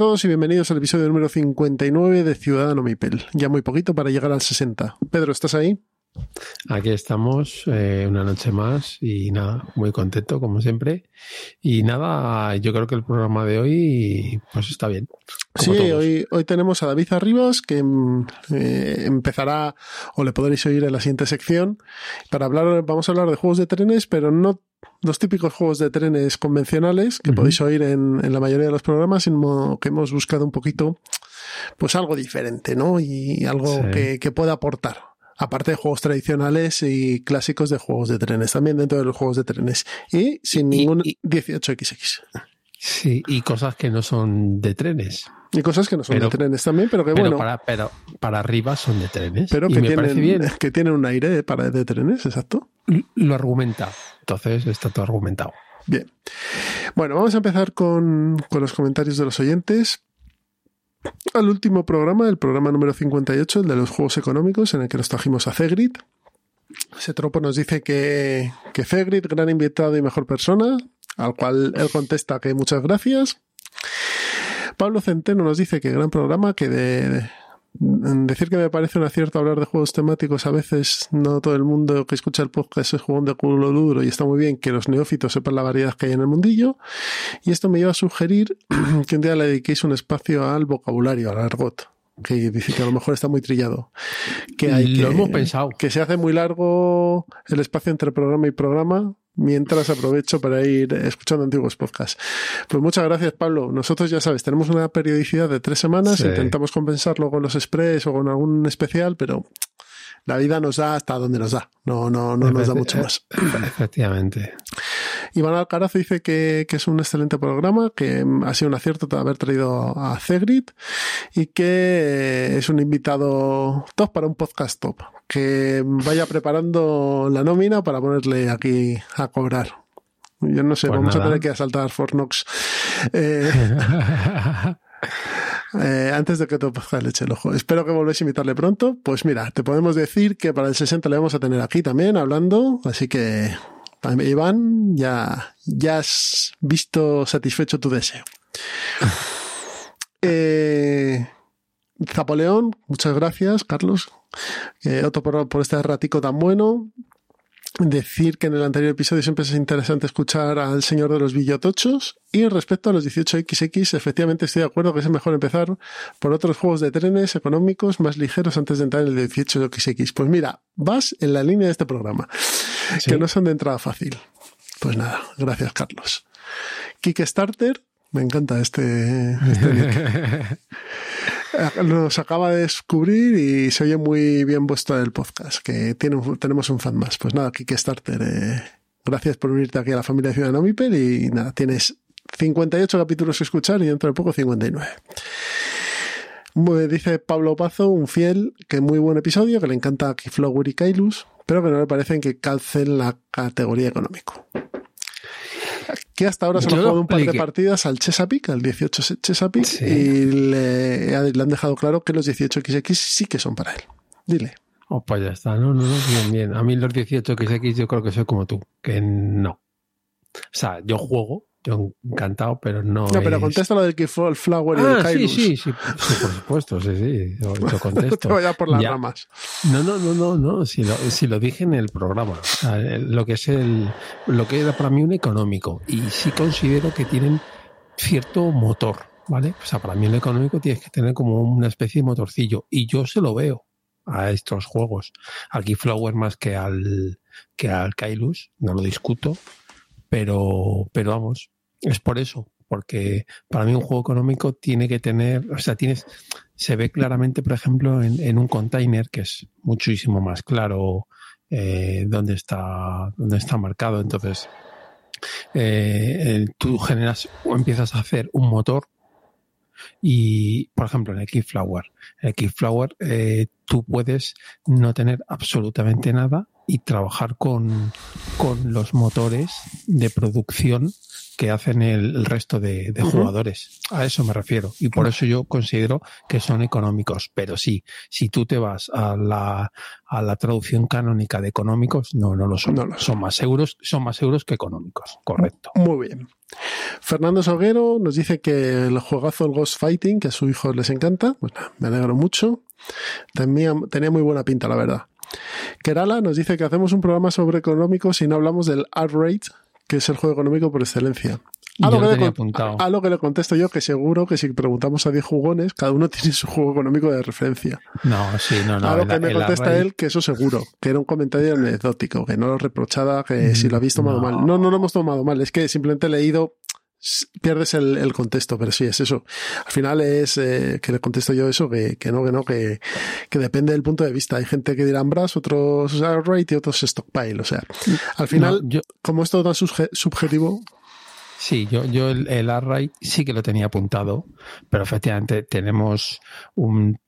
Todos y bienvenidos al episodio número 59 de Ciudadano Mipel. Ya muy poquito para llegar al 60. Pedro, ¿estás ahí? Aquí estamos, eh, una noche más y nada, muy contento como siempre. Y nada, yo creo que el programa de hoy pues está bien. Sí, hoy, hoy tenemos a David Arribas que mm, eh, empezará o le podréis oír en la siguiente sección para hablar, vamos a hablar de juegos de trenes, pero no los típicos juegos de trenes convencionales que podéis oír en, en la mayoría de los programas, sino que hemos buscado un poquito pues algo diferente, ¿no? Y algo que, que pueda aportar aparte de juegos tradicionales y clásicos de juegos de trenes, también dentro de los juegos de trenes. Y sin ningún 18XX. Sí, y cosas que no son de trenes. Y cosas que no son de trenes también, pero que bueno. Para, pero para arriba son de trenes. Pero que, tienen, que tienen un aire para de trenes, exacto. Lo argumenta. Entonces está todo argumentado. Bien. Bueno, vamos a empezar con, con los comentarios de los oyentes al último programa, el programa número 58, el de los juegos económicos, en el que nos trajimos a Cegrid. Ese tropo nos dice que, que Cegrid, gran invitado y mejor persona, al cual él contesta que muchas gracias. Pablo Centeno nos dice que gran programa, que de, decir que me parece un acierto hablar de juegos temáticos, a veces no todo el mundo que escucha el podcast es jugón de culo duro y está muy bien que los neófitos sepan la variedad que hay en el mundillo. Y esto me lleva a sugerir que un día le dediquéis un espacio al vocabulario, al argot que dice que a lo mejor está muy trillado. Que hay Lo hemos pensado. Que se hace muy largo el espacio entre programa y programa mientras aprovecho para ir escuchando antiguos podcasts. Pues muchas gracias, Pablo. Nosotros, ya sabes, tenemos una periodicidad de tres semanas, intentamos compensarlo con los express o con algún especial, pero la vida nos da hasta donde nos da, no, no, no nos da mucho más. Efectivamente. Iván Alcaraz dice que, es un excelente programa, que ha sido un acierto haber traído a Cegrit y que es un invitado top para un podcast top. Que vaya preparando la nómina para ponerle aquí a cobrar. Yo no sé, pues vamos a tener que asaltar Fornox. Eh, eh, antes de que te ponga leche el ojo. Espero que volváis a invitarle pronto. Pues mira, te podemos decir que para el 60 le vamos a tener aquí también hablando, así que Iván, ya, ya has visto satisfecho tu deseo. eh, Zapoleón, muchas gracias, Carlos. Eh, otro por, por este ratico tan bueno decir que en el anterior episodio siempre es interesante escuchar al señor de los billotochos y respecto a los 18XX efectivamente estoy de acuerdo que es mejor empezar por otros juegos de trenes económicos más ligeros antes de entrar en el 18XX. Pues mira, vas en la línea de este programa, que no son de entrada fácil. Pues nada, gracias Carlos. Kickstarter, me encanta este, este nos acaba de descubrir y se oye muy bien vuestro el podcast, que tiene tenemos un fan más. Pues nada, Kickstarter, eh, gracias por unirte aquí a la familia de Ciudadano y nada, tienes 58 capítulos que escuchar y dentro de poco 59. Dice Pablo Pazo, un fiel, que muy buen episodio, que le encanta a Keyflower y Kailus, pero que no le parecen que calcen la categoría económico que hasta ahora solo ha jugado un par de partidas al Chesapeake, al 18 Chesapeake, y le, han dejado claro que los 18XX sí que son para él. Dile. Oh, pues ya está, no, no, no, bien, bien. A mí los 18XX yo creo que soy como tú, que no. O sea, yo juego, yo encantado, pero no. No, pero contesta lo del que fue el Flower y ah, el sí, sí, sí, por supuesto, sí, sí. Yo, contesto. no te vayas por las ramas. No, no, no, no, no. Si lo, si lo dije en el programa. Lo que es el. Lo que era para mí un económico. Y sí considero que tienen cierto motor, ¿vale? O sea, para mí el económico tienes que tener como una especie de motorcillo. Y yo se lo veo a estos juegos. Aquí Flower más que al que al Kailus, no lo discuto, pero, pero vamos, es por eso, porque para mí un juego económico tiene que tener, o sea, tienes, se ve claramente, por ejemplo, en, un container que es muchísimo más claro eh, dónde está, dónde está marcado. Entonces, eh, tú generas o empiezas a hacer un motor y, por ejemplo, en el Keyflower, en el Keyflower eh, tú puedes no tener absolutamente nada y trabajar con, con los motores de producción que hacen el, resto de, jugadores. A eso me refiero. Y por eso yo considero que son económicos. Pero sí, si tú te vas a la, a la traducción canónica de económicos, no, no lo son. No Son más seguros, son más seguros que económicos. Correcto. Muy bien. Fernando Soguero nos dice que el juegazo el Ghost Fighting, que a su hijo les encanta. Bueno, me alegro mucho. Tenía, tenía muy buena pinta, la verdad. Kerala nos dice que hacemos un programa sobre económicos y no hablamos del art rate, que es el juego económico por excelencia. A lo, que le, lo, que le, contesto yo, que seguro que si preguntamos a 10 jugones, cada uno tiene su juego económico de referencia. No, sí, no, no. A lo que me contesta él, que eso seguro, que era un comentario anecdótico, que no lo reprochaba, que si lo habéis tomado mal. No, no lo hemos tomado mal, es que simplemente he leído pierdes el, contexto, pero sí es eso. Al final es eh, que le contesto yo eso, que, que no, que no, que, que, depende del punto de vista. Hay gente que dirá Ambras, otros rate y otros Stockpile. O sea, al final, como es todo tan subjetivo. Sí, yo, yo el, el sí que lo tenía apuntado, pero efectivamente tenemos un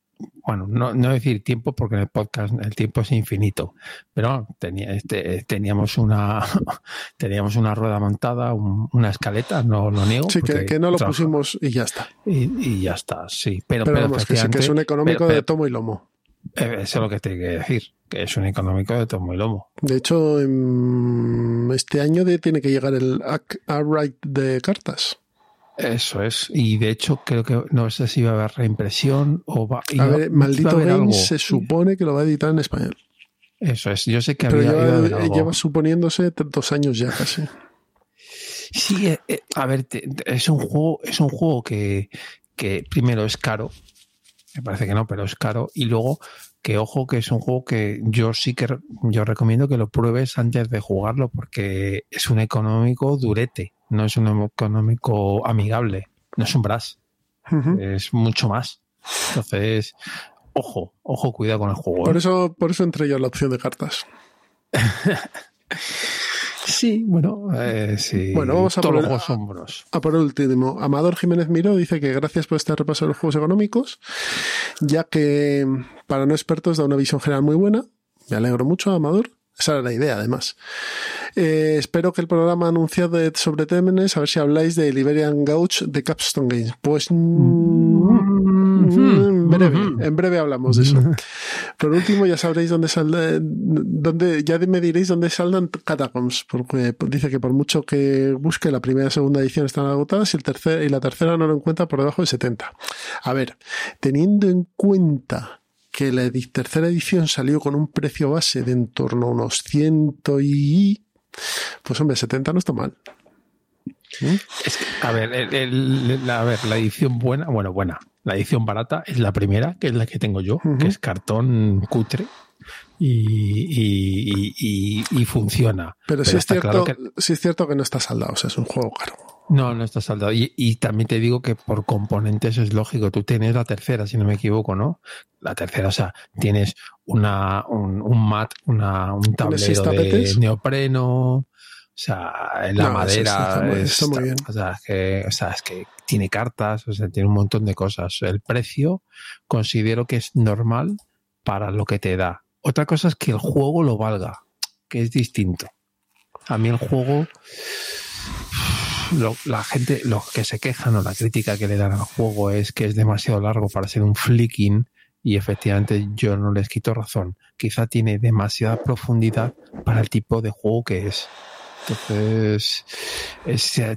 bueno, no, no decir tiempo porque en el podcast el tiempo es infinito, pero tenía, este, teníamos una teníamos una rueda montada, una escaleta, no lo niego. Sí, que, no lo pusimos y ya está. Y, ya está, sí. Pero, pero, que, es un económico de tomo y lomo. Eh, eso es lo que te que decir, que es un económico de tomo y lomo. De hecho, este año tiene que llegar el Right de cartas. Eso es. Y de hecho, creo que no sé si va a haber reimpresión o va. A ver, Maldito Games se supone que lo va a editar en español. Eso es. Yo sé que Pero había. lleva suponiéndose dos años ya casi. Sí, eh, eh, a ver, es un juego, es un juego que, que primero es caro. Me parece que no, pero es caro. Y luego que ojo que es un juego que yo sí que yo recomiendo que lo pruebes antes de jugarlo porque es un económico durete no es un económico amigable, no es un brass, es mucho más. Entonces, ojo, ojo, cuidado con el juego. Por ¿eh? eso, por eso entré yo la opción de cartas. sí, bueno, eh, sí. Bueno, vamos a Todos por, los juegos son A por último, Amador Jiménez Miro dice que gracias por este repaso de los juegos económicos, ya que para no expertos da una visión general muy buena. Me alegro mucho, Amador. Esa era la idea, además. Eh, espero que el programa anunciado sobre Temenes, a ver si habláis de Liberian Gauch de Capstone Games. Pues mm, en breve, en breve hablamos de eso. Por último, ya sabréis dónde saldrá, dónde, ya me diréis dónde saldan Catacombs, porque dice que por mucho que busque la primera y segunda edición están agotadas y, el tercer, y la tercera no lo encuentra por debajo de 70. A ver, teniendo en cuenta que la tercera edición salió con un precio base de en torno a unos 100 y... Pues hombre, 70 no está mal. a ver, la, a ver, la edición buena, bueno, buena, la edición barata es la primera, que es la que tengo yo, que es cartón cutre y, y, funciona. Pero, sí, es cierto, que... sí es cierto que no está saldado, o sea, es un juego caro. No, no está saldado. Y, también te digo que por componentes es lógico. Tú tienes la tercera, si no me equivoco, ¿no? La tercera, o sea, tienes una, un, mat, una, un tablero de neopreno, o sea, en la madera. está, muy bien. O sea, es que, o sea, es que tiene cartas, o sea, tiene un montón de cosas. El precio considero que es normal para lo que te da. Otra cosa es que el juego lo valga, que es distinto. A mí el juego la gente, los que se quejan o la crítica que le dan al juego es que es demasiado largo para ser un flicking y efectivamente yo no les quito razón. Quizá tiene demasiada profundidad para el tipo de juego que es. Entonces,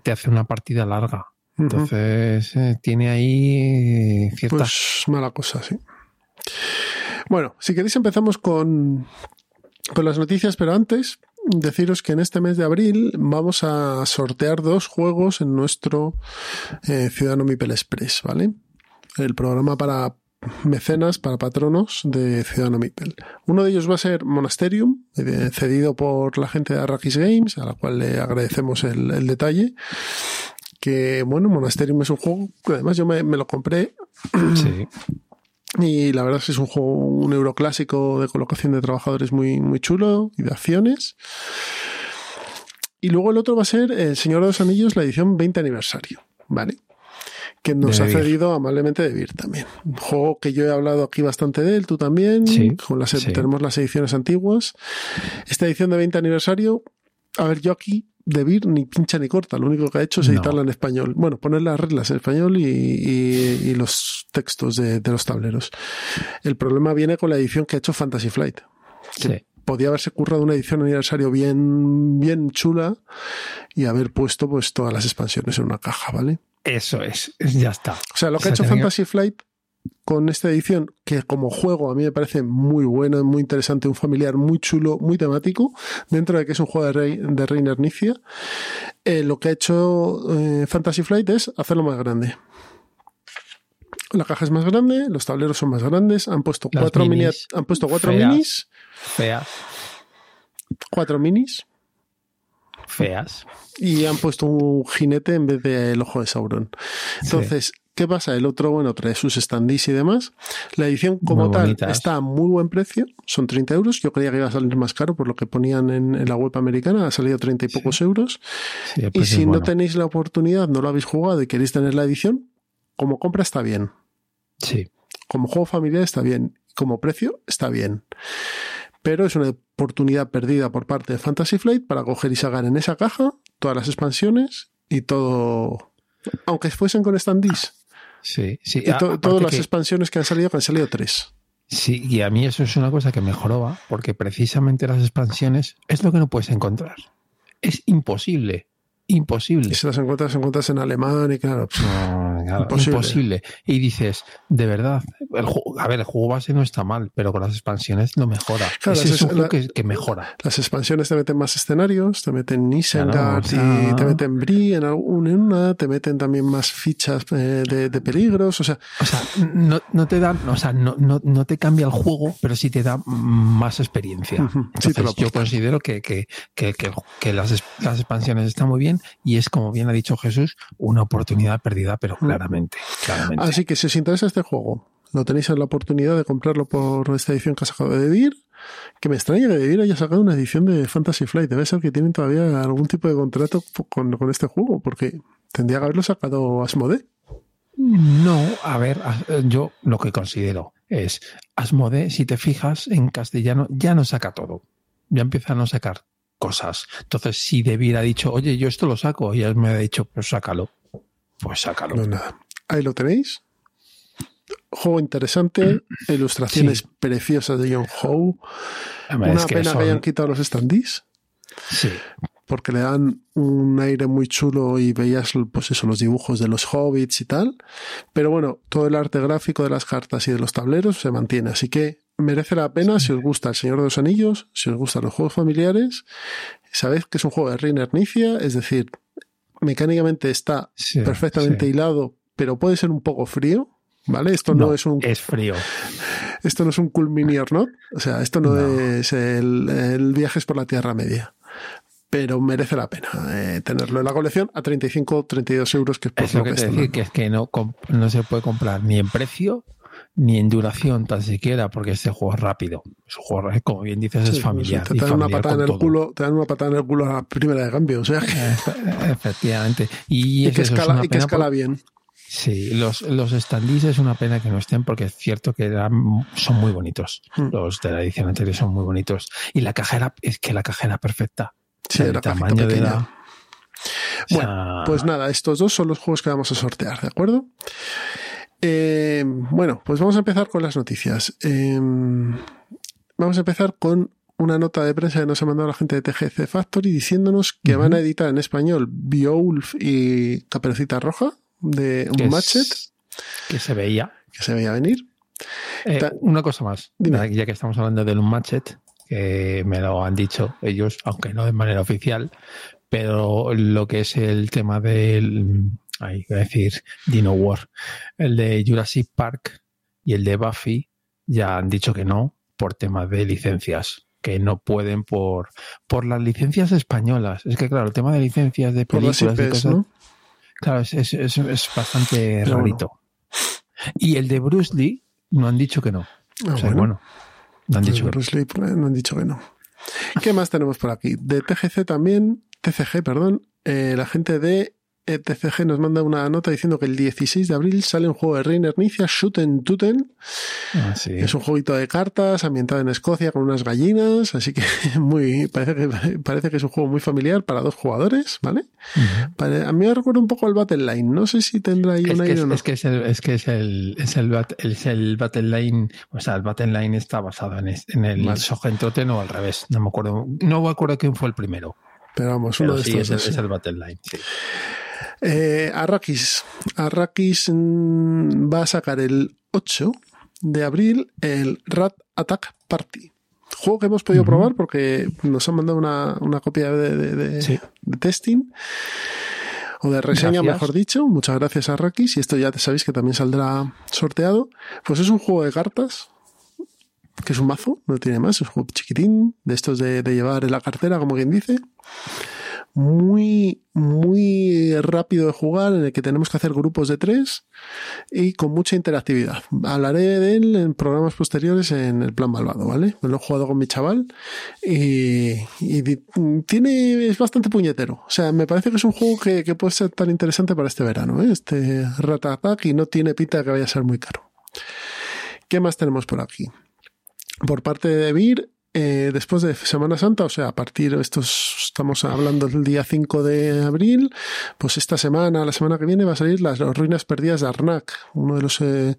te hace una partida larga. Entonces, eh, tiene ahí cierta... Pues mala cosa, sí. Bueno, si queréis empezamos con, con las noticias, pero antes deciros que en este mes de abril vamos a sortear dos juegos en nuestro eh, Ciudadano Mipel Express, ¿vale? El programa para mecenas, para patronos de Ciudadano Mipel. Uno de ellos va a ser Monasterium, eh, cedido por la gente de Arrakis Games, a la cual le agradecemos el, el detalle que, bueno, Monasterium es un juego que además yo me, me lo compré. Sí. Y la verdad es que es un juego, un euroclásico de colocación de trabajadores muy, muy chulo y de acciones. Y luego el otro va a ser El Señor de los Anillos, la edición 20 aniversario, ¿vale? Que nos De ha cedido amablemente de Vir también. Un juego que yo he hablado aquí bastante de él, tú también. Sí, con las, sí. Tenemos las ediciones antiguas. Esta edición de 20 aniversario, a ver, yo aquí de Vir ni pincha ni corta, lo único que ha hecho es No. editarla en español. Bueno, poner las reglas en español y, y- y los textos de, de los tableros. El problema viene con la edición que ha hecho Fantasy Flight. Sí. Podía haberse currado una edición aniversario bien, bien chula y haber puesto pues todas las expansiones en una caja, ¿vale? Eso es, ya está. O sea, lo que O ha hecho Fantasy Flight con esta edición, que como juego a mí me parece muy bueno, muy interesante, un familiar muy chulo, muy temático, dentro de que es un juego de, Rey, de Reiner Nicia, eh, lo que ha hecho eh, Fantasy Flight es hacerlo más grande. La caja es más grande, los tableros son más grandes, han puesto Las cuatro minis minis, han puesto cuatro feas. minis, Feas, cuatro minis, feas. y han puesto un jinete en vez del ojo de Sauron. Entonces, ¿qué pasa? El otro, bueno, trae sus standees y demás. La edición como Muy tal bonitas. está a muy buen precio, son 30 euros. Yo creía que iba a salir más caro por lo que ponían en, en la web americana, ha salido 30 y pocos euros. Sí, Y si no tenéis la oportunidad, no lo habéis jugado y queréis tener la edición, como compra está bien. Sí, Como juego familiar está bien. Como precio está bien. Pero es una oportunidad perdida por parte de Fantasy Flight para coger y sacar en esa caja todas las expansiones y todo. Aunque fuesen con standees. Sí, sí. Y to- todas las que- expansiones que han salido, que han salido tres. Sí, y a mí eso es una cosa que me joroba, porque precisamente las expansiones es lo que no puedes encontrar. Es imposible, imposible. Y si las encuentras, encuentras en alemán y claro. pff, No, claro, Imposible. imposible. Y dices, de verdad, el juego, a ver, el juego base no está mal, pero con las expansiones lo mejora. Claro, Ese es un juego que, que mejora. Las expansiones te meten más escenarios, te meten Isengard Claro, y te meten Brie en, algún- en una, te meten también más fichas eh, de, de peligros. O sea, O sea, no, no te dan, o sea, no, no, no te cambia el juego, pero sí te da más experiencia. Ujú, sí te Entonces, yo considero que, que, que, que- las, las expansiones están muy bien y es, como bien ha dicho Jesús, una oportunidad perdida, pero claramente. claramente. Así que si os interesa este juego, lo tenéis en la oportunidad de comprarlo por esta edición que ha sacado de Vir. Que me extraña que de Vir haya sacado una edición de Fantasy Flight. Debe ser que tienen todavía algún tipo de contrato con, con este juego, porque tendría que haberlo sacado Asmode. No, a ver, a- yo lo que considero es, Asmode, si te fijas, en castellano ya no saca todo. Ya empieza a no sacar cosas. Entonces, si Debir ha dicho, oye, yo esto lo saco, y él me ha dicho, pues sácalo. Pues sácalo. No, nada. Ahí lo tenéis. Juego interesante, ilustraciones Sí. preciosas de John Howe. Una es que pena son- que hayan quitado los standees, Sí, porque le dan un aire muy chulo y veías, pues eso, los dibujos de los hobbits y tal. Pero bueno, todo el arte gráfico de las cartas y de los tableros se mantiene. Así que merece la pena si os gusta El Señor de los Anillos, si os gustan los juegos familiares. Sabéis que es un juego de Reiner Nicia, es decir, mecánicamente está sí, perfectamente sí. hilado, pero puede ser un poco frío. ¿Vale? Esto no, No, es un Es frío. esto no es un cool mini or not. O sea, esto no, No. es el, el viajes por la Tierra Media. Pero merece la pena eh, tenerlo en la colección a 35 o 32 euros, que es por Es lo que que te decir, que es que no, no se puede comprar ni en precio ni en duración tan siquiera, porque este juego es rápido. Es un juego, eh, como bien dices, Sí, es familiar. Te dan una patada en el todo. culo, te dan una patada en el culo a la primera de cambio. O sea, Efe- Efectivamente. Y, que es escala, una y que pena escala por- bien. Sí, los, los standees es una pena que no estén porque es cierto que eran- son muy bonitos. Hmm. Los de la edición anterior son muy bonitos. Y la cajera, es que la cajera perfecta. Sí, el tamaño de la... o Bueno, sea, Pues nada, estos dos son los juegos que vamos a sortear, ¿de acuerdo? Eh, bueno, pues vamos a empezar con las noticias. Eh, vamos a empezar con una nota de prensa que nos ha mandado la gente de TGC Factory diciéndonos que van a editar en español Beowulf y Caperucita Roja de un Matchet Que se veía. que se veía venir. Eh, una cosa más, Dime. ya que estamos hablando del Unmatched, que me lo han dicho ellos, aunque no de manera oficial, pero lo que es el tema del, ahí a decir, Dino War, el de Jurassic Park y el de Buffy, ya han dicho que no por temas de licencias que no pueden por por las licencias españolas es que claro el tema de licencias de películas y cosas ¿no? Claro, es, es, es, es bastante rarito. Y el de Bruce Lee no han dicho que no. Ah, o sea, bueno. bueno, no han El dicho que no. Bruce Lee, pues, no han dicho que no. ¿Qué más tenemos por aquí? De TGC también, TCG, perdón, eh, la gente de eh, TCG nos manda una nota diciendo que el 16 de abril sale un juego de Reiner Nicia, Shooten Tuten. Ah, sí. Es un jueguito de cartas ambientado en Escocia con unas gallinas, así que muy parece que parece que es un juego muy familiar para dos jugadores, ¿vale? A mí me recuerda un poco al Battle Line. No sé si tendrá ahí un aire es, o no. es que es el, es que es el, es el, bat- es el Battle Line, o sea, el Battle Line está basado en, el Vale. Sogen Totem o al revés. No me acuerdo, no me acuerdo quién fue el primero. Pero vamos, uno Pero de sí, estos es el Battle Line. sí. Eh, Arrakis. Arrakis mm, va a sacar el 8 de abril el Rat Attack Party. Juego que hemos podido probar porque nos han mandado una, una copia de, de- de- Sí. de testing. O de reseña, Gracias. mejor dicho. Muchas gracias a Arrakis. Y esto ya sabéis que también saldrá sorteado. Pues es un juego de cartas. Que es un mazo, no tiene más. Es un juego chiquitín. De estos de, de llevar en la cartera, como quien dice muy, muy rápido de jugar, en el que tenemos que hacer grupos de tres y con mucha interactividad. Hablaré de él en programas posteriores en el plan malvado, ¿vale? Me lo he jugado con mi chaval y, y tiene, es bastante puñetero. O sea, me parece que es un juego que, que puede ser tan interesante para este verano, ¿eh? Este Rat y no tiene pinta que vaya a ser muy caro. ¿Qué más tenemos por aquí? Por parte de Vir, eh, después de Semana Santa, o sea, a partir, estos, estamos hablando del día 5 de abril, pues esta semana, la semana que viene, va a salir las, las ruinas perdidas de Arnak, uno de los eh,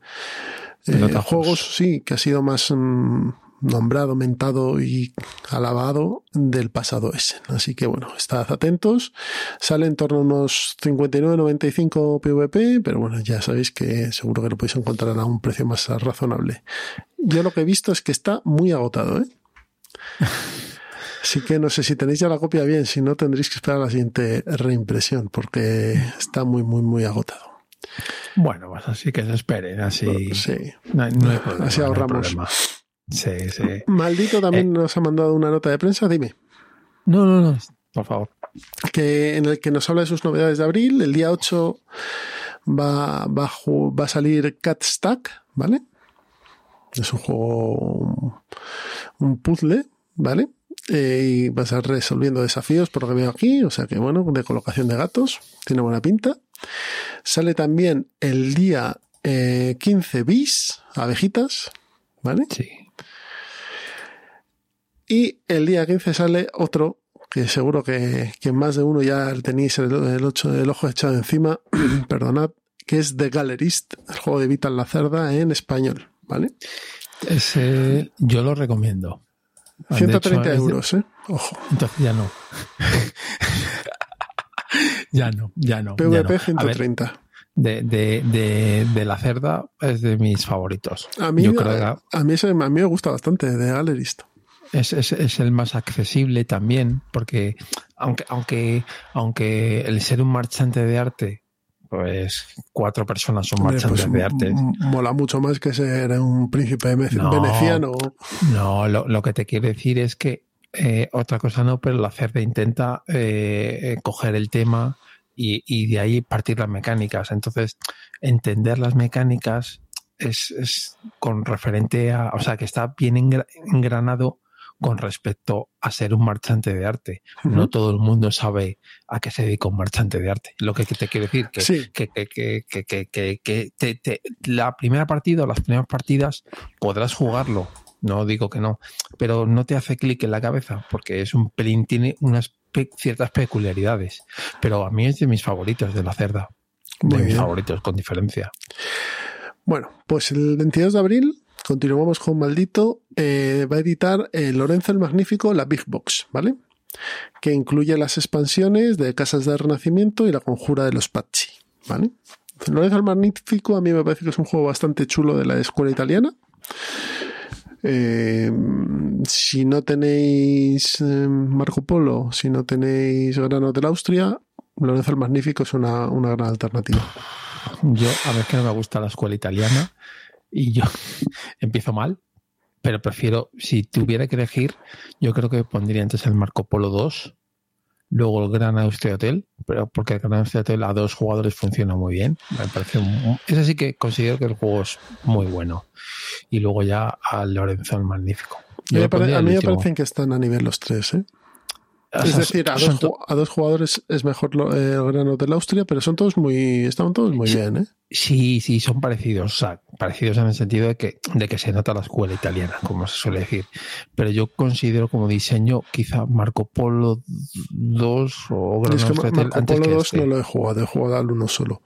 eh, juegos, sí, que ha sido más mm, nombrado, mentado y alabado del pasado ese. Así que bueno, estad atentos. Sale en torno a unos 59.95 PVP, pero bueno, ya sabéis que seguro que lo podéis encontrar a un precio más razonable. Yo lo que he visto es que está muy agotado, ¿eh? Así que no sé si tenéis ya la copia bien, si no tendréis que esperar a la siguiente reimpresión, porque está muy, muy, muy agotado. Bueno, pues así que se esperen, así. Sí. No, hay- no hay problema, Así ahorramos. problema. Sí, sí. Maldito también nos ha mandado una nota de prensa, dime, No, no, no, por favor. que en el que nos habla de sus novedades de abril. El día 8 va, va, va a salir Cat Stack, ¿vale? Es un juego, un puzzle, ¿vale? Eh, y vas a ir resolviendo desafíos por lo que veo aquí, o sea que bueno, de colocación de gatos, tiene buena pinta. Sale también el día eh, 15 bis, abejitas, ¿vale? Sí. Y el día 15 sale otro, que seguro que, que más de uno ya tenéis el, el ocho- el ojo echado encima, perdonad, que es The Gallerist, el juego de Vital Lacerda en español, ¿vale? Ese yo lo recomiendo. De 130 hecho, es de- euros, ¿eh? Ojo. Entonces ya no. ya no, ya no. ya PVP no. A ver, 130. de, de, de, de la cerda es de mis favoritos. A mí, Yo creo a, mí ese- a mí me gusta bastante The Gallerist. que es, es, es el más accesible también, porque aunque, aunque, aunque el ser un marchante de arte, pues cuatro personas son marchantes pues, de arte. Mola mucho más que ser un príncipe No. veneciano. No, lo, lo que te quiero decir es que eh, otra cosa no, pero la cerda intenta eh, eh, coger el tema y, y de ahí partir las mecánicas. Entonces, entender las mecánicas es, es con referente a, o sea, que está bien engra- engranado con respecto a ser un marchante de arte. No todo el mundo sabe a qué se dedica un marchante de arte. Lo que te quiero decir que Sí, que, te- te- la primera partida o las primeras partidas podrás jugarlo, no digo que no, pero no te hace clic en la cabeza porque es un pelín, tiene unas pe- ciertas peculiaridades, pero a mí es de mis favoritos de la cerda, de mis favoritos con diferencia. Bueno, pues el 22 de abril continuamos con Maldito. eh, va a editar eh, Lorenzo el Magnífico, la Big Box, ¿vale? Que incluye las expansiones de Casas de Renacimiento y la Conjura de los Pazzi, ¿vale? Lorenzo el Magnífico a mí me parece que es un juego bastante chulo de la escuela italiana. Eh, si no tenéis Marco Polo, si no tenéis Grano del Austria, Lorenzo el Magnífico es una, una gran alternativa. Yo, a ver que no me gusta la escuela italiana y yo empiezo mal, pero prefiero, si tuviera que elegir, yo creo que pondría antes el Marco Polo 2 Luego el Gran Austria Hotel, pero porque el Gran Austria Hotel a dos jugadores funciona muy bien. Me parece un, es así que considero que el juego es muy bueno. Y luego ya al Lorenzo el Magnífico. a mí me parecen que están a nivel los tres, ¿eh? Es decir, a dos, jugadores es mejor el grano del Austria, pero son todos muy, están todos muy bien, ¿eh? Sí, sí, son parecidos, o sea, parecidos en el sentido de que, de que se nota la escuela italiana, como se suele decir. Pero yo considero como diseño quizá Marco Polo 2 o Gran Austria Marco Polo 2 este. no lo he jugado, he jugado al uno solo.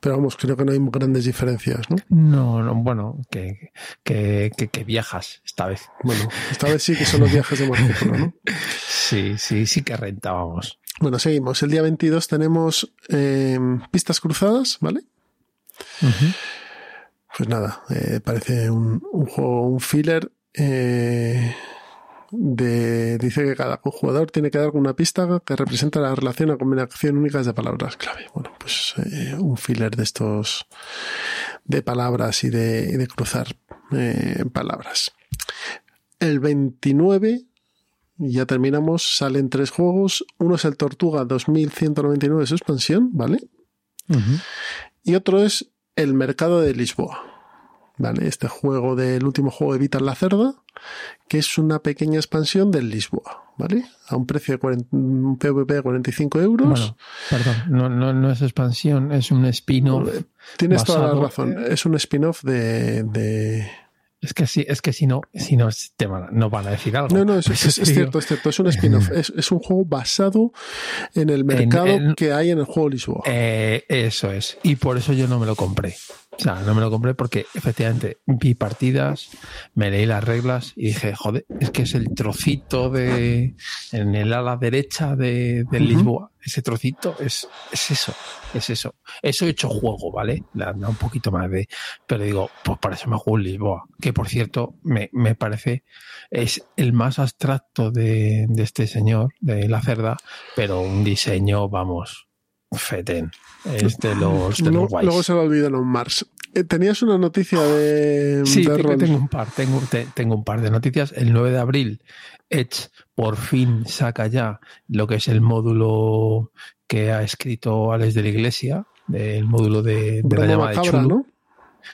Pero vamos, creo que no hay grandes diferencias, ¿no? No, no bueno, que, que, que, viajas esta vez. Bueno, esta vez sí que son los viajes de Marco Polo, ¿no? Sí, sí, sí que rentábamos. Bueno, seguimos. El día 22 tenemos eh, pistas cruzadas, ¿vale? Pues nada, eh, parece un, juego, un filler. Eh, de, dice que cada jugador tiene que dar una pista que representa la relación o combinación única de palabras clave. Bueno, pues un filler de estos de palabras y de, cruzar palabras. El 29 y ya terminamos, salen tres juegos. Uno es el Tortuga 2199 su expansión, ¿vale? Y otro es el Mercado de Lisboa. ¿Vale? Este juego del último juego de Vital la Cerda, que es una pequeña expansión del Lisboa, ¿vale? A un precio de un PVP de 45 euros. perdón, no, no, no, es expansión, es un spin-off. Tienes toda la razón, es un spin-off de, de, es que sí, es que si no, si no te van, no van a decir algo. No, no, es, cierto, es cierto. Es un spin-off. Es, un juego basado en el mercado que hay en el juego Lisboa. Eh, eso es. Y por eso yo no me lo compré. O sea, no me lo compré porque efectivamente vi partidas, me leí las reglas y dije, joder, es que es el trocito de en el ala derecha de, Lisboa. Ese trocito es, es eso, es eso. Eso he hecho juego, ¿vale? da un poquito más de. Pero digo, pues para eso me juego Lisboa. Que por cierto, me, me parece, es el más abstracto de, de este señor, de la cerda, pero un diseño, vamos, Feten. Es de los, de los Luego se lo olvidaron Mars. Eh, Tenías una noticia de. Sí, tengo, un par. Tengo, tengo un par de noticias. El 9 de abril, Edge por fin saca ya lo que es el módulo que ha escrito Alex de la Iglesia, el módulo de, la llamada de Chulu.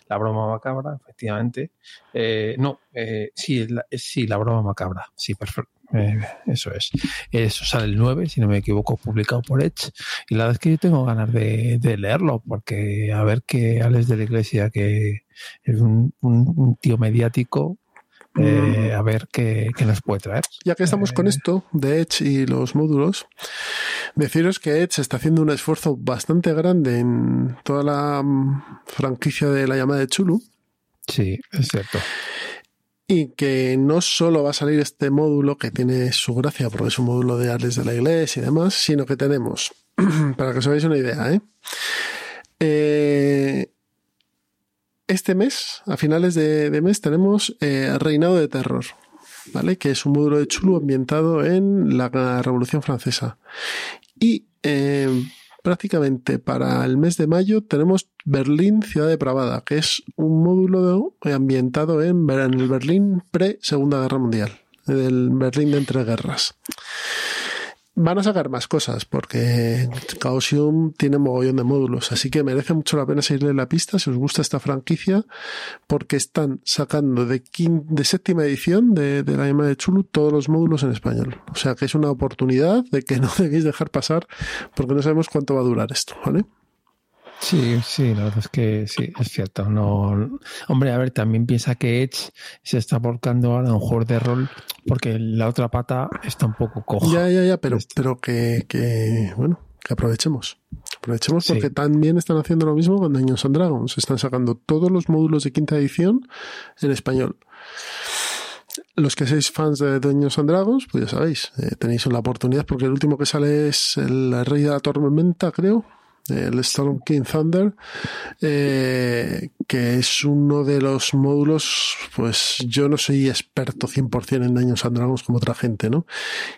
La broma macabra, efectivamente. Eh, no, eh, sí, sí, la broma macabra. Sí, perfecto. Eh, eso es. Eso sale el 9, si no me equivoco, publicado por Edge. Y la verdad es que yo tengo ganas de, leerlo, porque a ver que Alex de la Iglesia, que es un, tío mediático, eh, a ver qué, nos puede traer. Ya que estamos con eh, esto de Edge y los módulos, deciros que Edge está haciendo un esfuerzo bastante grande en toda la mm, franquicia de la llamada de Chulu. Sí, es cierto y que no solo va a salir este módulo que tiene su gracia porque es un módulo de Alex de la Iglesia y demás, sino que tenemos, para que os hagáis una idea, ¿eh? eh este mes, a finales de, mes, tenemos eh, Reinado de Terror, ¿vale? Que es un módulo de chulo ambientado en la Revolución Francesa. Y eh, prácticamente para el mes de mayo tenemos Berlín Ciudad Depravada, que es un módulo ambientado en, el Berlín pre-Segunda Guerra Mundial, el Berlín de entre guerras. Van a sacar más cosas porque Chaosium tiene mogollón de módulos, así que merece mucho la pena seguirle la pista si os gusta esta franquicia, porque están sacando de, de séptima edición de, la llama de Chulu todos los módulos en español. O sea que es una oportunidad de que no debéis dejar pasar porque no sabemos cuánto va a durar esto, ¿vale? Sí, sí, la verdad es que sí, es cierto. No, hombre, a ver, también piensa que Edge se está volcando ahora a un juego de rol porque la otra pata está un poco coja. Ya, ya, ya, pero, pero que, que, bueno, que aprovechemos. Aprovechemos porque también están haciendo lo mismo con Dungeons and Dragons. Están sacando todos los módulos de quinta edición en español. Los que seáis fans de Dungeons and Dragons, pues ya sabéis, eh, tenéis la oportunidad porque el último que sale es el Rey de la Tormenta, creo, el Storm King Thunder, eh, que es uno de los módulos, pues yo no soy experto 100% en Daños and Dragons como otra gente, ¿no?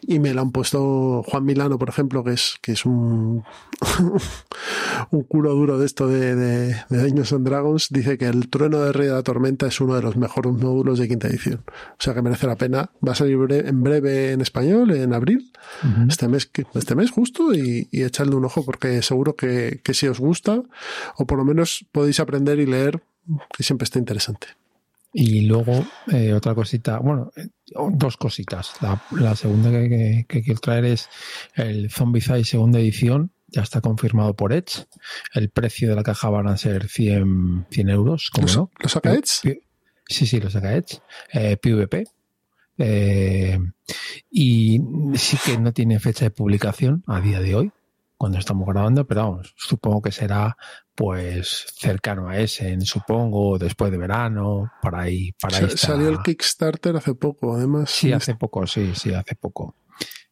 Y me lo han puesto Juan Milano, por ejemplo, que es, que es un, un culo duro de esto de, de, de Daños and Dragons, dice que el trueno de Rey de la Tormenta es uno de los mejores módulos de quinta edición. O sea que merece la pena. Va a salir en breve en español, en abril, uh -huh. este mes, este mes justo, y, y echarle un ojo porque seguro que, que si os gusta, o por lo menos podéis aprender y leer que siempre está interesante. Y luego, eh, otra cosita, bueno, eh, dos cositas. La, la segunda que, que, que, quiero traer es el Zombicide segunda edición. Ya está confirmado por Edge. El precio de la caja van a ser 100, 100 euros. ¿cómo ¿Lo, no? ¿Lo saca Edge? Sí, sí, lo saca Edge. Eh, PvP. Eh, y sí que no tiene fecha de publicación a día de hoy cuando estamos grabando, pero vamos, supongo que será pues cercano a ese, supongo, después de verano, para ahí, para esta... Salió el Kickstarter hace poco, además. Sí, hace poco, sí, sí, hace poco.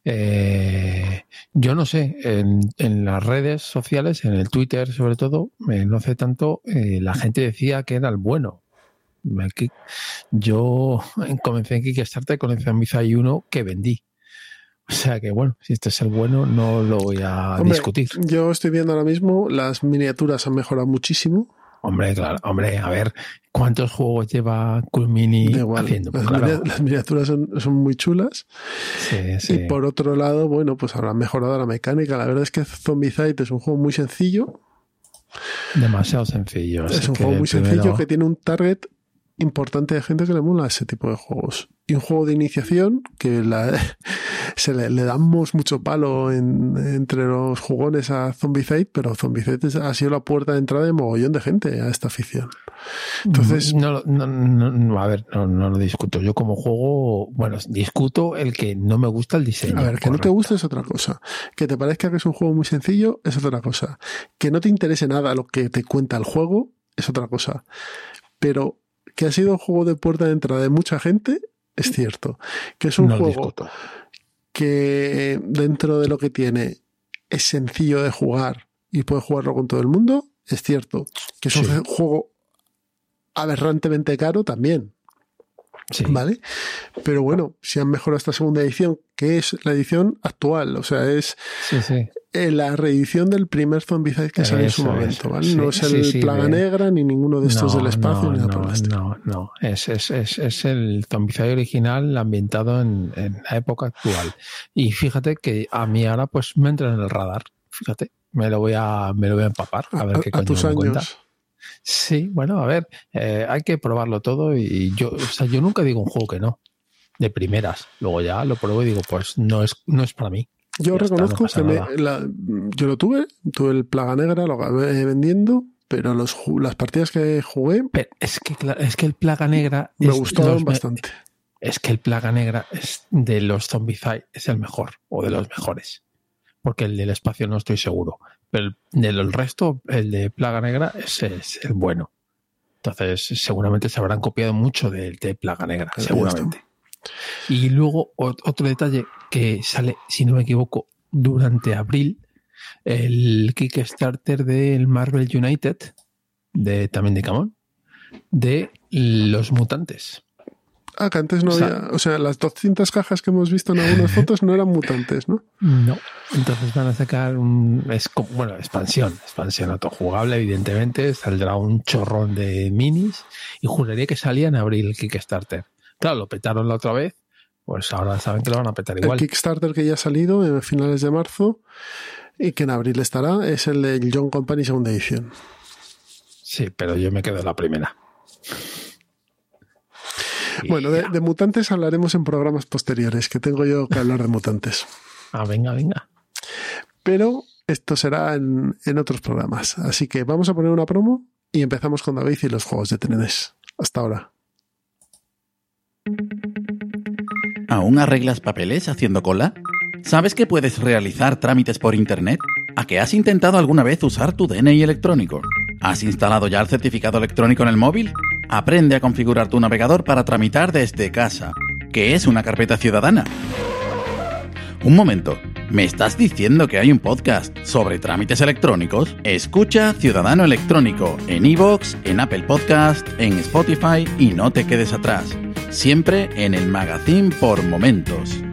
Eh, yo no sé, en, en, las redes sociales, en el Twitter sobre todo, eh, no sé tanto, eh, la gente decía que era el bueno. Yo comencé en Kickstarter con el Zombicide 1 que vendí. O sea que bueno, si este es el bueno, no lo voy a hombre, discutir. Yo estoy viendo ahora mismo, las miniaturas han mejorado muchísimo. Hombre, claro, hombre, a ver, ¿cuántos juegos lleva Cool Mini igual, haciendo? Pues las, claro. las, miniaturas son, son, muy chulas. Sí, sí. Y por otro lado, bueno, pues habrá mejorado la mecánica. La verdad es que Zombicide es un juego muy sencillo. Demasiado sencillo. Es un juego muy primero... sencillo que tiene un target importante de gente que le mola ese tipo de juegos. Y un juego de iniciación que la, se le, le, damos mucho palo en, entre los jugones a Zombicide, pero Zombicide ha sido la puerta de entrada de mogollón de gente a esta afición. Entonces. No, no, no a ver, no, no, lo discuto. Yo como juego, bueno, discuto el que no me gusta el diseño. A ver, que correcto. no te guste es otra cosa. Que te parezca que es un juego muy sencillo es otra cosa. Que no te interese nada lo que te cuenta el juego es otra cosa. Pero que ha sido un juego de puerta de entrada de mucha gente, es cierto. Que es un no juego discuto. que dentro de lo que tiene es sencillo de jugar y puede jugarlo con todo el mundo, es cierto. Que es sí. un juego aberrantemente caro también. Sí. ¿Vale? Pero bueno, si han mejorado esta segunda edición, que es la edición actual, o sea, es sí, sí. la reedición del primer Zombicide que salió en su momento, ¿vale? no es el Plaga Negra ni ninguno de estos no, del espacio no, ni nada no, por el estilo. No, no, es, es, es, es el Zombicide original ambientado en, en, la época actual. Y fíjate que a mí ahora pues me entra en el radar, fíjate, me lo voy a, me lo voy a empapar a ver qué a coño tus me años. cuenta. Sí, bueno, a ver, eh, hay que probarlo todo y yo, o sea, yo nunca digo un juego que no, de primeras. Luego ya lo pruebo y digo, pues no es, no es para mí. Yo reconozco está, no que me, la, yo lo tuve, tuve el Plaga Negra, lo acabé vendiendo, pero los, las partidas que jugué. Pero es que, es que el Plaga Negra. Me gustaron bastante. Es que el Plaga Negra es de los Zombicide, es el mejor, o de los mejores. Porque el del espacio no estoy seguro. Pero el resto, el de Plaga Negra, ese es el bueno. Entonces, seguramente se habrán copiado mucho del de Plaga Negra, seguramente. Y luego, otro detalle que sale, si no me equivoco, durante abril, el Kickstarter del Marvel United, de, también de Camón, de los mutantes. Ah, que antes no o sea, había. O sea, las 200 cajas que hemos visto en algunas fotos no eran mutantes, ¿no? No. Entonces van a sacar un. Es como, bueno, expansión. Expansión autojugable, evidentemente. Saldrá un chorrón de minis. Y juraría que salía en abril el Kickstarter. Claro, lo petaron la otra vez. Pues ahora saben que lo van a petar igual. El Kickstarter que ya ha salido en finales de marzo y que en abril estará es el de John Company segunda edición. Sí, pero yo me quedo en la primera. Bueno, de, de, mutantes hablaremos en programas posteriores, que tengo yo que hablar de mutantes. Ah, venga, venga. Pero esto será en, en, otros programas. Así que vamos a poner una promo y empezamos con David y los juegos de trenes. Hasta ahora. ¿Aún arreglas papeles haciendo cola? ¿Sabes que puedes realizar trámites por Internet? ¿A que has intentado alguna vez usar tu DNI electrónico? ¿Has instalado ya el certificado electrónico en el móvil? Aprende a configurar tu navegador para tramitar desde casa. ¿Qué es una carpeta ciudadana? Un momento, ¿me estás diciendo que hay un podcast sobre trámites electrónicos? Escucha Ciudadano Electrónico en iVoox, en Apple Podcast, en Spotify y no te quedes atrás. Siempre en el magazine por momentos.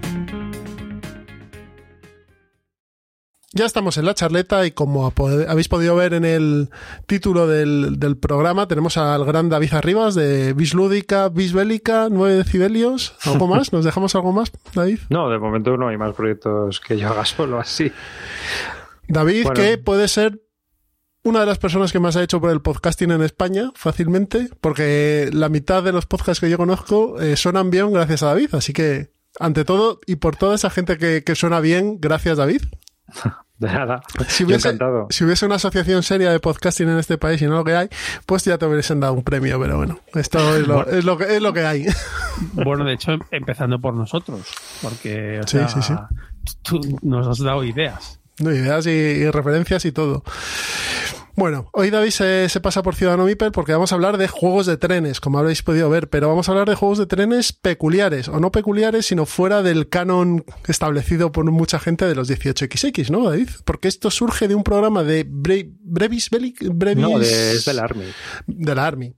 Ya estamos en la charleta y como habéis podido ver en el título del, programa, tenemos al gran David Arribas de Bis Lúdica, Bis Bélica, 9 decibelios. ¿Algo más? ¿Nos dejamos algo más, David? No, de momento no hay más proyectos que yo haga solo así. David, que puede ser una de las personas que más ha hecho por el podcasting en España, fácilmente, porque la mitad de los podcasts que yo conozco eh, suenan bien gracias a David. Así que, ante todo, y por toda esa gente que, que suena bien, gracias David. De nada. Si hubiese, si hubiese una asociación seria de podcasting en este país y no lo que hay, pues ya te hubiesen dado un premio, pero bueno, esto es lo, es lo, que, es lo que hay. Bueno, de hecho, empezando por nosotros, porque tú nos has dado ideas. Ideas y referencias y todo. Bueno, hoy David se, pasa por Ciudadano Mipel porque vamos a hablar de juegos de trenes, como habréis podido ver, pero vamos a hablar de juegos de trenes peculiares, o no peculiares, sino fuera del canon establecido por mucha gente de los 18XX, ¿no, David? Porque esto surge de un programa de Brevis, Brevis... No, de, es del Army. Del Army.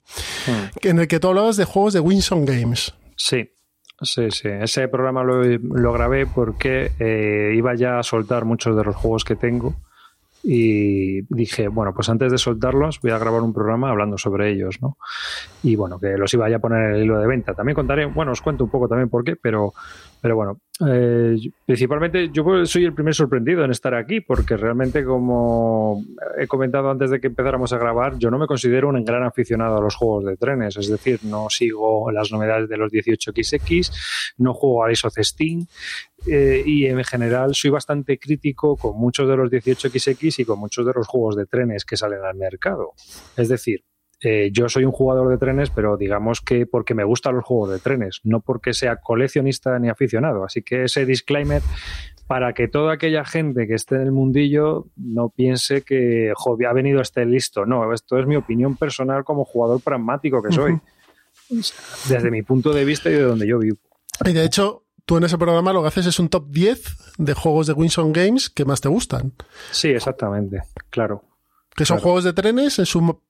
Hmm. En el que tú hablabas de juegos de Winson Games. Sí, Sí, sí. Ese programa lo, lo grabé porque eh, iba ya a soltar muchos de los juegos que tengo y dije, bueno, pues antes de soltarlos voy a grabar un programa hablando sobre ellos, ¿no? Y bueno, que los iba a poner en el hilo de venta. También contaré, bueno, os cuento un poco también por qué, pero, pero bueno, eh, principalmente yo soy el primer sorprendido en estar aquí, porque realmente, como he comentado antes de que empezáramos a grabar, yo no me considero un gran aficionado a los juegos de trenes, es decir, no sigo las novedades de los 18XX, no juego a Isocestín, eh, y en general soy bastante crítico con muchos de los 18XX y con muchos de los juegos de trenes que salen al mercado. Es decir, eh, yo soy un jugador de trenes, pero digamos que porque me gustan los juegos de trenes, no porque sea coleccionista ni aficionado. Así que ese disclaimer para que toda aquella gente que esté en el mundillo no piense que ha venido este listo. No, esto es mi opinión personal como jugador pragmático que soy, desde mi punto de vista y de donde yo vivo. Y de hecho, tú en ese programa lo que haces es un top 10 de juegos de Winson Games que más te gustan. Sí, exactamente, claro. Que son juegos de trenes en su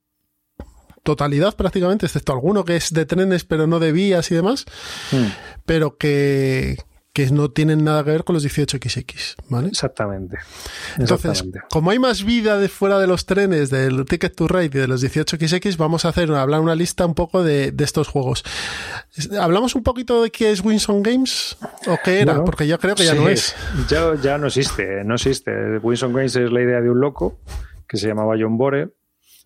totalidad prácticamente, excepto alguno que es de trenes pero no de vías y demás, hmm. pero que, que no tienen nada que ver con los 18XX, ¿vale? Exactamente. Entonces, como hay más vida de fuera de los trenes, del Ticket to Ride y de los 18XX, vamos a hacer hablar una lista un poco de, estos juegos. ¿Hablamos un poquito de qué es Winson Games? ¿O qué era? Porque yo creo que ya no es. Ya, ya no existe, no existe. Winson Games es la idea de un loco que se llamaba John Bore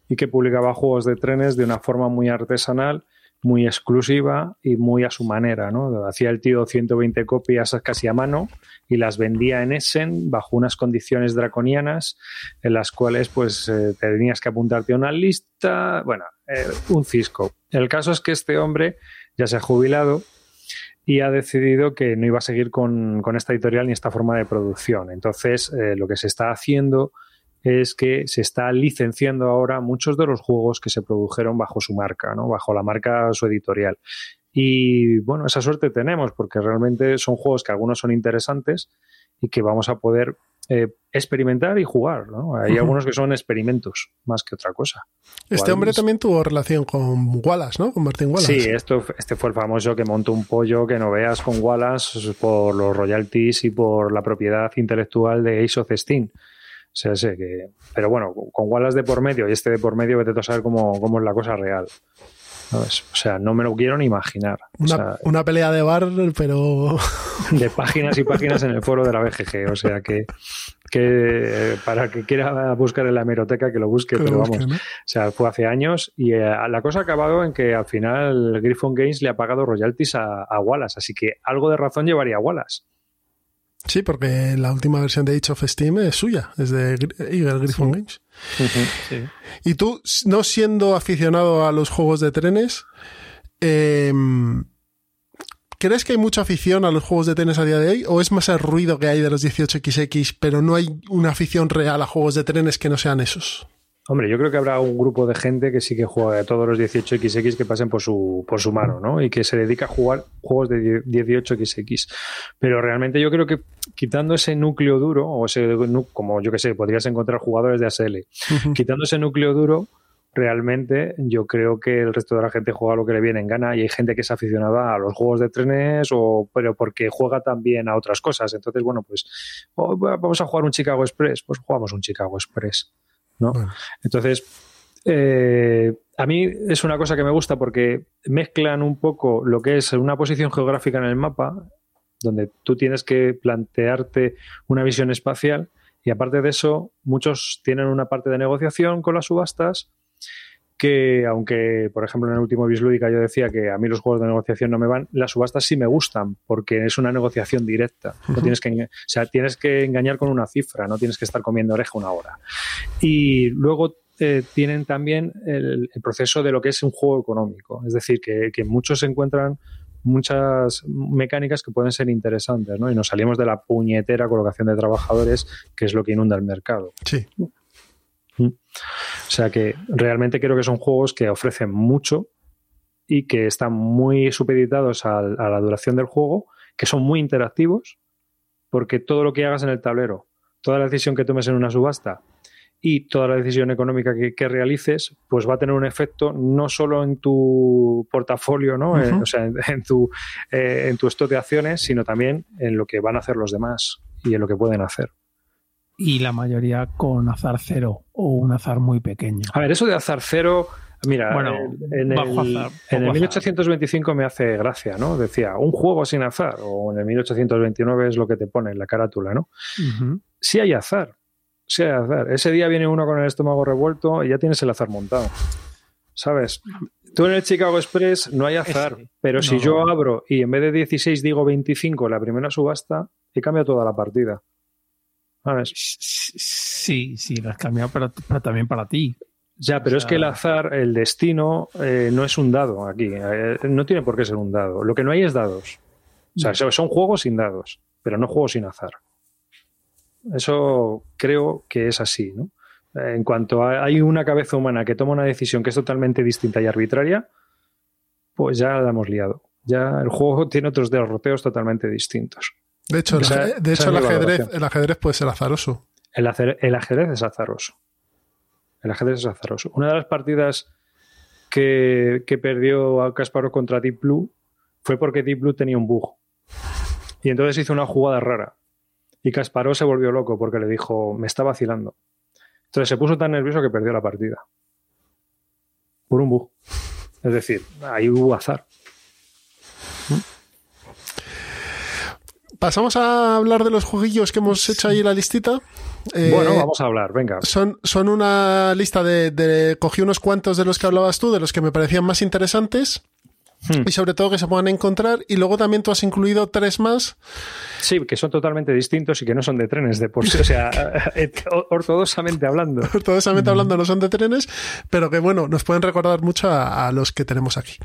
y que publicaba juegos de trenes de una forma muy artesanal muy exclusiva y muy a su manera, ¿no? Hacía el tío 120 copias casi a mano y las vendía en Essen bajo unas condiciones draconianas en las cuales pues eh, tenías que apuntarte a una lista, bueno, eh, un cisco. El caso es que este hombre ya se ha jubilado y ha decidido que no iba a seguir con, esta editorial ni esta forma de producción. Entonces, eh, lo que se está haciendo es que se está licenciando ahora muchos de los juegos que se produjeron bajo su marca, ¿no? bajo la marca su editorial. Y bueno, esa suerte tenemos porque realmente son juegos que algunos son interesantes y que vamos a poder eh, experimentar y jugar. ¿no? Hay algunos que son experimentos más que otra cosa. Este hombre también tuvo relación con Wallace, ¿no? Con Martin Wallace. Sí, esto, este fue el famoso que montó un pollo que no veas con Wallace por los royalties y por la propiedad intelectual de Ace of Steam sea, sé que. Pero bueno, con Wallace de por medio y este de por medio, vete a saber cómo, cómo es la cosa real. O sea, no me lo quiero ni imaginar. Una, pelea de bar, pero. De páginas y páginas en el foro de la BGG. O sea que, que para que quiera buscar en la hemeroteca, que lo busque, pero vamos. O sea, fue hace años y eh, la cosa ha acabado en que al final Griffon Games le ha pagado royalties a, a Wallace. Así que algo de razón llevaría Wallace. Sí, porque la última versión de Age of Steam es suya, es de Eagle Griffon Games. Y tú, no siendo aficionado a los juegos de trenes, em, ¿crees que hay mucha afición a los juegos de trenes a día de hoy? ¿O es más el ruido que hay de los 18XX, pero no hay una afición real a juegos de trenes que no sean esos? Hombre, yo creo que habrá un grupo de gente que sí que juega a todos los 18XX que pasen por su, por su mano, ¿no? Y que se dedica a jugar juegos de 18xx. Pero realmente yo creo que quitando ese núcleo duro, o ese, como yo que sé, podrías encontrar jugadores de ASL, quitando ese núcleo duro, realmente yo creo que el resto de la gente juega lo que le viene en gana y hay gente que es aficionada a los juegos de trenes o pero porque juega también a otras cosas entonces bueno pues oh, vamos a jugar un Chicago Express pues jugamos un Chicago Express ¿no? entonces eh, a mí es una cosa que me gusta porque mezclan un poco lo que es una posición geográfica en el mapa, donde tú tienes que plantearte una visión espacial y aparte de eso, muchos tienen una parte de negociación con las subastas que aunque, por ejemplo, en el último Bislúdica yo decía que a mí los juegos de negociación no me van, las subastas sí me gustan porque es una negociación directa. No tienes que, o sea, tienes que engañar con una cifra, no tienes que estar comiendo oreja una hora. Y luego eh, tienen también el, proceso de lo que es un juego económico. Es decir, que, muchos encuentran muchas mecánicas que pueden ser interesantes, ¿no? Y nos salimos de la puñetera colocación de trabajadores, que es lo que inunda el mercado. Sí. O sea que realmente creo que son juegos que ofrecen mucho y que están muy supeditados a, a la duración del juego, que son muy interactivos, porque todo lo que hagas en el tablero, toda la decisión que tomes en una subasta, y toda la decisión económica que, realices, pues va a tener un efecto no solo en tu portafolio, ¿no? Eh, o sea, en, tu, eh, en tu stock de acciones, sino también en lo que van a hacer los demás y en lo que pueden hacer. Y la mayoría con azar cero o un azar muy pequeño. A ver, eso de azar cero, mira, bueno, en, el, en el 1825 me hace gracia, ¿no? Decía, un juego sin azar, o en el 1829 es lo que te pone en la carátula, ¿no? Sí hay azar, Sí, azar. Ese día viene uno con el estómago revuelto y ya tienes el azar montado. ¿Sabes? Tú en el Chicago Express no hay azar, pero si yo abro y en vez de 16 digo 25 en la primera subasta, he cambiado toda la partida. ¿Sabes? Sí, sí, lo has cambiado, pero, también para ti. Ya, pero es que el azar, el destino, eh, no es un dado aquí. Eh, no tiene por qué ser un dado. Lo que no hay es dados. O sea, son juegos sin dados, pero no juegos sin azar. Eso creo que es así, ¿no? En cuanto a, hay una cabeza humana que toma una decisión que es totalmente distinta y arbitraria, pues ya la hemos liado. Ya el juego tiene otros derroteos totalmente distintos. De hecho, el, de hecho el, ajedrez, el ajedrez puede ser azaroso. El, el, ajedrez es azaroso. El ajedrez es azaroso. Una de las partidas que, que perdió a Kasparov contra Deep Blue fue porque Deep Blue tenía un bug. Y entonces hizo una jugada rara. Y Kasparov se volvió loco porque le dijo, me está vacilando. Entonces se puso tan nervioso que perdió la partida. Por un bug. Es decir, ahí hubo azar. Pasamos a hablar de los jueguillos que hemos hecho ahí en la listita. bueno, eh, vamos a hablar, venga. Son, son una lista de, de, Cogí unos cuantos de los que hablabas tú, de los que me parecían más interesantes. Hmm. Y sobre todo que se puedan encontrar. Y luego también tú has incluido tres más. Sí, que son totalmente distintos y que no son de trenes de por sí. O sea, eh, ortodoxamente hablando. Ortodoxamente hablando no son de trenes, pero que bueno, nos pueden recordar mucho a, los que tenemos aquí.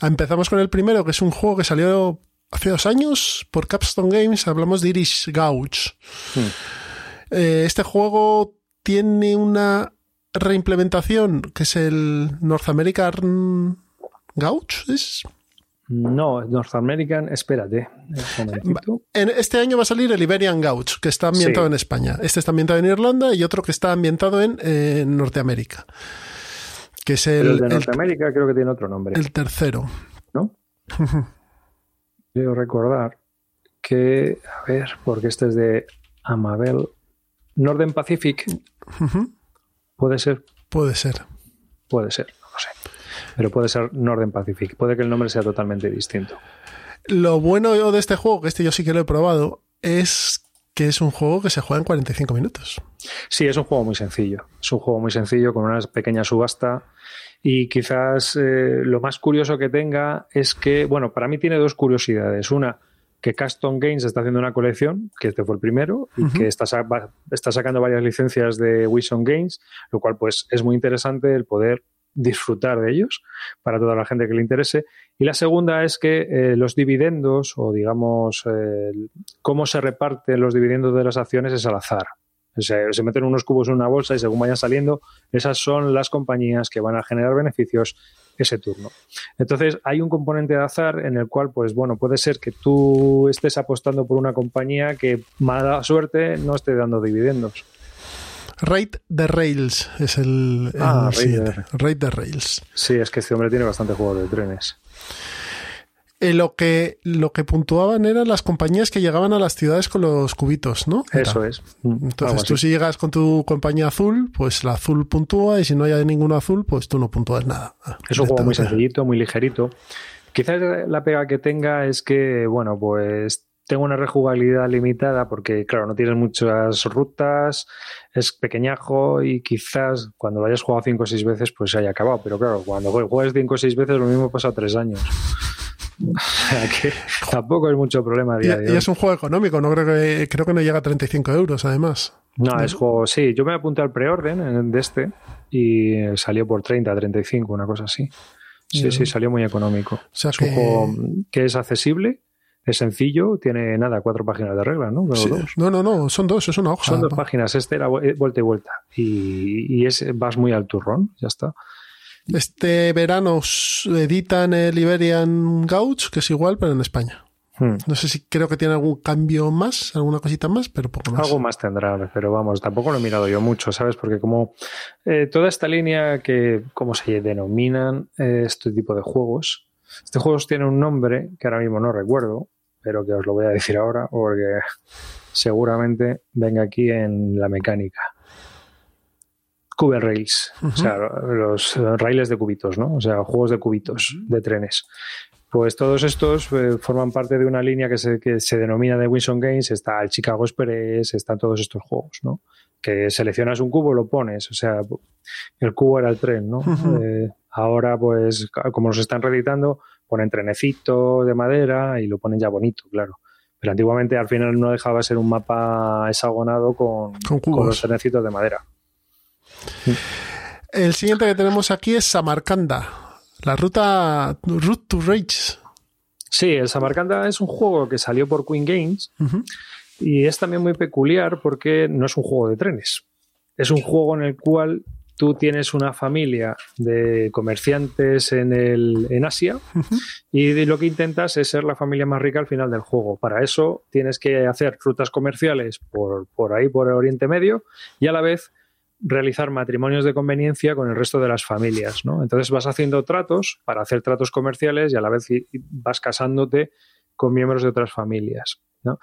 Empezamos con el primero, que es un juego que salió hace dos años por Capstone Games. Hablamos de Irish Gouge. Hmm. Eh, este juego tiene una reimplementación que es el North American ¿Gauch es? No, North American, espérate. En este año va a salir el Iberian Gauch, que está ambientado en España. Este está ambientado en Irlanda y otro que está ambientado en, Norteamérica. Que es el, el de Norteamérica creo que tiene otro nombre. El tercero. ¿No? Quiero recordar que, a ver, porque este es de Amabel. Northern Pacific. ¿Puede ser? Puede ser. Puede ser pero puede ser Northern Pacific. Puede que el nombre sea totalmente distinto. Lo bueno de este juego, que este yo sí que lo he probado, es que es un juego que se juega en 45 minutos. Sí, es un juego muy sencillo. Es un juego muy sencillo con una pequeña subasta. Y quizás eh, lo más curioso que tenga es que, bueno, para mí tiene dos curiosidades. Una, que Custom Games está haciendo una colección, que este fue el primero, y que está, está, sacando varias licencias de Wilson Games, lo cual pues es muy interesante el poder disfrutar de ellos para toda la gente que le interese. Y la segunda es que eh, los dividendos o digamos eh, cómo se reparten los dividendos de las acciones es al azar. Se, se meten unos cubos en una bolsa y según vayan saliendo, esas son las compañías que van a generar beneficios ese turno. Entonces, hay un componente de azar en el cual, pues bueno, puede ser que tú estés apostando por una compañía que, mala suerte, no esté dando dividendos. Raid the Rails es el, el Ah, the Rails. Sí, es que este hombre tiene bastante juego de trenes. Eh, lo, que, lo que puntuaban eran las compañías que llegaban a las ciudades con los cubitos, ¿no? Era. Eso es. Entonces tú si llegas con tu compañía azul, pues la azul puntúa y si no hay ninguno azul, pues tú no puntúas nada. Es un juego muy sencillito, muy ligerito. Quizás la pega que tenga es que, bueno, pues tengo una rejugabilidad limitada porque, claro, no tienes muchas rutas, es pequeñajo y quizás cuando lo hayas jugado 5 o 6 veces, pues se haya acabado. Pero claro, cuando juegues 5 o 6 veces, lo mismo pasa 3 años. Que tampoco es mucho problema a Y, es un juego económico, no creo que creo que no llega a 35 euros además. No, es juego, sí, yo me apunté al preorden en- de este y salió por 30, 35, una cosa así. Sí, sí, salió muy económico. O sea es que- un juego que es accesible, es sencillo, tiene nada, cuatro páginas de reglas, ¿no? Pero Sí. dos. No, no, no, son dos, es una hoja. Son dos páginas, este era vu- vuelta y vuelta. Y, y es, vas muy al turrón, ya está. Este verano editan el Iberian Gauch, que es igual, pero en España. Hmm. No sé si creo que tiene algún cambio más, alguna cosita más, pero poco más. Algo más tendrá, pero vamos, tampoco lo he mirado yo mucho, ¿sabes? Porque como eh, toda esta línea que, ¿cómo se denominan eh, este tipo de juegos? Este juego tiene un nombre que ahora mismo no recuerdo, pero que os lo voy a decir ahora porque seguramente venga aquí en la mecánica. Cube Rails, o sea, los eh, raíles de cubitos, ¿no? O sea, juegos de cubitos, de trenes. Pues todos estos eh, forman parte de una línea que se, que se denomina de Wilson Games. Está el Chicago Express, están todos estos juegos, ¿no? Que seleccionas un cubo, lo pones. O sea, el cubo era el tren, ¿no? Eh, ahora, pues, como los están reeditando, ponen trenecitos de madera y lo ponen ya bonito, claro. Pero antiguamente al final no dejaba de ser un mapa hexagonado con, Con con los trenecitos de madera. El siguiente que tenemos aquí es Samarcanda, la ruta Route to Rage. Sí, el Samarcanda es un juego que salió por Queen Games. Y es también muy peculiar porque no es un juego de trenes. Es un juego en el cual tú tienes una familia de comerciantes en, el, en Asia y lo que intentas es ser la familia más rica al final del juego. Para eso tienes que hacer rutas comerciales por, por ahí, por el Oriente Medio, y a la vez realizar matrimonios de conveniencia con el resto de las familias. ¿no? Entonces vas haciendo tratos para hacer tratos comerciales y a la vez vas casándote con miembros de otras familias. ¿no?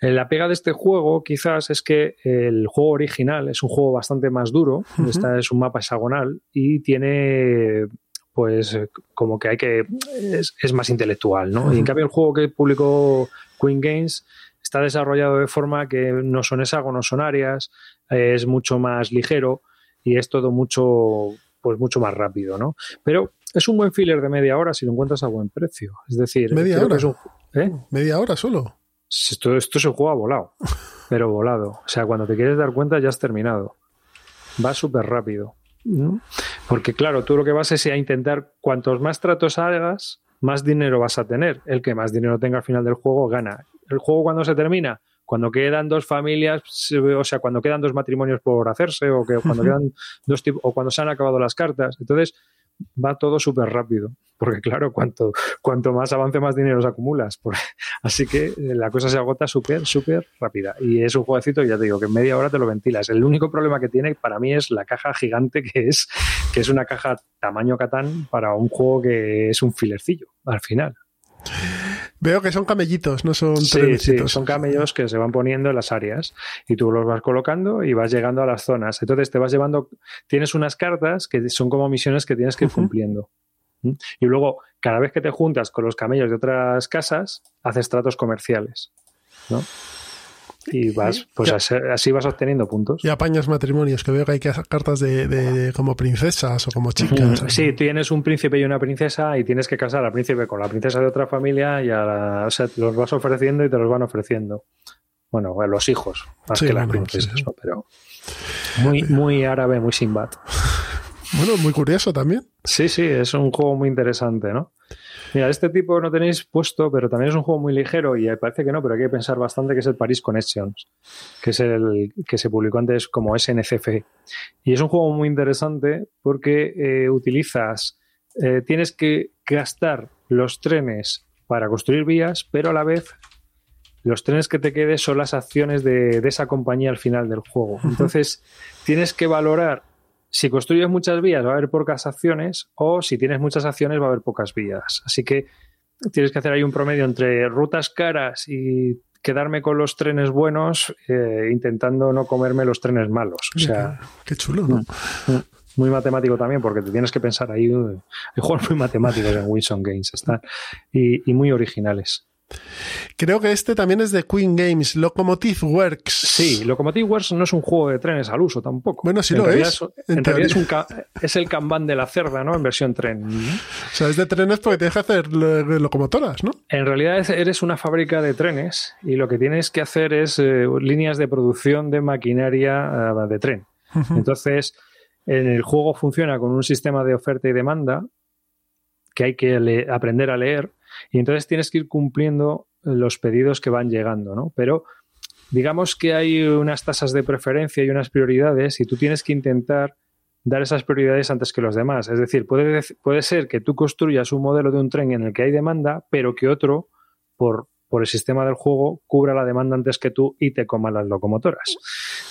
Eh, La pega de este juego quizás es que el juego original es un juego bastante más duro, esta es un mapa hexagonal y tiene pues eh, como que hay que es, es más intelectual, ¿no? Y en cambio el juego que publicó Queen Games está desarrollado de forma que no son hexágonos, son áreas, es mucho más ligero y es todo mucho pues mucho más rápido, ¿no? Pero es un buen filler de media hora si lo encuentras a buen precio. Es decir, ¿Media hora? un- ¿eh? Media hora solo. Esto, esto se juega volado, pero volado. O sea, cuando te quieres dar cuenta ya has terminado. Va súper rápido. ¿no? Porque claro, tú lo que vas es a intentar, cuantos más tratos hagas, más dinero vas a tener. El que más dinero tenga al final del juego gana. El juego cuando se termina, cuando quedan dos familias, o sea, cuando quedan dos matrimonios por hacerse, o que cuando quedan dos o cuando se han acabado las cartas. Entonces, va todo súper rápido. Porque claro, cuanto, cuanto más avance, más dinero acumulas. Por- Así que eh, la cosa se agota súper, súper rápida. Y es un jueguecito, ya te digo, que en media hora te lo ventilas. El único problema que tiene para mí es la caja gigante que es, que es una caja tamaño Catán para un juego que es un filercillo al final. Veo que son camellitos, no son Sí, sí, son camellos que se van poniendo en las áreas y tú los vas colocando y vas llegando a las zonas. Entonces te vas llevando, tienes unas cartas que son como misiones que tienes que ir cumpliendo. Y luego, cada vez que te juntas con los camellos de otras casas, haces tratos comerciales. ¿no? Y vas, pues así, así vas obteniendo puntos. Y apañas matrimonios, que veo que hay que hacer cartas de, de- de como princesas o como chicas. Sí, tienes un príncipe y una princesa y tienes que casar al príncipe con la princesa de otra familia y a la- o sea, te los vas ofreciendo y te los van ofreciendo. Bueno, a los hijos, más Sí, que las bueno, princesas, sí, sí. ¿no? Pero muy, muy árabe, muy Sinbad. Bueno, muy curioso también. Sí, sí, es un juego muy interesante, ¿no? Mira, este tipo no tenéis puesto, pero también es un juego muy ligero y parece que no, pero hay que pensar bastante que es el Paris Connections, que es el que se publicó antes como SNCF. Y es un juego muy interesante porque eh, utilizas, eh, tienes que gastar los trenes para construir vías, pero a la vez los trenes que te quedes son las acciones de, de esa compañía al final del juego. Entonces, tienes que valorar si construyes muchas vías va a haber pocas acciones o si tienes muchas acciones va a haber pocas vías. Así que tienes que hacer ahí un promedio entre rutas caras y quedarme con los trenes buenos eh, intentando no comerme los trenes malos. O sea, qué, chulo, ¿no? Mm, mm, muy matemático también porque te tienes que pensar ahí. Hay juegos muy matemáticos en Wilson Games están y, y muy originales. Creo que este también es de Queen Games, Locomotive Works. Sí, Locomotive Works no es un juego de trenes al uso tampoco. Bueno, sí lo es. en, realidad es, el Kanban de la cerda, ¿no? En versión tren. O sea, es de trenes porque tienes que hacer locomotoras, ¿no? En realidad eres una fábrica de trenes y lo que tienes que hacer es eh, líneas de producción de maquinaria eh, de tren. Entonces, en el juego funciona con un sistema de oferta y demanda que hay que aprender a leer y entonces tienes que ir cumpliendo los pedidos que van llegando, ¿no? Pero digamos que hay unas tasas de preferencia y unas prioridades y tú tienes que intentar dar esas prioridades antes que los demás. Es decir, puede, puede ser que tú construyas un modelo de un tren en el que hay demanda, pero que otro, por, por el sistema del juego, cubra la demanda antes que tú y te coma las locomotoras.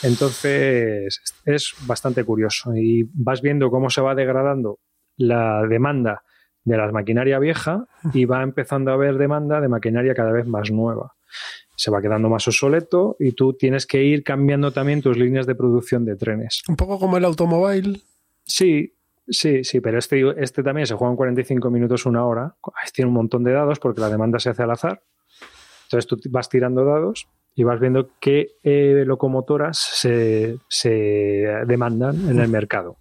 Entonces, es bastante curioso y vas viendo cómo se va degradando la demanda de la maquinaria vieja y va empezando a haber demanda de maquinaria cada vez más nueva. Se va quedando más obsoleto y tú tienes que ir cambiando también tus líneas de producción de trenes. Un poco como el automóvil. Sí, sí, sí, pero este, este también se juega en 45 minutos, una hora. Tiene un montón de dados porque la demanda se hace al azar. Entonces tú vas tirando dados y vas viendo qué eh, locomotoras se, se demandan en el mercado.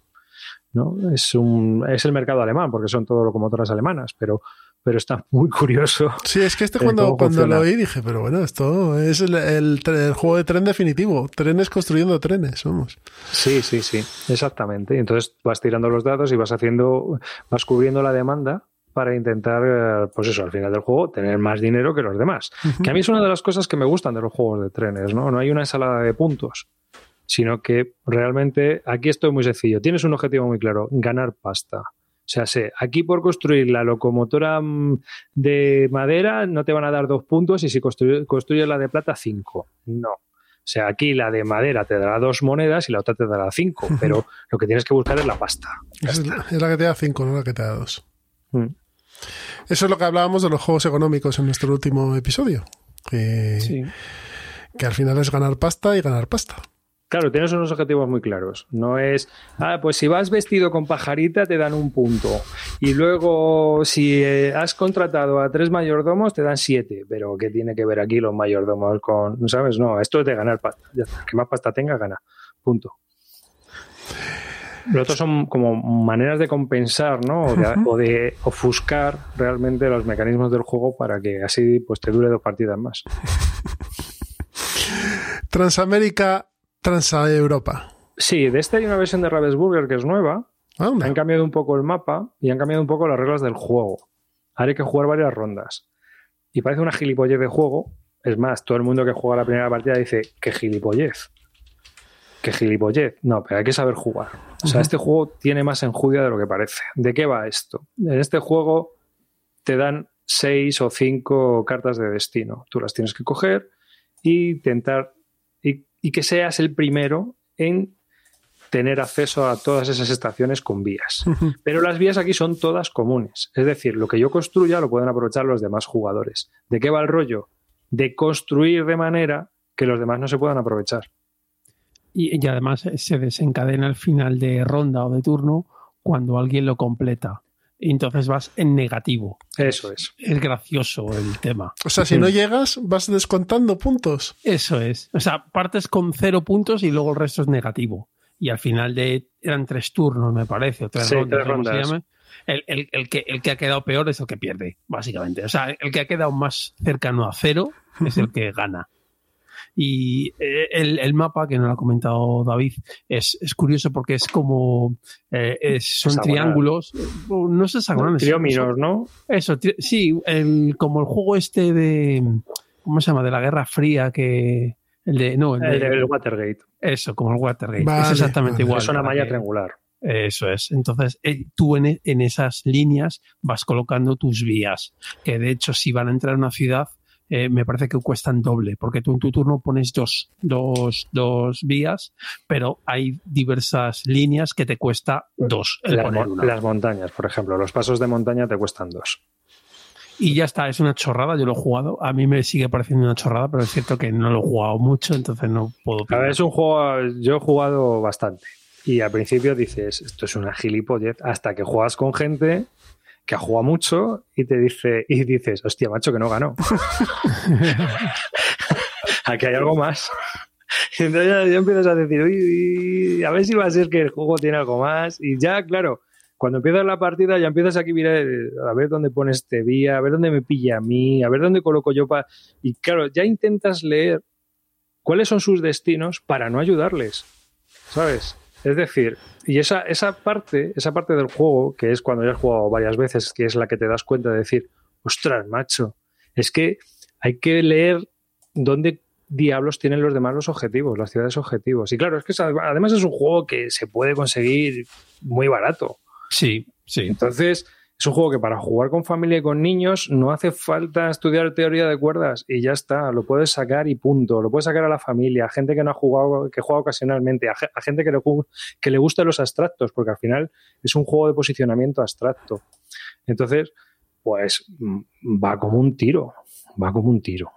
¿No? Es, un, es el mercado alemán, porque son todo locomotoras alemanas, pero, pero está muy curioso. Sí, es que este cuando, cuando lo oí dije, pero bueno, esto es el, el, juego de tren definitivo, trenes construyendo trenes, vamos. Sí, sí, sí, exactamente. Entonces vas tirando los datos y vas haciendo, vas cubriendo la demanda para intentar, pues eso, al final del juego, tener más dinero que los demás. Que a mí es una de las cosas que me gustan de los juegos de trenes, ¿no? No hay una ensalada de puntos sino que realmente aquí esto muy sencillo. Tienes un objetivo muy claro, ganar pasta. O sea, sé, aquí por construir la locomotora mm, de madera no te van a dar dos puntos y si construyes la de plata, cinco. No. O sea, aquí la de madera te dará dos monedas y la otra te dará cinco, pero lo que tienes que buscar es la pasta. Es la, que te da cinco, no la que te da dos. Mm. Eso es lo que hablábamos de los juegos económicos en nuestro último episodio. sí. que al final es ganar pasta y ganar pasta. Claro, tienes unos objetivos muy claros. No es, ah, pues si vas vestido con pajarita te dan un punto. Y luego, si eh, has contratado a tres mayordomos, te dan siete. Pero ¿qué tiene que ver aquí los mayordomos con, ¿sabes? No, esto es de ganar pasta. Ya está. Que más pasta tenga, gana. Punto. Los otros son como maneras de compensar, ¿no? O de, o de, ofuscar realmente los mecanismos del juego para que así pues te dure dos partidas más. Transamérica Trans-Europa. Sí, de este hay una versión de Ravensburger que es nueva. Han cambiado un poco el mapa y han cambiado un poco las reglas del juego. Ahora hay que jugar varias rondas. Y parece una gilipollez de juego. Es más, todo el mundo que juega la primera partida dice, que gilipollez. Que gilipollez. No, pero hay que saber jugar. O sea, este juego tiene más enjudia de lo que parece. ¿De qué va esto? En este juego te dan seis o cinco cartas de destino. Tú las tienes que coger e intentar y que seas el primero en tener acceso a todas esas estaciones con vías. Pero las vías aquí son todas comunes. Es decir, lo que yo construya lo pueden aprovechar los demás jugadores. ¿De qué va el rollo? De construir de manera que los demás no se puedan aprovechar. Y, y además se desencadena al final de ronda o de turno cuando alguien lo completa y entonces vas en negativo. Eso es. Es gracioso el tema. O sea, si no llegas, vas descontando puntos. Eso es. O sea, partes con cero puntos y luego el resto es negativo. Y al final de eran tres turnos, me parece, o tres rondas, El, que, el que ha quedado peor es el que pierde, básicamente. O sea, el que ha quedado más cercano a cero es el que gana. Y eh, el, el, mapa, que no lo ha comentado David, es, es curioso porque es como. Eh, es, son triángulos. No sé hexagonales. Trióminos, ¿no? Eso, sí, el, como el juego este de. ¿Cómo se llama? De la Guerra Fría que. El de. No, el, de, el Watergate. Eso, como el Watergate. es exactamente igual. Es una malla triangular. Eso es. Entonces, eh, tú en, en, esas líneas vas colocando tus vías, que de hecho si van a entrar a una ciudad, eh, me parece que cuestan doble, porque tú en tu turno pones dos, dos, dos vías, pero hay diversas líneas que te cuesta dos. Las, las montañas, por ejemplo, los pasos de montaña te cuestan dos. Y ya está, es una chorrada, yo lo he jugado. A mí me sigue pareciendo una chorrada, pero es cierto que no lo he jugado mucho, entonces no puedo. A ver, es un juego, yo he jugado bastante. Y al principio dices, esto es una gilipollez, hasta que juegas con gente que ha jugado mucho y te dice, y dices, hostia, macho, que no ganó. Aquí hay algo más. Y entonces ya, empiezas a decir, uy, a ver si va a ser que el juego tiene algo más. Y ya, claro, cuando empiezas la partida ya empiezas aquí mirar a ver dónde pone este vía, a ver dónde me pilla a mí, a ver dónde coloco yo para... Y claro, ya intentas leer cuáles son sus destinos para no ayudarles, ¿sabes? Es decir, y esa, esa parte, esa parte del juego, que es cuando ya has jugado varias veces, que es la que te das cuenta de decir, ostras, macho, es que hay que leer dónde diablos tienen los demás los objetivos, las ciudades objetivos. Y claro, es que además es un juego que se puede conseguir muy barato. Sí, sí. Entonces, es un juego que para jugar con familia y con niños no hace falta estudiar teoría de cuerdas y ya está, lo puedes sacar y punto. Lo puedes sacar a la familia, a gente que no ha jugado, que juega ocasionalmente, a, gente que le, que le gustan los abstractos, porque al final es un juego de posicionamiento abstracto. Entonces, pues mm, va como un tiro, va como un tiro.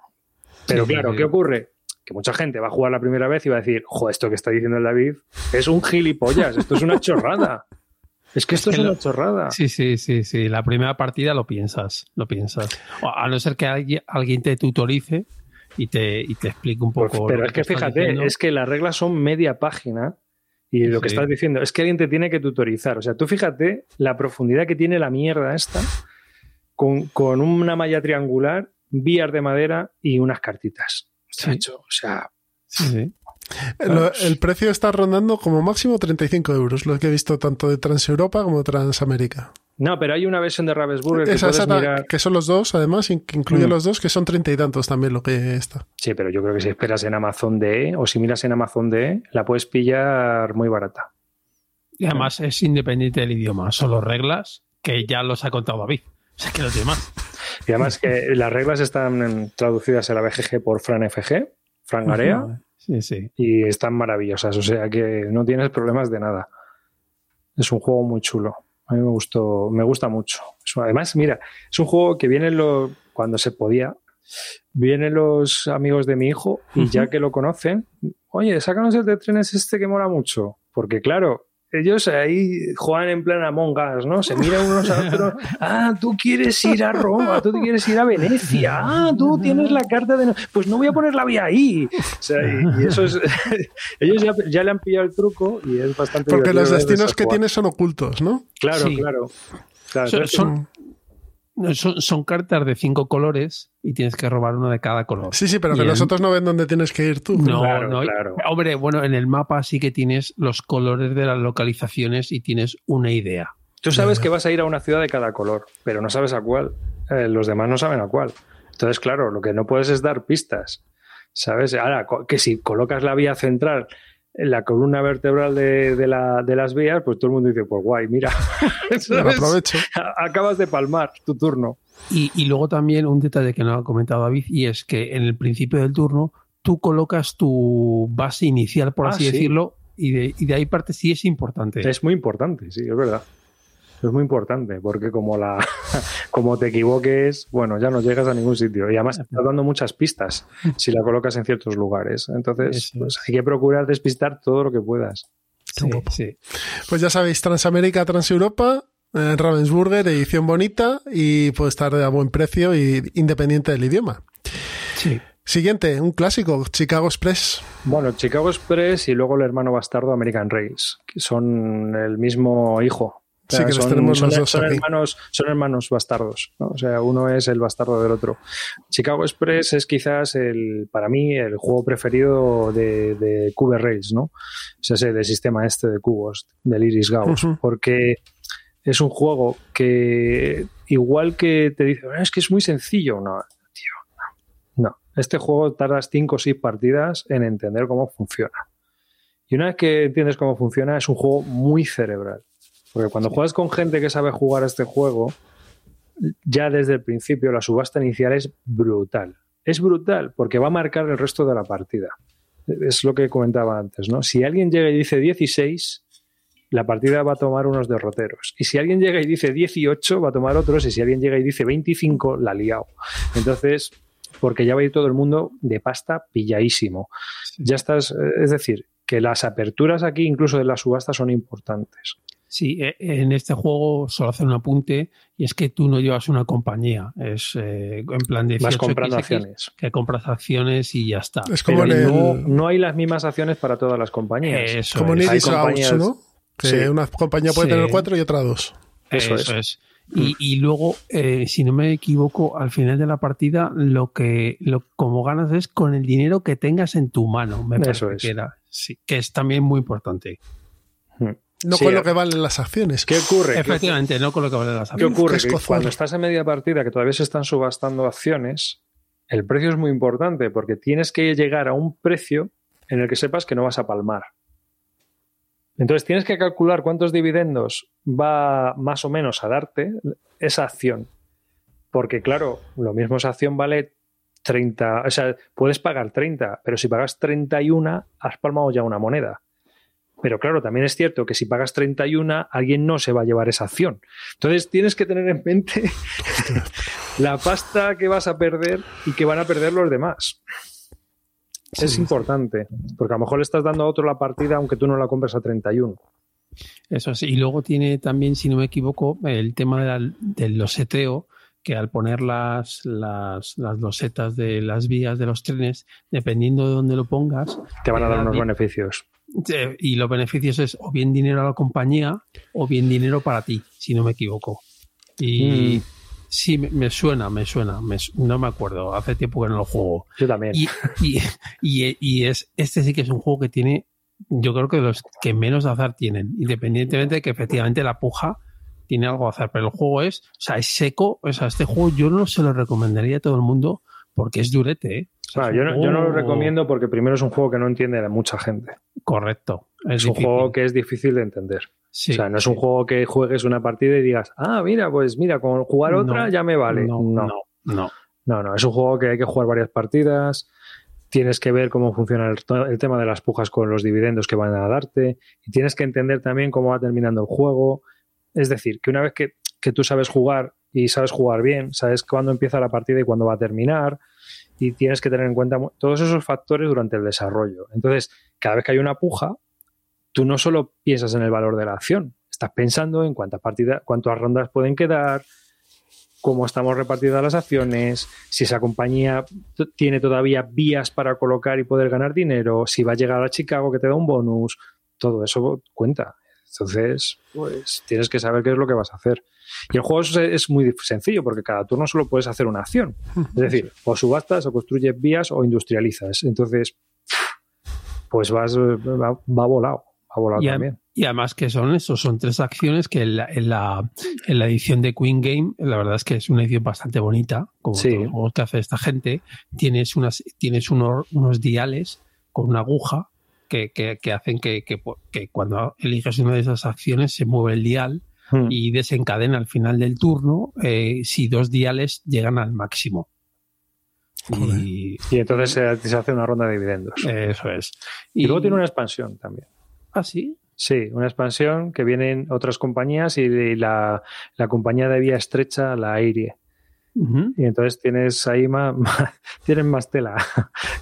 Pero claro, ¿qué ocurre? Que mucha gente va a jugar la primera vez y va a decir, jo, esto que está diciendo el David es un gilipollas, esto es una chorrada. Es que esto es, una chorrada. Sí, sí, sí, sí. La primera partida lo piensas, lo piensas. A no ser que alguien te tutorice y te, y te explique un pues, poco. pero es que fíjate, es que las reglas son media página y lo que estás diciendo es que alguien te tiene que tutorizar. O sea, tú fíjate la profundidad que tiene la mierda esta con, con una malla triangular, vías de madera y unas cartitas. o sea. Sí, el, precio está rondando como máximo 35 euros, lo que he visto tanto de Transeuropa como de Transamérica. No, pero hay una versión de Ravensburger que, que son los dos, además, que incluye mm. los dos, que son treinta y tantos también lo que está. Sí, pero yo creo que si esperas en Amazon DE o si miras en Amazon DE, la puedes pillar muy barata. Y además es independiente del idioma, solo reglas que ya los ha contado David. O sea, que los demás. Y además que las reglas están traducidas en la BGG por Fran FG, Fran Garea. Sí, sí. Y están maravillosas, o sea que no tienes problemas de nada. Es un juego muy chulo. A mí me gustó, me gusta mucho. Además, mira, es un juego que vienen los, cuando se podía, vienen los amigos de mi hijo y ya que lo conocen, oye, sácanos el de trenes este que mola mucho. Porque claro, ellos ahí juegan en plan Among Us, ¿no? Se miran unos a otros. Ah, tú quieres ir a Roma, tú quieres ir a Venecia. Ah, tú tienes la carta de. Pues no voy a poner la vía ahí. O sea, y, eso es. ellos ya, le han pillado el truco y es bastante. Porque los destinos que tienes son ocultos, ¿no? Claro, claro. claro son, son, cartas de cinco colores y tienes que robar uno de cada color. Sí, sí, pero que los otros no ven dónde tienes que ir tú. No, no. Hombre, bueno, en el mapa sí que tienes los colores de las localizaciones y tienes una idea. Tú sabes que vas a ir a una ciudad de cada color, pero no sabes a cuál. Eh, los demás no saben a cuál. Entonces, claro, lo que no puedes es dar pistas. ¿Sabes? Ahora, que si colocas la vía central la columna vertebral de, de, las vías, pues todo el mundo dice, pues guay, mira, aprovecho. acabas de palmar tu turno. Y, luego también un detalle que no ha comentado David, y es que en el principio del turno tú colocas tu base inicial, por ah, así decirlo, y de, y de ahí parte sí es importante. Es muy importante, sí, es verdad es muy importante, porque como la como te equivoques, bueno, ya no llegas a ningún sitio. Y además estás dando muchas pistas si la colocas en ciertos lugares. Entonces, pues, hay que procurar despistar todo lo que puedas. Sí, Pues ya sabéis, Transamérica, Transeuropa, eh, Ravensburger, edición bonita y puede estar a buen precio y independiente del idioma. Sí. Siguiente, un clásico, Chicago Express. Bueno, Chicago Express y luego el hermano bastardo American Race, que son el mismo hijo Sí, que los son, tenemos son- los dos son aquí. hermanos, son hermanos bastardos, ¿no? O sea, uno es el bastardo del otro. Chicago Express es quizás el, para mí, el juego preferido de, de Cube Rails, ¿no? Es ese del sistema este de cubos, del Iris Gauss, porque es un juego que, igual que te dice, "Ah, es que es muy sencillo, no, tío, no. No, este juego tardas 5 o 6 partidas en entender cómo funciona. Y una vez que entiendes cómo funciona, es un juego muy cerebral. Porque cuando juegas con gente que sabe jugar a este juego, ya desde el principio la subasta inicial es brutal. Es brutal porque va a marcar el resto de la partida. Es lo que comentaba antes, ¿no? Si alguien llega y dice 16, la partida va a tomar unos derroteros. Y si alguien llega y dice 18, va a tomar otros. Y si alguien llega y dice 25, la ha liado. Entonces, porque ya va a ir todo el mundo de pasta pilladísimo. Ya estás, eh, es decir, que las aperturas aquí, incluso de la subasta, son importantes. Sí, eh, en este juego solo hacer un apunte y es que tú no llevas una compañía, es eh, en plan de Vas 18 comprando acciones. que compras acciones y ya está. Es como Pero en el, no, no hay las mismas acciones para todas las compañías. Eso como en es. Iris Gauss, compañías- ¿no? Que Sí. una compañía puede Sí. tener cuatro y otra dos. Eso Eso, es. es. Y, y luego, eh, si no me equivoco, al final de la partida, lo que lo, como ganas es con el dinero que tengas en tu mano. Me Eso parece es. que era. Sí, que es también muy importante. No Sí, con lo que valen las acciones. ¿Qué ocurre? ¿Qué- Efectivamente, no con lo que vale las ¿Qué acciones. ocurre? qué escozor. cuando estás en media partida, que todavía se están subastando acciones, el precio es muy importante porque tienes que llegar a un precio en el que sepas que no vas a palmar. Entonces tienes que calcular cuántos dividendos va más o menos a darte esa acción. Porque claro, lo mismo esa acción vale 30, o sea, puedes pagar 30, pero si pagas 31, has palmado ya una moneda. Pero claro, también es cierto que si pagas 31, alguien no se va a llevar esa acción. Entonces tienes que tener en mente la pasta que vas a perder y que van a perder los demás. es importante, porque a lo mejor le estás dando a otro la partida aunque tú no la compres a 31. Eso sí. Y luego tiene también, si no me equivoco, el tema de la- del loseteo, que al poner las, las, las losetas de las vías de los trenes, dependiendo de dónde lo pongas, Te van a dar Te da unos beneficios. Y los beneficios es o bien dinero a la compañía o bien dinero para ti, si no me equivoco. Y Mm. sí, me, me suena, me suena, me no me acuerdo, hace tiempo que no lo juego. Yo también. Y, y, y- y es, este sí que es un juego que tiene, yo creo que los que menos azar tienen, independientemente de que efectivamente la puja tiene algo de azar, pero el juego es, o sea, es seco, o sea, este juego yo no se lo recomendaría a todo el mundo porque es durete, ¿eh? Yo, no, yo no lo recomiendo porque primero es un juego que no entiende a mucha gente. Correcto. Es, Es un juego que es difícil de entender. Sí, o sea, no es un juego que juegues una partida y digas, ah, mira, pues mira, con jugar No, otra ya me vale. No, no, no, no. Es un juego que hay que jugar varias partidas. Tienes que ver cómo funciona el, el tema de las pujas con los dividendos que van a darte. Y tienes que entender también cómo va terminando el juego. Es decir, que una vez que, que tú sabes jugar y sabes jugar bien, sabes cuándo empieza la partida y cuándo va a terminar. Y tienes que tener en cuenta todos esos factores durante el desarrollo. Entonces, cada vez que hay una puja, tú no solo piensas en el valor de la acción, estás pensando en cuántas partidas, cuántas rondas pueden quedar, cómo estamos repartidas las acciones, si esa compañía tiene todavía vías para colocar y poder ganar dinero, si va a llegar a Chicago que te da un bonus, todo eso cuenta. Entonces, pues tienes que saber qué es lo que vas a hacer. Y el juego es, es muy sencillo porque cada turno solo puedes hacer una acción. Es decir, o subastas, o construyes vías, o industrializas. Entonces, pues vas, va, va volado. Va volado Y, también. y además que son eso, son tres acciones que en la, en la, en la edición de Queen Game, la verdad es que es una edición bastante bonita, como Sí. todos los juegos que hace esta gente. Tienes unas, tienes unos, unos diales con una aguja que, que, que hacen que, que, que cuando eliges una de esas acciones se mueve el dial Hmm. y desencadena al final del turno eh, si dos diales llegan al máximo. Y Y entonces se, se hace una ronda de dividendos. eso es. y luego tiene una expansión también. ¿Ah, sí? Sí, una expansión que vienen otras compañías y la, la compañía de vía estrecha la aire. Y entonces tienes ahí más, tienes más tela,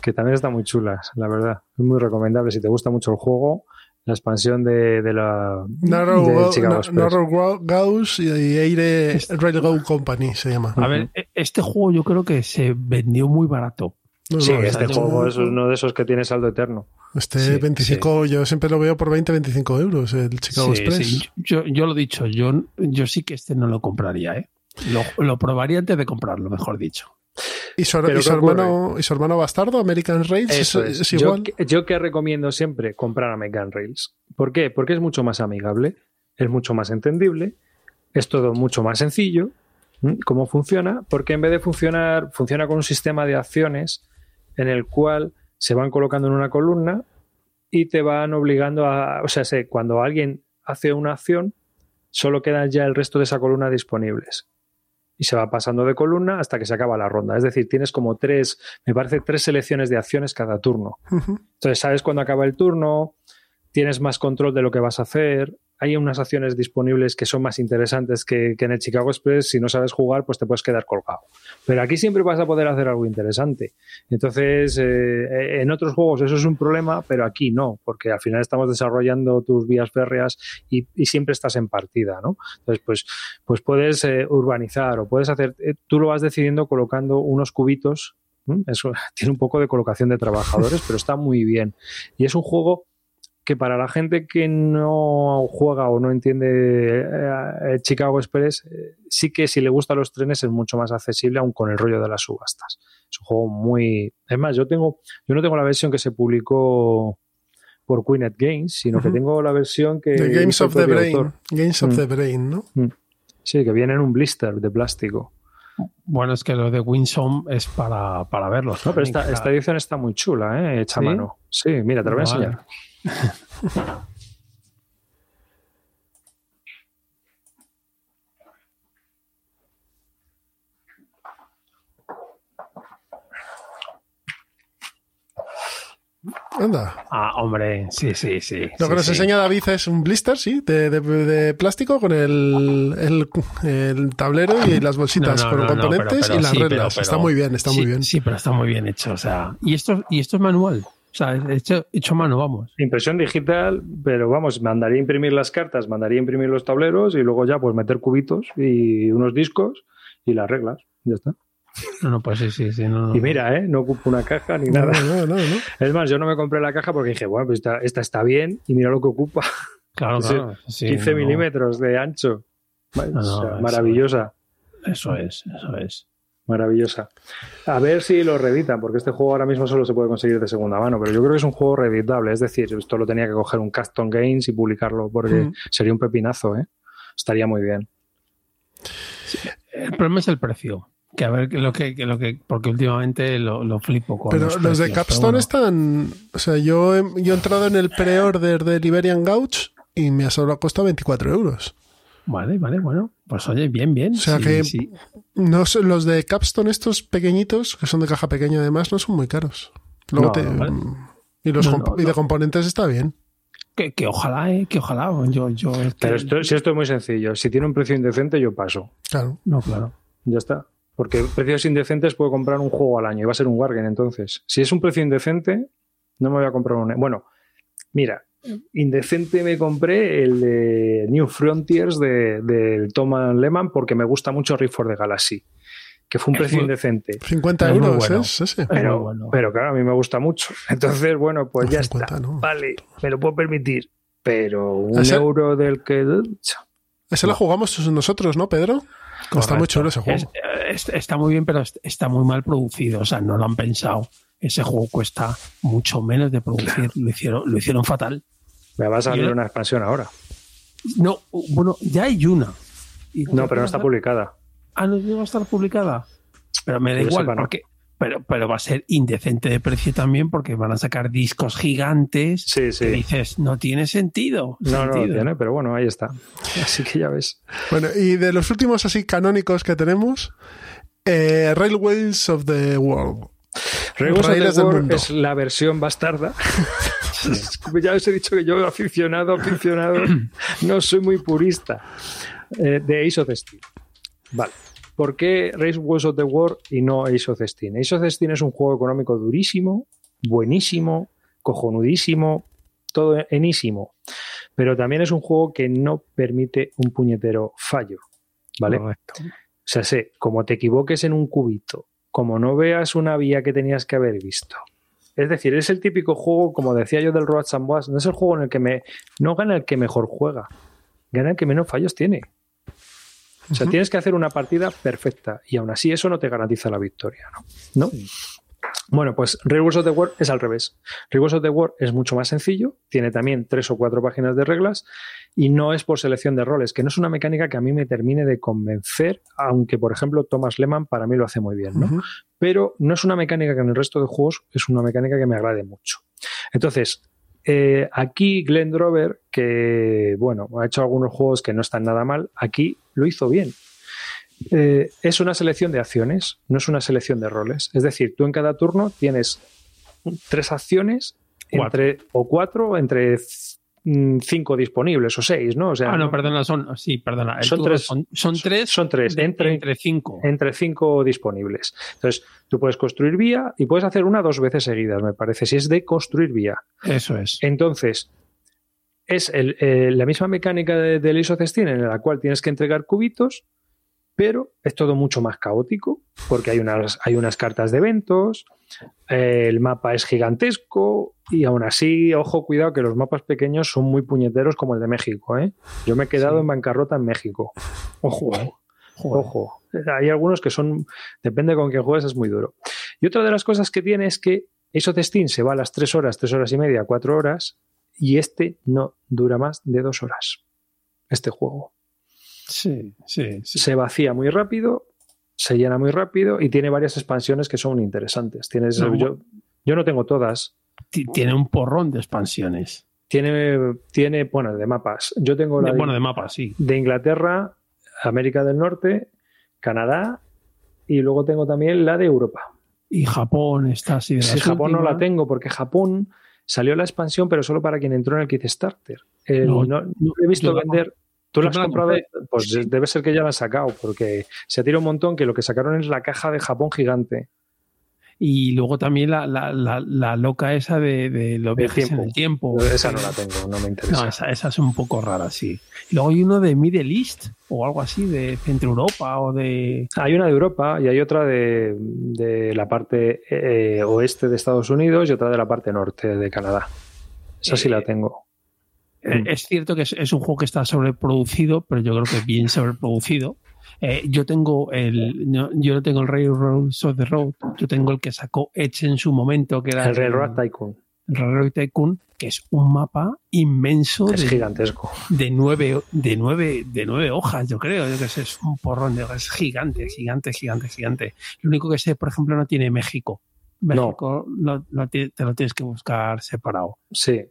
que también está muy chulas, la verdad. Es muy recomendable. Si te gusta mucho el juego, la expansión de, de la Narrow, de Chicago. Narrow Gauss y, Aire Railgo Company se llama. A ver, este juego yo creo que se vendió muy barato. No, Sí, no, este juego es uno de esos que tiene saldo eterno. Este Sí, 25, yo siempre lo veo por 20, 25 euros, el Chicago Sí, Express. sí, Yo, yo lo he dicho, yo, yo sí que este no lo compraría, ¿eh? Lo, lo probaría antes de comprarlo, mejor dicho. ¿Y su, hermano, ¿Y su hermano bastardo, American Rails? Eso es, es. es igual. Yo, yo que recomiendo siempre comprar American Rails. ¿Por qué? Porque es mucho más amigable, es mucho más entendible, es todo mucho más sencillo. ¿Cómo funciona? Porque en vez de funcionar, funciona con un sistema de acciones en el cual se van colocando en una columna y te van obligando a. O sea, sé, cuando alguien hace una acción, solo quedan ya el resto de esa columna disponibles. Y se va pasando de columna hasta que se acaba la ronda. Es decir, tienes como tres, me parece, tres selecciones de acciones cada turno. Entonces, sabes cuándo acaba el turno, tienes más control de lo que vas a hacer. Hay unas acciones disponibles que son más interesantes que, que en el Chicago Express. Si no sabes jugar, pues te puedes quedar colgado. Pero aquí siempre vas a poder hacer algo interesante. Entonces, eh, en otros juegos eso es un problema, pero aquí no, porque al final estamos desarrollando tus vías férreas y, siempre estás en partida, ¿no? Entonces, pues, pues puedes eh, urbanizar o puedes hacer, eh, tú lo vas decidiendo colocando unos cubitos. Eso tiene un poco de colocación de trabajadores, pero está muy bien. Y es un juego que para la gente que no juega o no entiende eh, el Chicago Express, eh, sí que si le gustan los trenes es mucho más accesible aún con el rollo de las subastas. Es un juego muy... Es más, yo tengo, yo no tengo la versión que se publicó por Queenet Games, sino que tengo la versión que... The Games of the Brain. autor. Games of Mm. the Brain, ¿no? Sí, que viene en un blister de plástico. Bueno, es que lo de Winsome es para, para verlos. No, pero esta, esta edición está muy chula, ¿eh? Hecha a ¿Sí? mano. Sí, mira, te lo voy a Vale. Anda. Ah, hombre, sí, sí, sí. Lo que sí, nos sí. enseña David es un blister, sí, de, de- de plástico con el, el, el tablero y las bolsitas No, no, con no, componentes pero- pero y las sí, reglas. pero- está muy bien, está muy bien. Sí, pero está muy bien hecho. O sea, y esto, y esto es manual. O sea, hecho, hecho a mano, vamos. Impresión digital, pero vamos, mandaría a imprimir las cartas, mandaría a imprimir los tableros y luego ya pues meter cubitos y unos discos y las reglas. Ya está. No, no, pues sí, sí, sí. No, no. Y mira, ¿eh? no ocupa una caja ni nada. no. Es más, yo no me compré la caja porque dije, bueno, pues esta, esta está bien y mira lo que ocupa. Claro, Sí, claro. sí, 15 no, no. milímetros de ancho. O sea, maravillosa, Eso es, eso es. Maravillosa. A ver si lo reeditan, porque este juego ahora mismo solo se puede conseguir de segunda mano, pero yo creo que es un juego reeditable. Es decir, esto lo tenía que coger un Custom Games y publicarlo, porque Mm. sería un pepinazo, ¿eh? Estaría muy bien. El problema es el precio. Que a ver que lo que, que lo que porque últimamente lo, lo flipo con Pero los, los de Capstone pero bueno. están. O sea, yo he, yo he entrado en el pre-order de Liberian Gouch y me ha solo costado 24 euros. Vale, vale, bueno. Pues oye, bien, bien. O sea Sí, que- sí. No los de Capstone, estos pequeñitos, que son de caja pequeña además, no son muy caros. Luego No, te- no, vale. y, los No, comp- no, y de no. componentes está bien. Que, que ojalá, eh, que ojalá. Yo, yo, es que- Pero esto, si esto es muy sencillo, si tiene un precio indecente, yo paso. Claro. No, claro. Ya está. Porque precios indecentes puedo comprar un juego al año y va a ser un Wargame entonces. Si es un precio indecente, no me voy a comprar un. Bueno, mira, indecente me compré el de New Frontiers de- del Thomas Lehman porque me gusta mucho Rift for the Galaxy, que fue un precio indecente. 50 Es muy euros bueno. es ese. Es Pero, bueno. pero claro, a mí me gusta mucho. Entonces, bueno, pues No, ya 50 está. no. Vale, me lo puedo permitir. Pero un Ese- euro del que. Ese lo jugamos nosotros, ¿no, Pedro? Está muy chulo ese juego. Es- es- está muy bien, pero es- está muy mal producido. O sea, no lo han pensado. Ese juego cuesta mucho menos de producir. Lo hicieron, lo hicieron fatal. Me va a salir una expansión ahora. No, bueno, ya hay una. Y No, pero no está publicada. Ah, no llegó a estar publicada. Pero me da Que yo igual, sepa, no. porque. Pero, pero va a ser indecente de precio también porque van a sacar discos gigantes. Sí, Que sí. dices, no tiene sentido. No, no lo tiene, pero bueno, ahí está. Así que ya ves. Bueno, y de los últimos así canónicos que tenemos, eh, Railways of the World. Railways of the mundo. es la versión bastarda. ya os he dicho que yo, aficionado, aficionado, no soy muy purista eh, de Ace of Steam. Vale. ¿Por qué Railways of the War y no Ace of Steam? Ace of Steam es un juego económico durísimo, buenísimo, cojonudísimo, todo enísimo. Pero también es un juego que no permite un puñetero fallo. ¿Vale? Correcto. O sea, sé, como te equivoques en un cubito como no veas una vía que tenías que haber visto. Es decir, es el típico juego, como decía yo del Road and no es el juego en el que me. No gana el que mejor juega, gana el que menos fallos tiene. O sea, tienes que hacer una partida perfecta y aún así eso no te garantiza la victoria, ¿no? ¿No? Bueno, pues Rules of the War es al revés. Rules of the War es mucho más sencillo, tiene también tres o cuatro páginas de reglas y no es por selección de roles, que no es una mecánica que a mí me termine de convencer, aunque por ejemplo Thomas Lehman para mí lo hace muy bien, ¿no? Pero no es una mecánica que en el resto de juegos es una mecánica que me agrade mucho. Entonces, eh, aquí Glenn Drover, que bueno, ha hecho algunos juegos que no están nada mal, aquí lo hizo bien. Eh, es una selección de acciones, no es una selección de roles. Es decir, tú en cada turno tienes tres acciones entre, o cuatro entre mm, cinco disponibles o seis, ¿no? O sea, ah, no, perdona, son, sí, perdona. Son tres, son, tres. Son tres, entre, entre cinco. Entre cinco disponibles. Entonces, tú puedes construir vía y puedes hacer una dos veces seguidas, me parece, si es de construir vía. Eso es. Entonces, es eh, la misma mecánica del de isocestín en la cual tienes que entregar cubitos pero es todo mucho más caótico porque hay unas, hay unas cartas de eventos, eh, el mapa es gigantesco y aún así, ojo, cuidado que los mapas pequeños son muy puñeteros como el de México. ¿eh? Yo me he quedado en bancarrota en México. Ojo, ¿eh? ojo. Hay algunos que son, depende con qué juegues, es muy duro. Y otra de las cosas que tiene es que eso Steam se va a las 3 horas, 3 horas y media, 4 horas y este no dura más de 2 horas. Este juego. Sí, sí, Se vacía muy rápido, se llena muy rápido y tiene varias expansiones que son interesantes. Tienes, yo, yo, no tengo todas. Tiene un porrón de expansiones. Tiene, tiene bueno, de mapas. Yo tengo la de, bueno, de mapas, sí. De Inglaterra, América del Norte, Canadá y luego tengo también la de Europa. Y Japón está así de Sí, Japón no la tengo porque Japón salió la expansión, pero solo para quien entró en el Kickstarter. no, no, he visto vender. ¿Tú lo has comprado? Pues debe ser que ya la has sacado, porque se ha tirado un montón que lo que sacaron es la caja de Japón gigante. Y luego también la, la, la, loca esa de, de los viajes en el tiempo. Esa no la tengo, no me interesa. No, esa, esa, es un poco rara, sí. Y luego hay uno de Middle East o algo así, de Centro Europa o de... Hay una de Europa y hay otra de, de la parte eh, oeste de Estados Unidos y otra de la parte norte de Canadá. Esa sí la eh, tengo. Eh, mm. Es cierto que es, un juego que está sobreproducido, pero yo creo que bien sobreproducido. Eh, yo tengo el yo no tengo el Railroads of the Road, yo tengo el que sacó Edge en su momento, que era el Railroad Tycoon. El Railroad Tycoon, que es un mapa inmenso. Es gigantesco. De nueve, de nueve, de nueve hojas, yo creo. que es un porrón de es gigante, gigante, gigante, gigante. Lo único que sé, por ejemplo, no tiene México. México no. te lo tienes que buscar separado. Sí,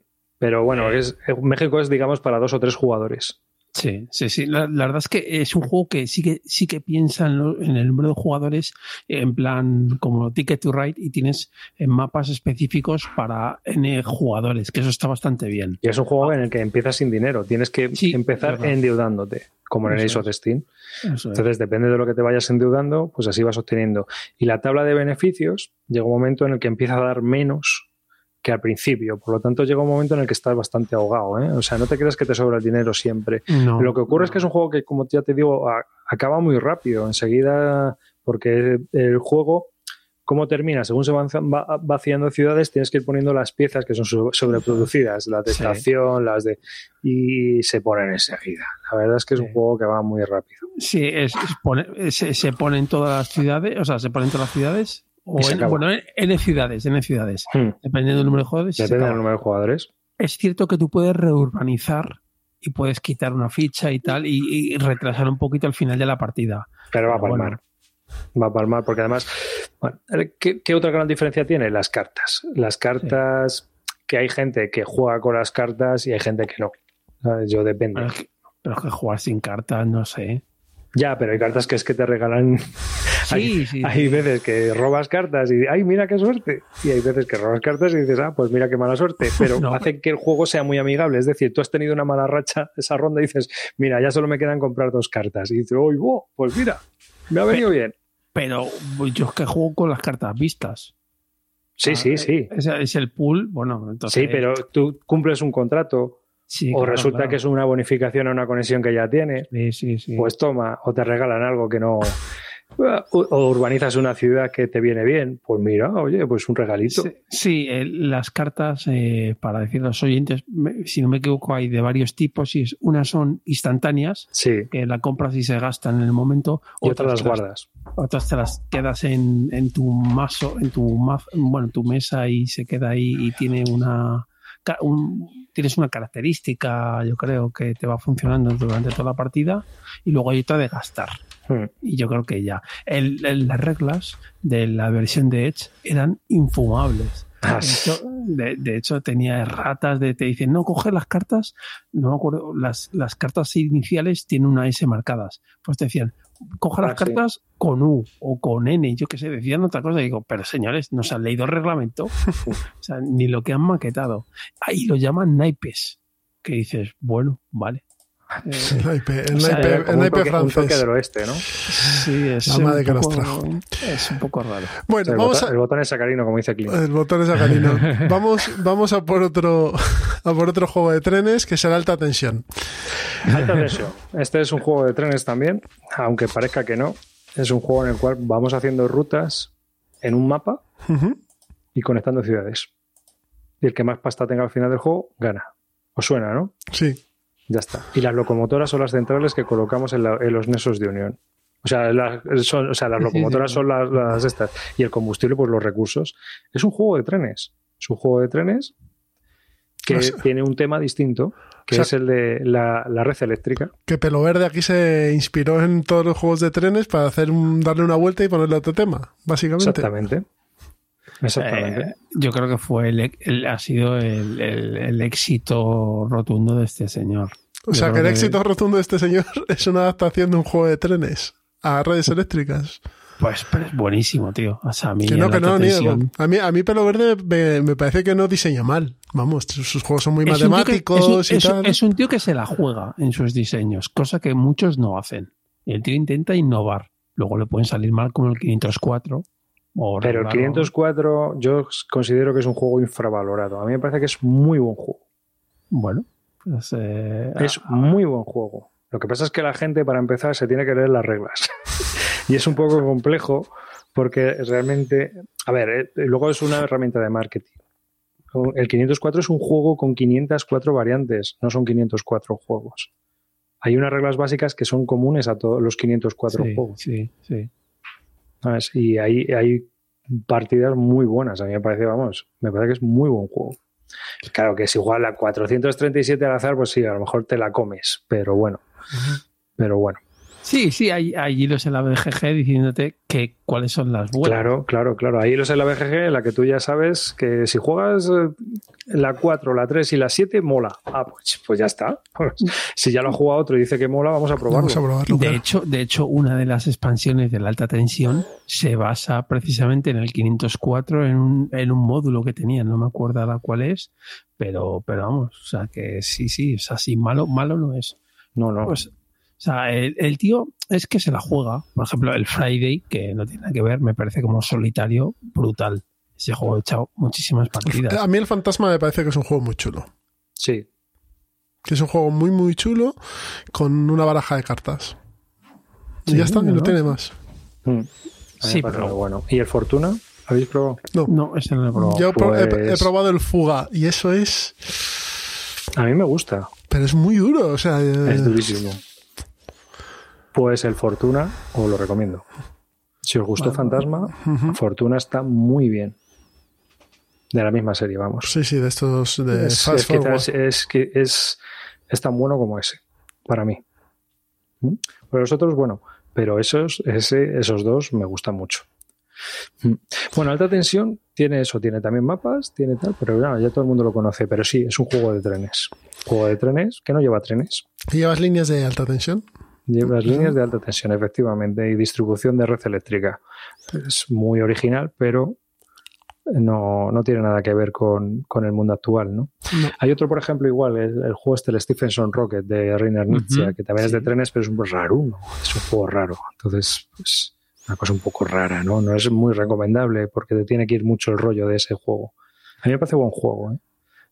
pero bueno, es, México es, digamos, para dos o tres jugadores. Sí, sí, sí. La, verdad es que es un juego que sí que, sí que piensa en, el número de jugadores en plan como Ticket to Ride y tienes mapas específicos para N jugadores, que eso está bastante bien. Y es un juego en el que empiezas sin dinero, tienes que empezar endeudándote, como en el Ace of Steam. Entonces, depende de lo que te vayas endeudando, pues así vas obteniendo. Y la tabla de beneficios llega un momento en el que empieza a dar menos que al principio. Por lo tanto, llega un momento en el que estás bastante ahogado. ¿eh? O sea, no te creas que te sobra el dinero siempre. lo que ocurre es que es un juego que, como ya te digo, acaba muy rápido. Enseguida, porque el juego, ¿cómo termina? Según se van vaciando ciudades, tienes que ir poniendo las piezas que son sobreproducidas, las de estación, las de. y se ponen enseguida. La verdad es que es un juego que va muy rápido. Sí, es, se, se ponen todas las ciudades, o sea, se ponen todas las ciudades bueno, en ciudades, en ciudades. Hmm. Dependiendo del número de jugadores. Depende del número de jugadores. Es cierto que tú puedes reurbanizar y puedes quitar una ficha y tal y, retrasar un poquito al final de la partida. Pero va a palmar. Va a palmar porque además, ¿qué, otra gran diferencia tiene? Las cartas. Las cartas, que hay gente que juega con las cartas y hay gente que no. Yo depende. pero es que jugar sin cartas, no sé. Ya, pero hay cartas que es que te regalan. Sí, hay, sí, hay veces que robas cartas y ¡ay, mira qué suerte! Y hay veces que robas cartas y dices, ah, pues mira qué mala suerte. Pero hace que el juego sea muy amigable. Es decir, tú has tenido una mala racha esa ronda y dices, mira, ya solo me quedan comprar dos cartas. Y dices, ¡uy, wow! Pues mira, me ha venido bien. Pero yo es que juego con las cartas vistas. Sí, sí, sí. Es, es el pool, bueno, entonces. Sí, pero tú cumples un contrato o resulta que es una bonificación a una conexión que ya tiene, pues toma, o te regalan algo que no. O urbanizas una ciudad que te viene bien, pues mira, oye, pues un regalito. Sí, eh, las cartas, eh, para decir a los oyentes, si no me equivoco, hay de varios tipos. Y unas son instantáneas, sí. que la compras y se gastan en el momento. Y otras, las guardas. Otras te las quedas en, en tu mazo, en tu bueno, tu mesa y se queda ahí y tiene una tienes una característica, yo creo, que te va funcionando durante toda la partida y luego hay otra de gastar. Hmm. Y yo creo que ya. las reglas de la versión de Edge eran infumables. Ah, de, hecho, tenía ratas de te dicen, no, coge las cartas, no me acuerdo, las, las cartas iniciales tienen una S marcadas. Pues te decían, coja las ah, cartas con U o con N, yo qué sé, decían otra cosa. Y digo, pero señores, no se han leído el reglamento, o sea, ni lo que han maquetado. Ahí lo llaman naipes, que dices, bueno, vale. el naipe, el naipe, francés. del oeste, ¿no? Sí, es, un, poco, es un poco raro. Bueno, el, vamos botón, el botón es sacarino, como dice Clint. El botón es sacarino. vamos, vamos a por otro a por otro juego de trenes que será alta tensión. Alta tensión. Este es un juego de trenes también, aunque parezca que no. Es un juego en el cual vamos haciendo rutas en un mapa y conectando ciudades. Y el que más pasta tenga al final del juego gana. ¿Os suena, no? Sí. Ya está. Y las locomotoras son las centrales que colocamos en, los nesos de unión. O sea, las, o sea, las locomotoras son las, estas. Y el combustible, pues los recursos. Es un juego de trenes. Es un juego de trenes que tiene un tema distinto, que es el de la, red eléctrica. Que Pelo Verde aquí se inspiró en todos los juegos de trenes para hacer darle una vuelta y ponerle otro tema, básicamente. Exactamente. Exactamente. Eh, yo creo que fue el, ha sido el, éxito rotundo de este señor. O sea, que el éxito rotundo de este señor es una adaptación de un juego de trenes a redes eléctricas. Pues es buenísimo, tío. O sea, a mí, que no, que no, a mí, a mí Pelo Verde me, parece que no diseña mal. Vamos, sus juegos son muy matemáticos y tal. Es un tío que se la juega en sus diseños, cosa que muchos no hacen. Y el tío intenta innovar. Luego le pueden salir mal como el 504, pero el 504 yo considero que es un juego infravalorado. A mí me parece que es muy buen juego. Bueno, pues, eh, es ah, muy buen juego. Lo que pasa es que la gente, para empezar, se tiene que leer las reglas. y es un poco complejo porque realmente, a ver, eh, luego es una herramienta de marketing. El 504 es un juego con 504 variantes, no son 504 juegos. Hay unas reglas básicas que son comunes a todos los 504 juegos. Sí, sí. Y hay, hay partidas muy buenas. A mí me parece, vamos, me parece que es muy buen juego. Claro que si igual a 437 al azar, pues sí, a lo mejor te la comes, pero bueno. Pero bueno. Sí, sí, hay, hay, hilos en la BGG diciéndote que cuáles son las buenas. Claro, claro, claro. Hay hilos en la BGG en la que tú ya sabes que si juegas eh, la 4, la 3 y la 7, mola. Ah, pues, pues ya está. si ya lo ha jugado otro y dice que mola, vamos a probarlo. de, hecho, de hecho, una de las expansiones de la alta tensión se basa precisamente en el 504, en un, en un módulo que tenía, no me acuerdo la cuál es, pero, pero vamos, o sea que sí, sí, es así, malo, malo no es. No, no. Pues o sea, el, tío es que se la juega. Por ejemplo, el Friday, que no tiene nada que ver, me parece como solitario brutal. Ese juego he echado muchísimas partidas. A mí el Fantasma me parece que es un juego muy chulo. Sí. Que es un juego muy, muy chulo con una baraja de cartas. Y ya está, y no, tiene más. Mm. Sí, pero bueno. ¿Y el Fortuna? ¿Habéis probado? No, no ese no lo he probado. Yo he, pues probado el Fuga y eso es. A mí me gusta. Pero es muy duro, o sea. Es durísimo. Pues el Fortuna os lo recomiendo. Si os gustó Fantasma, Fortuna está muy bien. De la misma serie, vamos. Sí, sí, de estos de es, es, que es, es, tan bueno como ese, para mí. ¿Mm? Pero los otros, bueno, pero esos, ese, esos dos me gustan mucho. ¿Mm? Bueno, alta tensión tiene eso, tiene también mapas, tiene tal, pero ya todo el mundo lo conoce. Pero sí, es un juego de trenes. Juego de trenes que no lleva trenes. ¿Y llevas líneas de alta tensión? Llevas líneas de alta tensión, efectivamente, y distribución de red eléctrica. Es muy original, pero no, no tiene nada que ver con, el mundo actual, ¿no? Hay otro, por ejemplo, igual, el, juego este, el Stephenson Rocket de Rainer Nietzsche, que también es de trenes, pero es un poco raro, ¿no? Es un juego raro. Entonces, pues, una cosa un poco rara, ¿no? No es muy recomendable porque te tiene que ir mucho el rollo de ese juego. A mí me parece buen juego, ¿eh?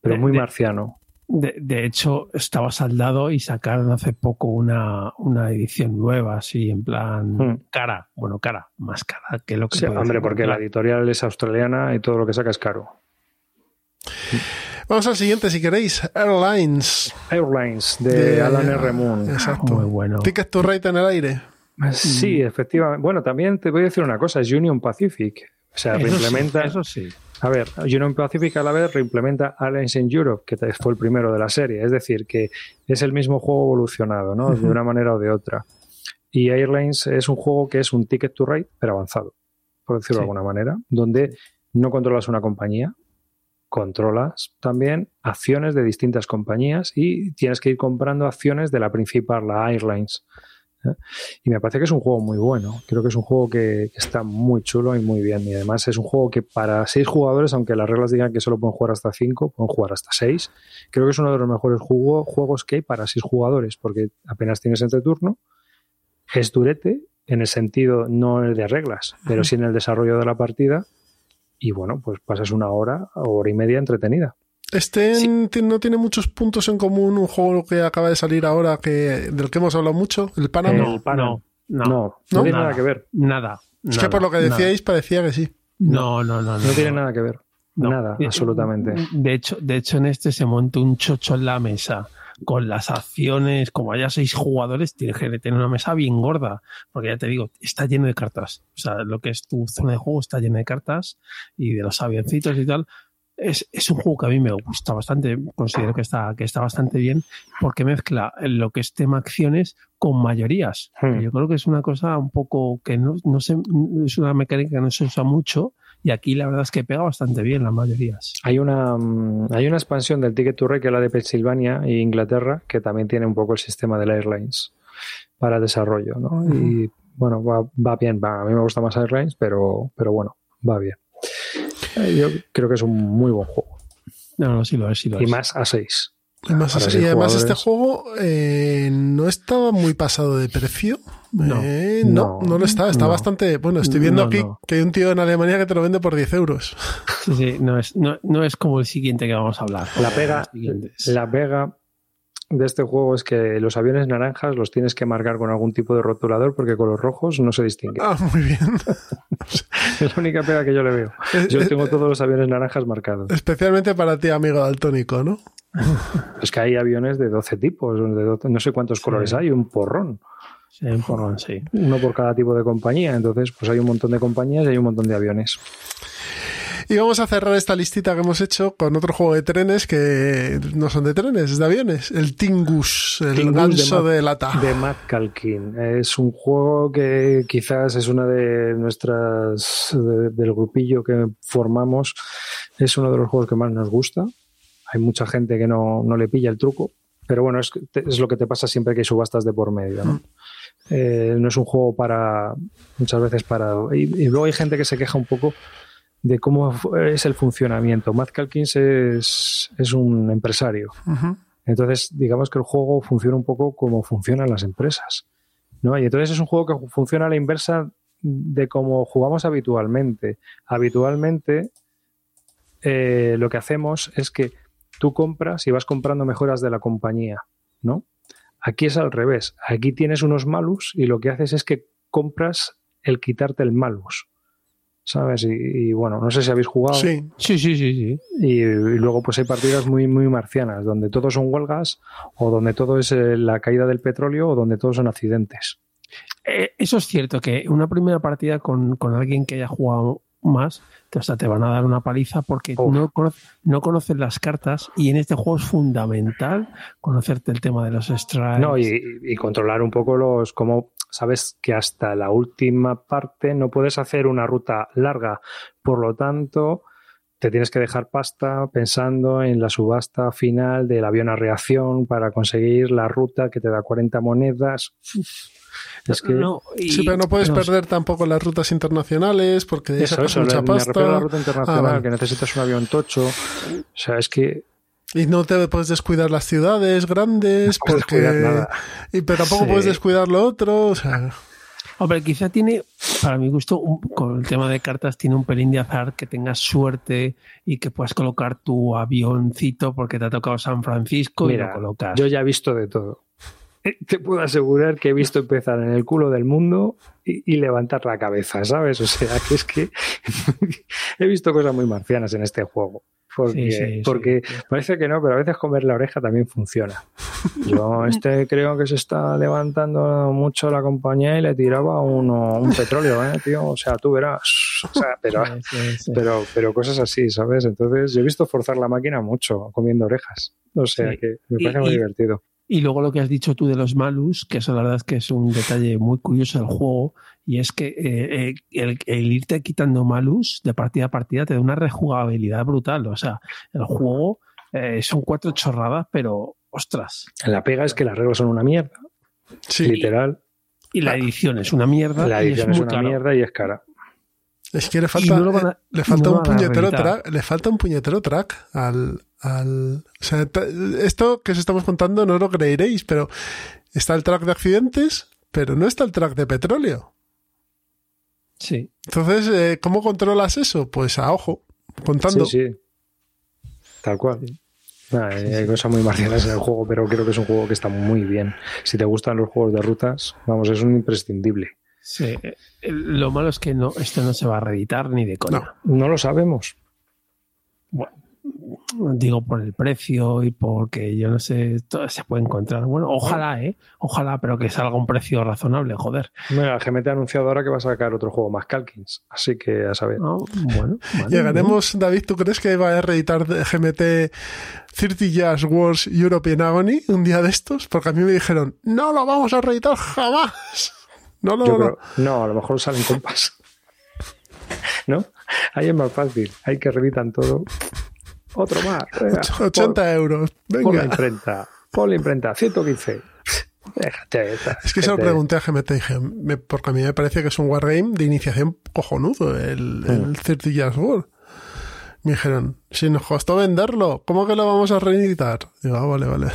Pero muy marciano. De, de, hecho, estaba saldado y sacaron hace poco una, una edición nueva, así en plan Hmm. cara. Bueno, cara, más cara que lo que Sí, hombre, porque la editorial es australiana y todo lo que saca es caro. Vamos al siguiente, si queréis. Airlines. Airlines de, Alan R. Moon. Exacto. Muy bueno. Ticket to Ride en el aire. Sí, efectivamente. Bueno, también te voy a decir una cosa, es Union Pacific. O sea, Eso sí, eso sí. A ver, Union Pacific a la vez reimplementa Airlines in Europe, que fue el primero de la serie. Es decir, que es el mismo juego evolucionado, ¿no? De una manera o de otra. Y Airlines es un juego que es un ticket to ride, pero avanzado, por decirlo de alguna manera, donde no controlas una compañía, controlas también acciones de distintas compañías y tienes que ir comprando acciones de la principal, la Airlines. ¿Eh? Y me parece que es un juego muy bueno. Creo que es un juego que, está muy chulo y muy bien. Y además es un juego que para seis jugadores, aunque las reglas digan que solo pueden jugar hasta cinco, pueden jugar hasta seis. Creo que es uno de los mejores juego- juegos que hay para seis jugadores, porque apenas tienes entre turno. Es durete, en el sentido no de reglas, pero sí en el desarrollo de la partida. Y bueno, pues pasas una hora o hora y media entretenida. Este no tiene muchos puntos en común un juego que acaba de salir ahora que del que hemos hablado mucho, el Panam. no, no, No, no, ¿No? tiene Nada. nada que ver. Nada. es que nada, por lo que nada. decíais parecía que sí. No, no, no. No, No tiene nada que ver. No. Nada, Eh, absolutamente. De hecho, de hecho, en este se monta un chocho en la mesa con las acciones, como haya seis jugadores, tienes que tener una mesa bien gorda, porque ya te digo, está lleno de cartas. O sea, lo que es tu zona de juego está llena de cartas y de los avioncitos y tal. Es, es un juego que a mí me gusta bastante, considero que está, que está bastante bien, porque mezcla lo que es tema acciones con mayorías. Hmm. Yo creo que es una cosa un poco que no, no sé, es una mecánica que no se usa mucho, y aquí la verdad es que pega bastante bien las mayorías. Hay una, mm, hay una expansión del Ticket to Ride que es la de Pensilvania e Inglaterra, que también tiene un poco el sistema de la Airlines para desarrollo, ¿no? Y bueno, va, va bien. va. A mí me gusta más Airlines, pero, pero bueno, va bien. Eh, Yo creo que es un muy buen juego. No, no, sí lo es, sí lo Y es. más a 6. Y, más- Para y seis además este juego eh, no estaba muy pasado de precio. No. Eh, no, No. no lo está. Está No. bastante. Bueno, estoy viendo No, aquí no. que hay un tío en Alemania que te lo vende por 10 euros. Sí, sí, no es, no, no es como el siguiente que vamos a hablar. La pega, la pega de este juego es que los aviones naranjas los tienes que marcar con algún tipo de rotulador porque con los rojos no se distingue. Ah, muy bien. Es la única pega que yo le veo. Yo tengo todos los aviones naranjas marcados. Especialmente para ti, amigo daltónico, ¿no? Es que hay aviones de 12 tipos, de 12 no sé cuántos Sí. colores hay, un porrón. Sí, un porrón, sí. Uno por cada tipo de compañía. Entonces, pues hay un montón de compañías y hay un montón de aviones. Y vamos a cerrar esta listita que hemos hecho con otro juego de trenes que no son de trenes, es de aviones. El Tingus, el Tingus ganso de de, lata. De Matt. Es un juego que quizás es una de nuestras. de- del grupillo que formamos. Es uno de los juegos que más nos gusta. Hay mucha gente que no, no le pilla el truco. Pero bueno, es, es lo que te pasa siempre que hay subastas de por medio. ¿no? Eh, no es un juego para. muchas veces para. Y, y luego hay gente que se queja un poco de cómo es el funcionamiento. Matt Calkins es, es un empresario. Entonces, digamos que el juego funciona un poco como funcionan las empresas. ¿no? Y entonces es un juego que funciona a la inversa de cómo jugamos habitualmente. Habitualmente, eh, lo que hacemos es que tú compras y vas comprando mejoras de la compañía. ¿no? Aquí es al revés. Aquí tienes unos malus y lo que haces es que compras el quitarte el malus. ¿Sabes? Y, y bueno, no sé si habéis jugado. Sí, Sí, sí, sí, sí. Y, y luego pues hay partidas muy, muy marcianas, donde todo son huelgas, o donde todo es eh, la caída del petróleo, o donde todos son accidentes. Eh, eso es cierto, que una primera partida con, con alguien que haya jugado más, te, o sea, te van a dar una paliza porque no, no conoces las cartas y en este juego es fundamental conocerte el tema de los strikes. No, y, y controlar un poco los, como sabes que hasta la última parte no puedes hacer una ruta larga, por lo tanto te tienes que dejar pasta pensando en la subasta final del avión a reacción para conseguir la ruta que te da 40 monedas. Es que No, y- sí, pero no puedes no, perder tampoco las rutas internacionales porque Eso, eso, mucha me refiero a la pasta ruta internacional, Ah, vale. que necesitas un avión tocho. O sea, es que y no te puedes descuidar las ciudades grandes puedes porque nada. y pero tampoco Sí. puedes descuidar lo otro, o sea, Hombre, quizá tiene, para mi gusto, un- con el tema de cartas, tiene un pelín de azar que tengas suerte y que puedas colocar tu avioncito porque te ha tocado San Francisco y lo colocas. yo ya he visto de todo. Eh, Te puedo asegurar que he visto empezar en el culo del mundo y, y levantar la cabeza, ¿sabes? O sea, que es que he visto cosas muy marcianas en este juego. Porque, Sí, sí, sí. porque parece que no, pero a veces comer la oreja también funciona. Yo este creo que se está levantando mucho la compañía y le tiraba uno, un petróleo, ¿eh, tío? O sea, tú verás. O sea, pero, Sí, sí, sí. pero, pero cosas así, ¿sabes? Entonces yo he visto forzar la máquina mucho comiendo orejas. O sea Sí. que me Y- parece muy y- divertido. Y luego lo que has dicho tú de los malus, que eso la verdad es que es un detalle muy curioso del juego, y es que eh, eh, el, el irte quitando malus de partida a partida te da una rejugabilidad brutal. O sea, el juego eh, son cuatro chorradas, pero ostras. La pega es que las reglas son una mierda, Sí, literal. Y la edición es una mierda. La y edición es es muy una caro. mierda y es cara. Es que le falta, no a- eh, le falta no un puñetero track, le falta un puñetero track al, al, o sea, esto que os estamos contando no lo creeréis, pero está el track de accidentes, pero no está el track de petróleo. Sí. Entonces, eh, ¿cómo controlas eso? Pues a ojo, contando. Sí, sí. Tal cual. Nah, hay cosas muy marcianas en el juego, pero creo que es un juego que está muy bien. Si te gustan los juegos de rutas, vamos, es un imprescindible. Sí. Eh, Lo malo es que no, esto no se va a reeditar ni de coña. No lo sabemos. Digo por el precio y porque yo no sé, todo se puede encontrar. Bueno, ojalá, ¿eh? Ojalá, pero que salga un precio razonable, joder. Mira, el GMT ha anunciado ahora que va a sacar otro juego más Calkins, así que a saber. No, bueno, vale, Llegaremos, David, ¿tú crees que va a reeditar de GMT 30 Years Wars European Agony un día de estos? Porque a mí me dijeron, no lo vamos a reeditar jamás. No, no, Yo no. creo- no, a lo mejor salen compas. ¿No? Ahí es más fácil. Hay que reeditan todo. Otro más. venga, Och- 80 euros. Pon, pon la Venga. imprenta. Pon la imprenta. 115. Déjate. Es que se lo pregunté a GMT, dije, me- porque a mí me parece que es un wargame de iniciación cojonudo, el, el 30 Years War. Me dijeron, si nos costó venderlo, ¿cómo que lo vamos a reeditar? Digo, ah, vale, vale.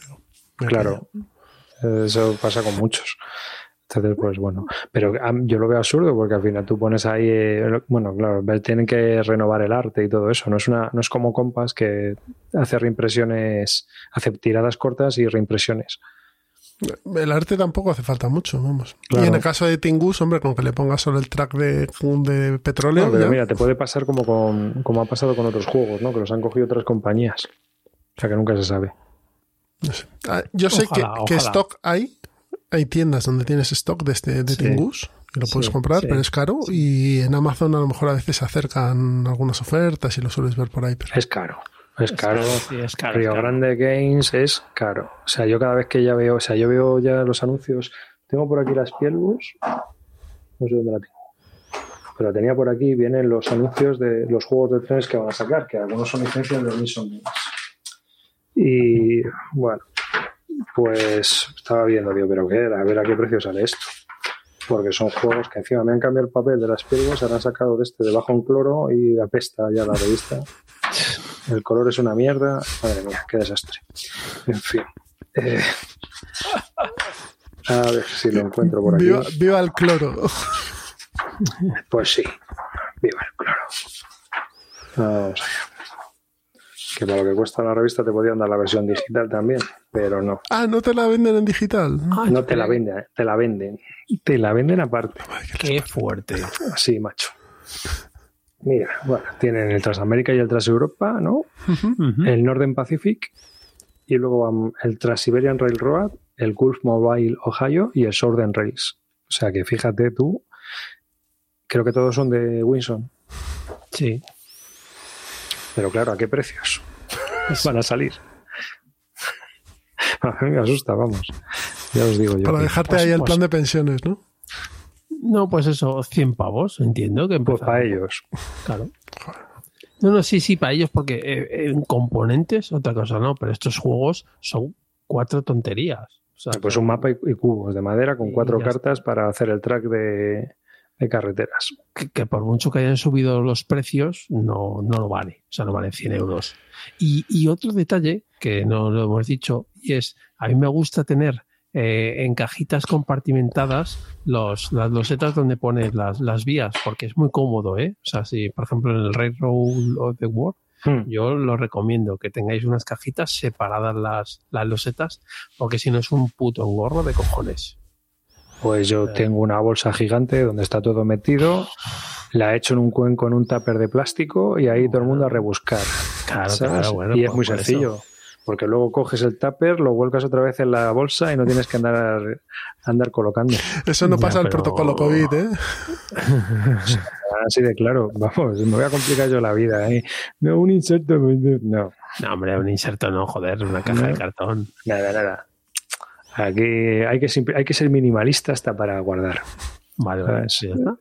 Digo, Claro. Eso pasa con muchos. Entonces, pues bueno. Pero yo lo veo absurdo porque al final tú pones ahí. eh, bueno, claro, tienen que renovar el arte y todo eso. No es, una, no es como Compass que hace reimpresiones, hace tiradas cortas y reimpresiones. El arte tampoco hace falta mucho, vamos. Claro. Y en el caso de Tingus, hombre, con que le pongas solo el track de, de petróleo. No, pero ya- mira, te puede pasar como, con, como ha pasado con otros juegos, ¿no? Que los han cogido otras compañías. O sea que nunca se sabe. no sé. Ah, Yo sé Ojalá, que, que stock hay. Hay tiendas donde tienes stock de, este, de Sí. Tingus. Y lo puedes Sí, comprar, sí. pero es caro. Y en Amazon a lo mejor a veces se acercan algunas ofertas y lo sueles ver por ahí. Pero... Es caro. Es caro. sí, es caro, Río es caro. Grande Games es caro. O sea, yo cada vez que ya veo, o sea, yo veo ya los anuncios. Tengo por aquí las Pielbus. No sé dónde la tengo. Pero la tenía por aquí. Vienen los anuncios de los juegos de trenes que van a sacar, que algunos son licencias de Wilson Games. Y bueno, pues estaba viendo, digo, pero qué era, a ver a qué precio sale esto. Porque son juegos que encima me han cambiado el papel de las Pielbus, se han sacado de este debajo un cloro y apesta ya la revista. El color es una mierda. Madre mía, qué desastre. En fin. Eh, a ver si lo encuentro por aquí. Viva, viva el cloro. Pues sí. Viva el cloro. Vamos allá. Que para lo que cuesta la revista te podían dar la versión digital también, pero no. Ah, no te la venden en digital. Ay, No te la venden, te la venden. Te la venden aparte. Qué fuerte. Así, macho. Mira, bueno, tienen el Transamérica y el Transeuropa, ¿no? Ujú. el Northern Pacific y luego um, el Trans-Siberian Railroad, el Gulf Mobile Ohio y el Southern Rails. O sea que fíjate tú, creo que todos son de Winson, Sí. Pero claro, ¿a qué precios van a salir? A mí me asusta, vamos. Ya os digo yo. Para dejarte pues- ahí el pues- plan de pensiones, ¿no? No, pues eso, 100 pavos, entiendo que Pues para ellos. Claro. No, no, sí, sí, para ellos, porque eh, en componentes, otra cosa no, pero estos juegos son cuatro tonterías. O sea, Pues un mapa y, cubos de madera con cuatro cartas para hacer el track de, de carreteras. que, que por mucho que hayan subido los precios, no, no lo vale. O sea, no vale 100 euros. Y, y otro detalle que no lo hemos dicho, y es, a mí me gusta tener eh, en cajitas compartimentadas los, las losetas donde pones las, las vías, porque es muy cómodo, ¿eh? O sea, si, por ejemplo, en el Railroad of the World, Hmm. yo lo recomiendo que tengáis unas cajitas separadas las, las losetas, porque si no es un puto engorro de cojones. Pues yo tengo una bolsa gigante donde está todo metido, la he hecho en un cuenco en un tupper de plástico y ahí todo el mundo a rebuscar. Claro, claro, bueno, y es pues muy por sencillo. Porque luego coges el tupper, lo vuelcas otra vez en la bolsa y no tienes que andar, andar colocando. Eso no Ya, pasa el pero- protocolo COVID, ¿eh? Así de claro, vamos, me voy a complicar yo la vida. ¿eh? No, un inserto. No, No, hombre, un inserto no, joder, una caja de cartón. nada, nada. Aquí hay que, simple- hay que ser minimalista hasta para guardar. Vale.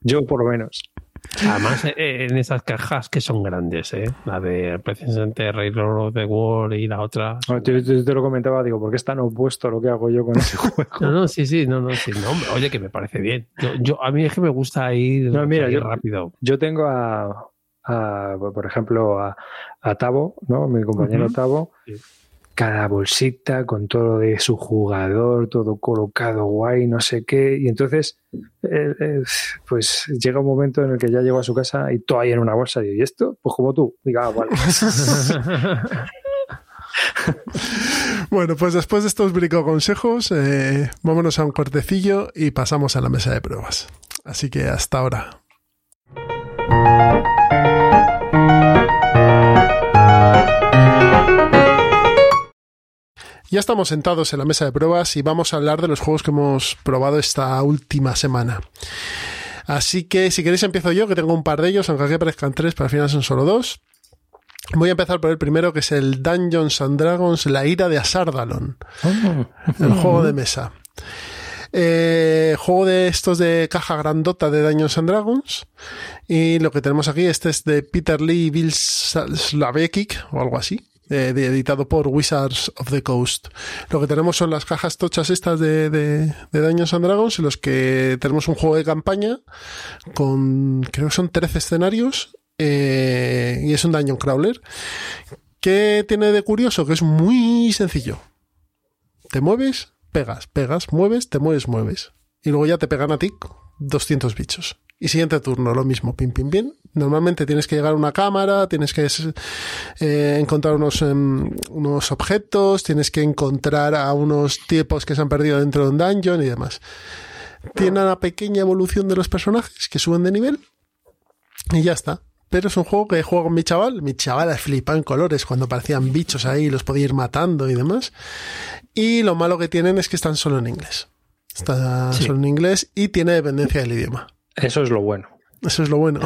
Yo por lo menos. Además, eh, en esas cajas que son grandes, ¿eh? La de precisamente Railroad of the World y la otra. No, te, lo comentaba, digo, porque es tan opuesto a lo que hago yo con ese juego. No, no, sí, sí, no, no, sí, no, hombre, oye, que me parece bien. Yo, yo- a mí es que me gusta ir, No, mira, ir yo- rápido. Yo tengo a, a, por ejemplo, a, a Tavo, ¿no? Mi compañero Ujú. Tavo. Sí. Cada bolsita con todo de su jugador, todo colocado guay, no sé qué. Y entonces, eh, eh, pues llega un momento en el que ya llego a su casa y todo ahí en una bolsa. Y digo, ¿y esto? Pues como tú. Diga, ah, vale. Bueno, pues después de estos bricoconsejos, eh, vámonos a un cortecillo y pasamos a la mesa de pruebas. Así que hasta ahora. Ya estamos sentados en la mesa de pruebas y vamos a hablar de los juegos que hemos probado esta última semana. Así que si queréis empiezo yo, que tengo un par de ellos, aunque aquí aparezcan tres, pero al final son solo dos. Voy a empezar por el primero, que es el Dungeons and Dragons, La ira de Asardalon, el juego de mesa. Eh, juego de estos de caja grandota de Dungeons and Dragons. Y lo que tenemos aquí, este es de Peter Lee y Bill Slavekic o algo así. Editado por Wizards of the Coast. Lo que tenemos son las cajas tochas estas de, de, Dungeons and Dragons, en los que tenemos un juego de campaña con, creo que son 13 escenarios, eh, y es un Dungeon Crawler. ¿Qué tiene de curioso? Que es muy sencillo. Te mueves, pegas, pegas, mueves, te mueves, mueves. Y luego ya te pegan a ti 200 bichos. Y siguiente turno, lo mismo, pim, pim, pim. Normalmente tienes que llegar a una cámara, tienes que eh, encontrar unos, em, unos objetos, tienes que encontrar a unos tipos que se han perdido dentro de un dungeon y demás. Tiene una pequeña evolución de los personajes que suben de nivel y ya está. Pero es un juego que juego con mi chaval. Mi chaval flipaba en colores cuando aparecían bichos ahí, los podía ir matando y demás. Y lo malo que tienen es que están solo en inglés. Está Sí. solo en inglés y tiene dependencia del idioma. Eso es lo bueno. Eso es lo bueno.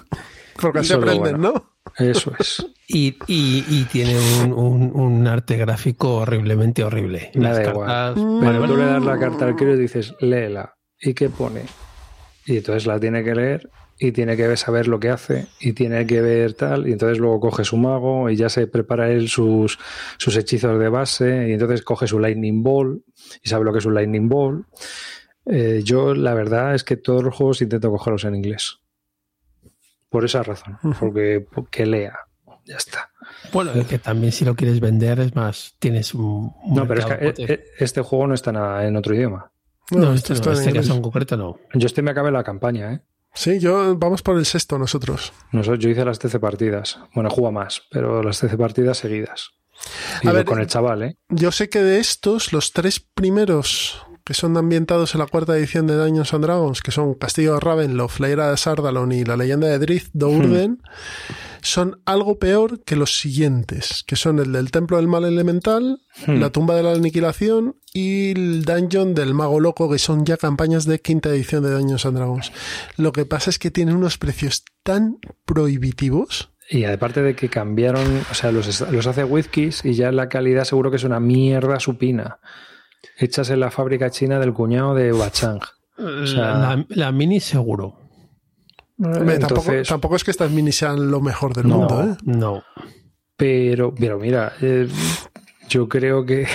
Porque así aprenden, bueno. ¿no? Eso es. Y, y, y tiene un, un, un arte gráfico horriblemente horrible. Las da cartas- igual. Pero tú le das la carta al crío y dices, léela. ¿Y qué pone? Y entonces la tiene que leer y tiene que saber lo que hace y tiene que ver tal. Y entonces luego coge su mago y ya se prepara él sus, sus hechizos de base y entonces coge su Lightning Ball y sabe lo que es un Lightning Ball. Eh, yo la verdad es que todos los juegos intento cogerlos en inglés. Por esa razón. Porque que lea. Ya está. Bueno, es que también si lo quieres vender es más, tienes un... un No, pero es que eh, potente. eh, este juego no está nada en otro idioma. No, esto este, está no, en este inglés. caso en concreto no. Yo este me acabé la campaña, ¿eh? Sí, yo vamos por el sexto nosotros. Nosotros, yo hice las 13 partidas. Bueno, juega más, pero las 13 partidas seguidas. Y A yo ver, con el chaval, ¿eh? Yo sé que de estos, los tres primeros que son ambientados en la cuarta edición de Dungeons and Dragons, que son Castillo de Ravenloft, la de Sardalon y la leyenda de Drift Dourden, son algo peor que los siguientes, que son el del Templo del Mal Elemental, Hmm. la Tumba de la Aniquilación y el Dungeon del Mago Loco, que son ya campañas de quinta edición de Dungeons and Dragons. Lo que pasa es que tienen unos precios tan prohibitivos. Y aparte de que cambiaron, o sea, los, los hace Wizkiss y ya la calidad seguro que es una mierda supina. Hechas en la fábrica china del cuñado de Wachang. sea- la, la mini seguro. Hombre, Entonces, tampoco es que estas minis sean lo mejor del No. mundo, ¿eh? No. Pero, pero mira, eh, yo creo que.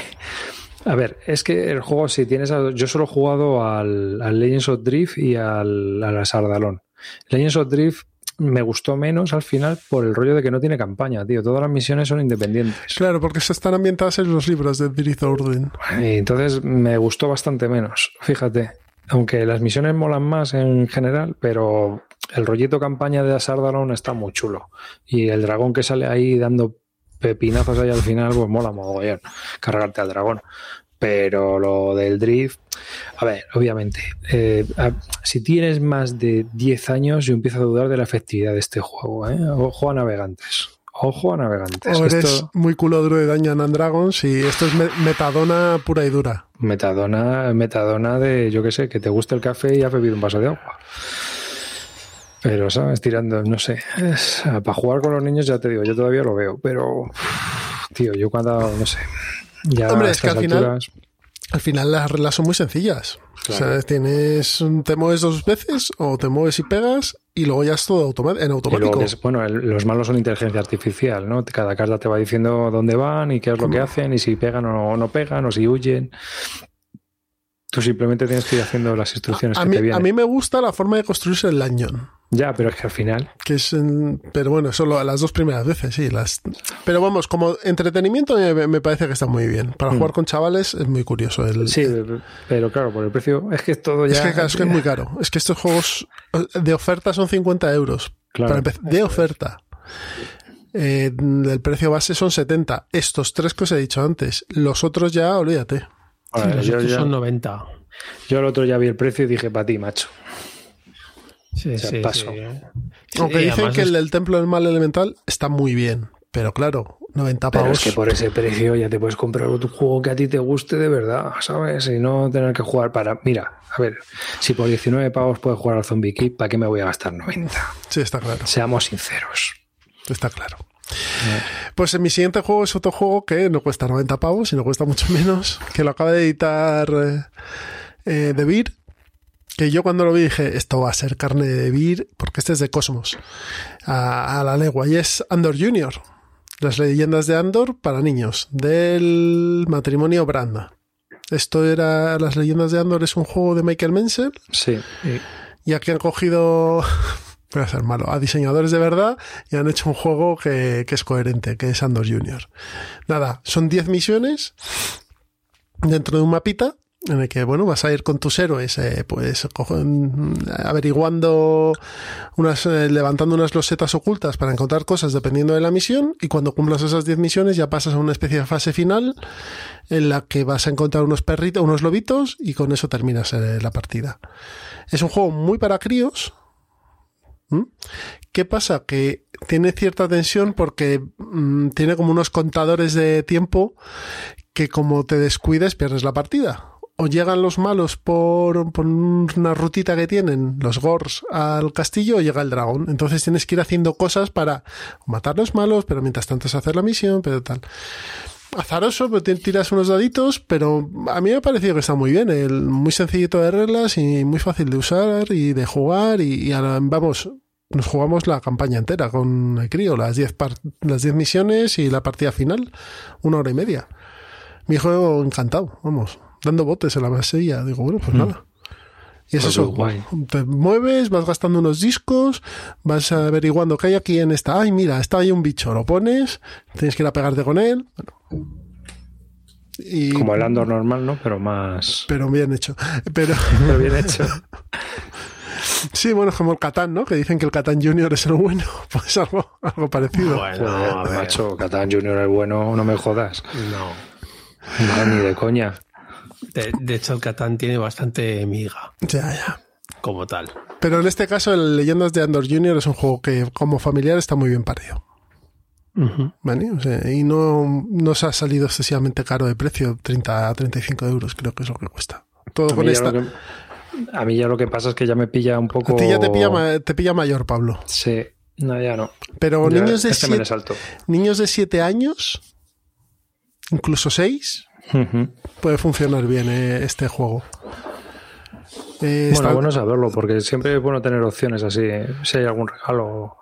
A ver, es que el juego, si tienes. a- Yo solo he jugado al, al Legends of Drift y al, al Sardalón. Legends of Drift me gustó menos al final por el rollo de que no tiene campaña, tío. Todas las misiones son independientes. Claro, porque se están ambientadas en los libros de Drizzt Orden. Y entonces me gustó bastante menos, fíjate. Aunque las misiones molan más en general, pero el rollito campaña de Asardaron está muy chulo. Y el dragón que sale ahí dando pepinazos ahí al final, pues mola mogollón cargarte al dragón. Pero lo del drift, a ver, obviamente, eh, a- si tienes más de 10 años, yo empiezo a dudar de la efectividad de este juego. ¿eh? Ojo a navegantes. Ojo a navegantes. O eres Esto, muy culo duro de Dungeons and Dragons y esto es me- metadona pura y dura. metadona, metadona de, yo qué sé, que te gusta el café y has bebido un vaso de agua. Pero, ¿sabes? Tirando, no sé. es- para jugar con los niños, ya te digo, yo todavía lo veo, pero, tío, yo cuando, no sé. Ya Hombre, es que al final- alturas- Al final las reglas son muy sencillas. O sea, tienes te mueves dos veces o te mueves y pegas y luego ya es todo en automático. es- bueno, el- los malos son inteligencia artificial, ¿no? Cada carta te va diciendo dónde van y qué es lo que hacen y si pegan o no pegan o si huyen. Tú simplemente tienes que ir haciendo las instrucciones A que mí, te vienen. a mí me gusta la forma de construirse el dungeon. Ya, pero es que al final Que es en- pero bueno, solo las dos primeras veces, sí. Las, pero vamos, como entretenimiento me, me parece que está muy bien. Para Mm. jugar con chavales es muy curioso. El, Sí, pero claro, por el precio es que todo ya. es, que, claro, es que es muy caro. Es que estos juegos de oferta son 50 euros. Claro. Para de oferta. Eh, el precio base son 70. Estos tres que os he dicho antes. Los otros ya, olvídate. Los yo, otros ya- son 90. yo el otro ya vi el precio y dije, para ti, macho. Sí, sea, sí, paso. sí. Aunque Sí, dicen que es- el del Templo del Mal Elemental está muy bien. Pero claro, 90 Pero pavos. es que por ese precio ya te puedes comprar un juego que a ti te guste de verdad, ¿sabes? Y no tener que jugar para. Mira, a ver, si por 19 pavos puedes jugar al Zombie Keep, ¿para qué me voy a gastar 90? Sí, está claro. Seamos sinceros. Está claro. Pues en mi siguiente juego es otro juego que no cuesta 90 pavos, sino cuesta mucho menos, que lo acaba de editar eh, eh, The Beer, que yo cuando lo vi dije, esto va a ser carne de Beer, porque este es de Cosmos, a, a la legua, y es Andor Junior, las leyendas de Andor para niños, del matrimonio Branda. Esto era, las leyendas de Andor es un juego de Michael Menzel, Sí. y aquí han cogido, voy a ser malo, a diseñadores de verdad y han hecho un juego que, es coherente, que es Andor Junior. Nada, son 10 misiones dentro de un mapita en el que, bueno, vas a ir con tus héroes, eh, pues cogen- averiguando, unas, eh, levantando unas losetas ocultas para encontrar cosas dependiendo de la misión y cuando cumplas esas 10 misiones ya pasas a una especie de fase final en la que vas a encontrar unos perritos, unos lobitos y con eso terminas eh, la partida. Es un juego muy para críos. ¿Mm? ¿Qué pasa? Que tiene cierta tensión porque mm, tiene como unos contadores de tiempo que como te descuides pierdes la partida. O llegan los malos por, por una rutita que tienen, los gors, al castillo, o llega el dragón. Entonces tienes que ir haciendo cosas para matar los malos, pero mientras tanto es hacer la misión, pero tal azaroso, pero te tiras unos daditos, pero a mí me ha parecido que está muy bien, el, muy sencillito de reglas y muy fácil de usar y de jugar y, y ahora, vamos, nos jugamos la campaña entera con el crío, las 10 par- las 10 misiones y la partida final, una hora y media. Mi juego encantado, vamos, dando botes en la masilla, digo, bueno, pues nada. Y es Pues eso, guay. te mueves, vas gastando unos discos, vas averiguando qué hay aquí en esta. Ay, mira, está ahí un bicho, lo pones, tienes que ir a pegarte con él. Bueno. Y, Como el Andor normal, ¿no? Pero más. Pero bien hecho. Pero Pero bien hecho. sí, bueno, es como el Catán, ¿no? Que dicen que el Catán Junior es el bueno. Pues algo, algo parecido. Bueno, Joder, a ver. macho, Catán Junior el bueno, no me jodas. No. No, ni de coña. De, de hecho, el Catán tiene bastante miga, Ya, ya. como tal. Pero en este caso, el Leyendas de Andor Junior es un juego que, como familiar, está muy bien parido. Ujú. ¿Vale? O sea, y no, no se ha salido excesivamente caro de precio, 30 a 35 euros creo que es lo que cuesta. Todo A con mí, ya esta. lo que, a mí ya lo que pasa es que ya me pilla un poco. A ti ya te pilla, te pilla mayor, Pablo. Sí, no, ya no. Pero Ya niños de este siete, niños de 7 años, incluso 6, Puede funcionar bien eh, este juego. Eh, Bueno, está- bueno saberlo, porque siempre es bueno tener opciones así, si hay algún regalo o,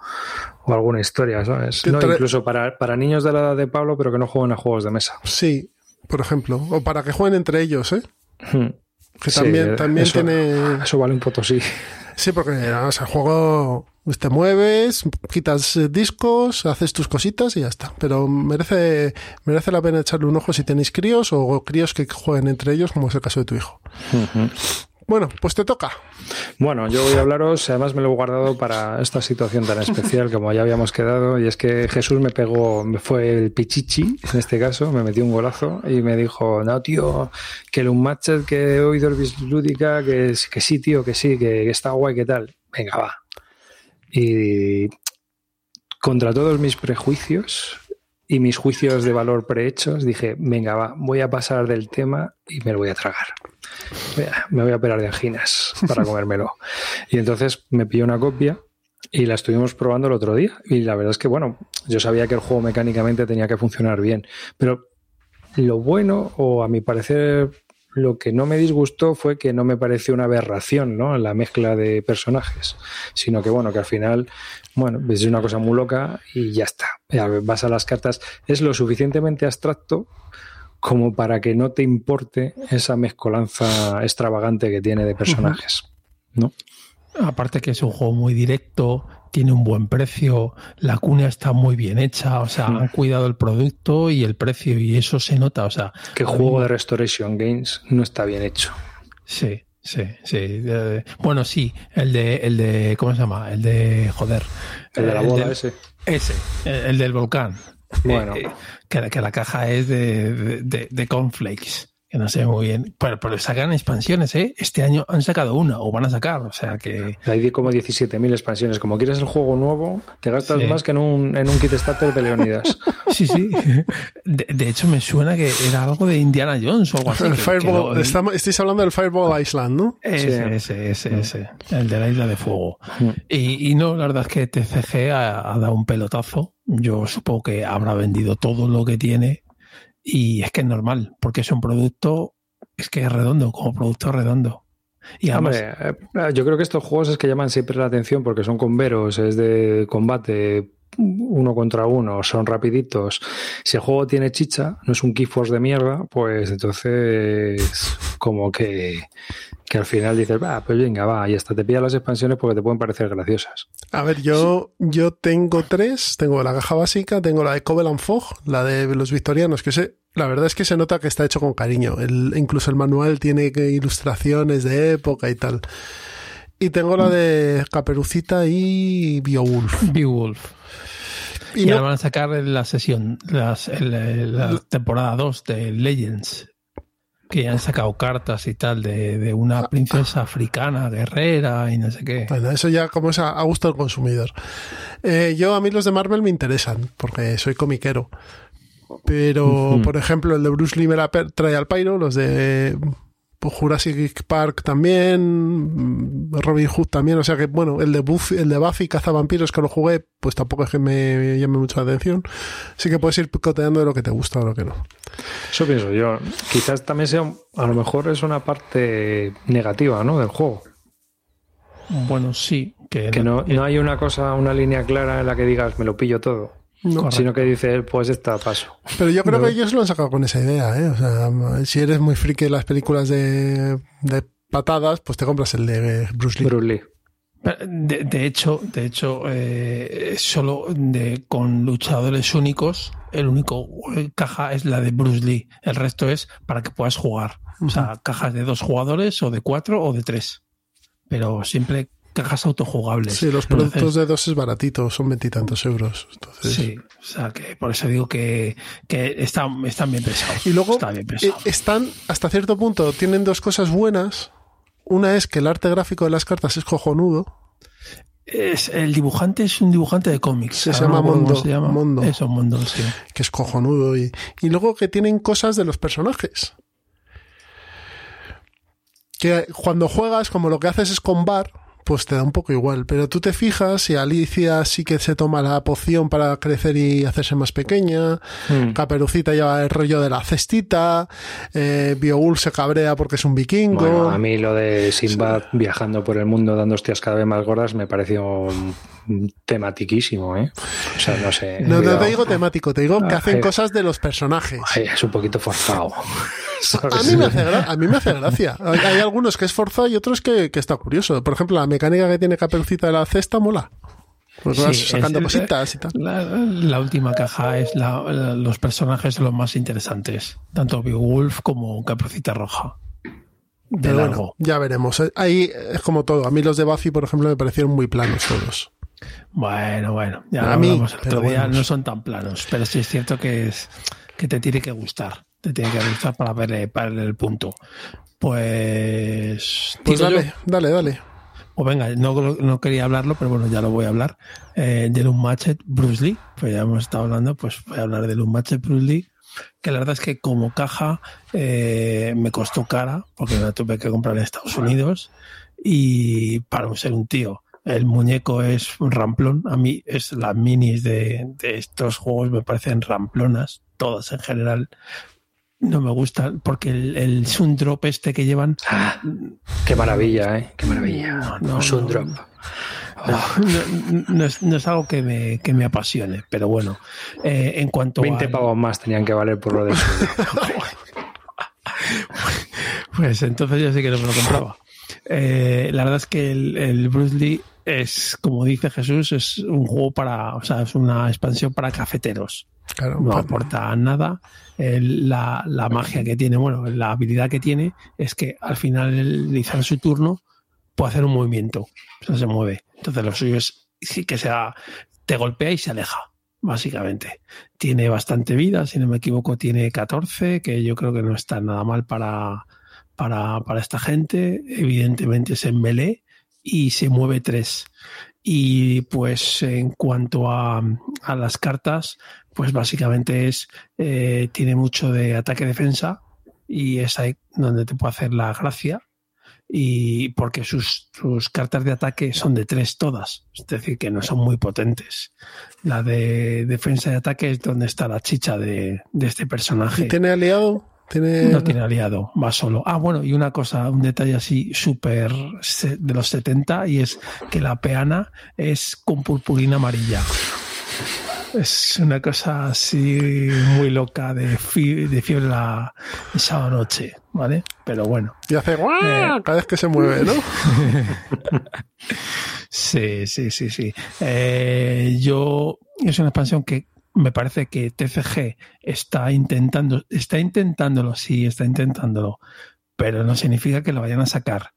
o alguna historia, ¿sabes? No, incluso para, para niños de la edad de Pablo, pero que no jueguen a juegos de mesa. Sí, por ejemplo. O para que jueguen entre ellos, ¿eh? Hmm. Que Sí, también, también eso- tiene. Eso vale un potosí. Sí, porque o sea, el juego Pues te mueves, quitas eh, discos, haces tus cositas y ya está. Pero merece, merece la pena echarle un ojo si tenéis críos o críos que jueguen entre ellos, como es el caso de tu hijo. Bueno, pues te toca. Bueno, yo voy a hablaros, además me lo he guardado para esta situación tan especial como ya habíamos quedado, y es que Jesús me pegó, me fue el pichichi, en este caso, me metió un golazo y me dijo, no, tío, que el Unmatched que he oído lúdica, que, que sí, tío, que sí, que, que está guay, que tal. Venga, va. Y contra todos mis prejuicios, y mis juicios de valor prehechos, dije, venga, va, voy a pasar del tema y me lo voy a tragar. Me voy a operar de anginas para comérmelo. y entonces me pilló una copia y la estuvimos probando el otro día. Y la verdad es que, bueno, yo sabía que el juego mecánicamente tenía que funcionar bien, pero lo bueno, o a mi parecer lo que no me disgustó fue que no me pareció una aberración, ¿no? La mezcla de personajes, sino que bueno, que al final, bueno, es una cosa muy loca y ya está. vas a las cartas, es lo suficientemente abstracto como para que no te importe esa mezcolanza extravagante que tiene de personajes, ¿no? Aparte que es un juego muy directo, tiene un buen precio, la cuna está muy bien hecha, o sea, han cuidado el producto y el precio y eso se nota, o sea... Que juego de Restoration Games no está bien hecho. Sí, sí, sí. bueno, sí, el de, el de, ¿cómo se llama? El de, joder. El de la bola ese. Ese, el, del volcán. Bueno. Eh, que, que, la caja es de, de, de cornflakes que no sé muy bien. Pero, pero sacan expansiones, ¿eh? Este año han sacado una o van a sacar, o sea que... Hay como 17.000 expansiones. Como quieres el juego nuevo, te gastas más que en un, en un kit starter de Leonidas. sí, sí. De, hecho, me suena que era algo de Indiana Jones o algo así. El Fireball, estáis hablando del Fireball Island, ¿no? Ese, ese, ese, ese, El de la isla de fuego. Mm. Y, y, no, la verdad es que TCG ha, ha dado un pelotazo. Yo supongo que habrá vendido todo lo que tiene y es que es normal, porque es un producto, es que es redondo, como producto redondo. Y además, eh, yo creo que estos juegos es que llaman siempre la atención porque son converos, es de combate uno contra uno, son rapiditos. Si el juego tiene chicha, no es un Keyforce de mierda, pues entonces como que, que al final dices, va, pues venga, va, y hasta te pillas las expansiones porque te pueden parecer graciosas. A ver, yo, yo tengo tres, tengo la caja básica, tengo la de Covenant Fog, la de los victorianos, que sé, la verdad es que se nota que está hecho con cariño. El, incluso el manual tiene ilustraciones de época y tal. Y tengo la de Caperucita y Beowulf. Beowulf. Y, ahora van a sacar la sesión, las, la temporada 2 de Legends, que han sacado cartas y tal de, una princesa africana, guerrera y no sé qué. Bueno, eso ya como es a, gusto del consumidor. Eh, yo a mí los de Marvel me interesan, porque soy comiquero. Pero, por ejemplo, el de Bruce Lee me la trae al pairo, los de Jurassic Park también, Robin Hood también, o sea que bueno, el de Buffy, el de Buffy Cazavampiros que lo jugué, pues tampoco es que me llame mucho la atención. Así que puedes ir picoteando de lo que te gusta o lo que no. Eso pienso yo. Quizás también sea, a lo mejor es una parte negativa, ¿no? Del juego. Bueno, sí. Que, no, no hay una cosa, una línea clara en la que digas, me lo pillo todo. No, sino que dice pues está paso. Pero yo creo que ellos lo han sacado con esa idea, ¿eh? O sea, si eres muy friki de las películas de, patadas, pues te compras el de Bruce Lee. Bruce Lee. De, hecho, de hecho, eh, solo de, con luchadores únicos, el único caja es la de Bruce Lee. El resto es para que puedas jugar. O sea, cajas de dos jugadores o de cuatro o de tres. Pero siempre cajas autojugables. Sí, los productos de dos es baratito, son veintitantos euros. Entonces... Sí, o sea que por eso digo que, que están, están bien pesados. Y luego eh, están, hasta cierto punto, tienen dos cosas buenas. Una es que el arte gráfico de las cartas es cojonudo. Es, el dibujante es un dibujante de cómics. Se, llama Mondo. Se llama Mondo. Eso, Mondo, sí. Que es cojonudo. Y, y luego que tienen cosas de los personajes. Que cuando juegas, como lo que haces es con bar, pues te da un poco igual. Pero tú te fijas y Alicia sí que se toma la poción para crecer y hacerse más pequeña. Hmm. Caperucita lleva el rollo de la cestita. Eh, se cabrea porque es un vikingo. a mí lo de Sinbad viajando por el mundo dando hostias cada vez más gordas me pareció tematiquísimo, ¿eh? O sea, no sé. No, no cuidado. te digo temático, te digo que Ah, hacen cosas de los personajes. Ay, es un poquito forzado. A mí, me hace gra- a mí me hace gracia. Hay, algunos que es forzado y otros que, que está curioso. Por ejemplo, la mecánica que tiene Caperucita de la cesta mola. Vas Sí, sacando es- cositas y tal. La, la última caja es la- la- los personajes los más interesantes, tanto Beowulf como Caperucita Roja. De Pero bueno, ya veremos. Eh, Ahí es como todo. A mí los de Buffy, por ejemplo, me parecieron muy planos todos. Bueno, bueno, ya A mí, hablamos el pero otro día, bueno. no son tan planos, pero sí es cierto que es que te tiene que gustar, te tiene que gustar para verle, para el punto. Pues, Pues yo. dale, dale, dale. O venga, no, no quería hablarlo, pero bueno, ya lo voy a hablar. Eh, del Unmatched Bruce Lee, pues ya hemos estado hablando, pues voy a hablar del Unmatched Bruce Lee, que la verdad es que como caja eh, me costó cara, porque la tuve que comprar en Estados Unidos, y para ser un tío, el muñeco es un ramplón, a mí es las minis de, de estos juegos me parecen ramplonas, todas en general. No me gustan porque el, el Sun Drop este que llevan Ah, qué maravilla, ¿eh? Qué maravilla. No, no, un Sun no. No, es, no es algo que me, que me apasione, pero bueno, eh, en cuanto 20 al- pavos más tenían que valer por lo de. Pues entonces yo sí que no me lo compraba. Eh, la verdad es que el, el Bruce Lee es, como dice Jesús, es un juego para, o sea, es una expansión para cafeteros. Claro, No aporta nada. El- la, la magia que tiene, bueno, la habilidad que tiene es que al final el realizar su turno puede hacer un movimiento. O sea, se mueve. Entonces lo suyo es sí que sea, te golpea y se aleja, básicamente. Tiene bastante vida, si no me equivoco, tiene 14, que yo creo que no está nada mal para, para, para esta gente. Evidentemente es en melee y se mueve 3. Y pues en cuanto a, a las cartas, pues básicamente es eh, tiene mucho de ataque-defensa y es ahí donde te puede hacer la gracia y porque sus, sus cartas de ataque son de tres todas, es decir, que no son muy potentes. La de defensa y ataque es donde está la chicha de, de este personaje. ¿Tiene aliado? ¿Tiene... No tiene aliado, va solo. Ah, bueno, y una cosa, un detalle así súper de los 70 y es que la peana es con purpurina amarilla. Es una cosa así muy loca de, fi- de fiebre la de sábado noche, ¿vale? Pero bueno, Y hace guau Eh. cada vez que se mueve, ¿no? sí, sí, sí, sí. Eh, yo, es una expansión que me parece que TCG está intentando, está intentándolo, sí, está intentándolo, pero no significa que lo vayan a sacar.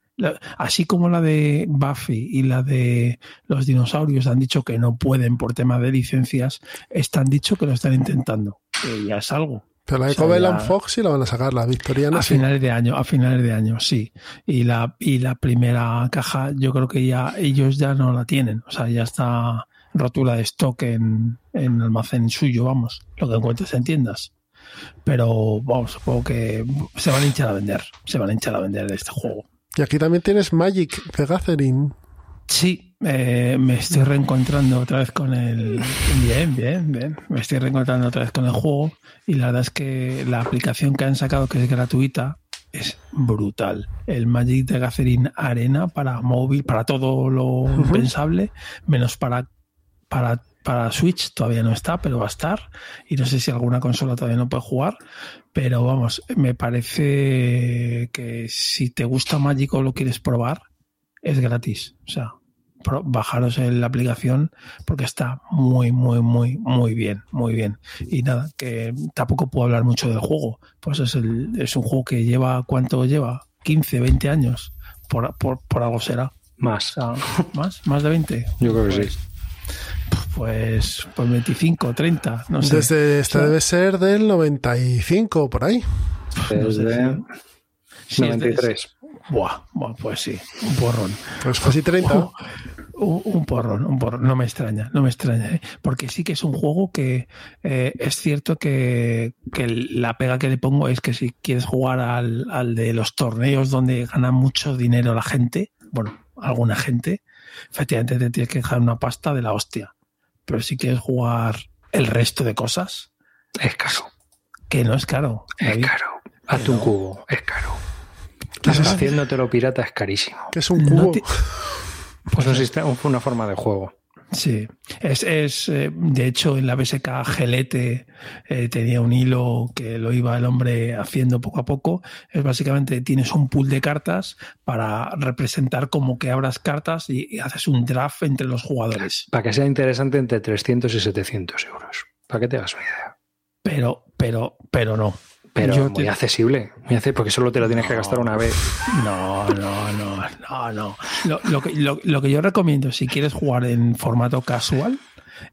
Así como la de Buffy y la de los dinosaurios han dicho que no pueden por tema de licencias, están dicho que lo están intentando. Que ya es algo. Pero la de O sea, Covenant Fox sí la van a sacar, la victoriana A sí. finales de año, a finales de año, sí. Y la, y la primera caja, yo creo que ya ellos ya no la tienen. O sea, ya está rotura de stock en, en almacén suyo, vamos, lo que encuentres en tiendas. Pero vamos, supongo que se van a hinchar a vender. Se van a hinchar a vender este juego. Y aquí también tienes Magic de Gathering. Sí, eh, me estoy reencontrando otra vez con el. Bien, bien, bien. Me estoy reencontrando otra vez con el juego. Y la verdad es que la aplicación que han sacado, que es gratuita, es brutal. El Magic de Gathering Arena para móvil, para todo lo pensable, menos para, para, para Switch, todavía no está, pero va a estar. Y no sé si alguna consola todavía no puede jugar. Pero vamos, me parece que si te gusta Magic o lo quieres probar, es gratis. O sea, pro- bajaros en la aplicación porque está muy, muy, muy, muy bien, muy bien. Y nada, que tampoco puedo hablar mucho del juego. Pues es, el, es un juego que lleva, ¿cuánto lleva? 15, 20 años. Por, por, por algo será. Más. O sea, ¿Más? ¿Más de 20? Yo creo que sí. Pues, pues 25, 30, no sé. Desde esta O sea, debe ser del 95, por ahí. no sé Desde si- si es de- 93. Buah, buah, pues sí, un porrón. Pues casi 30. Un, un porrón, un porrón. No me extraña, no me extraña. ¿eh? Porque sí que es un juego que eh, es cierto que, que la pega que le pongo es que si quieres jugar al, al de los torneos donde gana mucho dinero la gente, bueno, alguna gente, efectivamente te tienes que dejar una pasta de la hostia. Pero si quieres jugar el resto de cosas, Es caro. que no es caro. Es caro. Hazte un cubo. Es caro. ¿Qué es eso? Haciéndotelo pirata es carísimo. Que es un No cubo. te- Pues un sistema, una forma de juego. Sí, es, es eh, de hecho en la BSK Gelete eh, tenía un hilo que lo iba el hombre haciendo poco a poco. Es básicamente tienes un pool de cartas para representar como que abras cartas y, y haces un draft entre los jugadores. Para que sea interesante entre 300 y 700 euros. Para que te hagas una idea. Pero, pero, pero no. Pero Yo muy te- accesible, muy accesible, porque solo te lo tienes que gastar una vez. No, no, no, no, no. Lo, lo que, lo- lo que yo recomiendo si quieres jugar en formato casual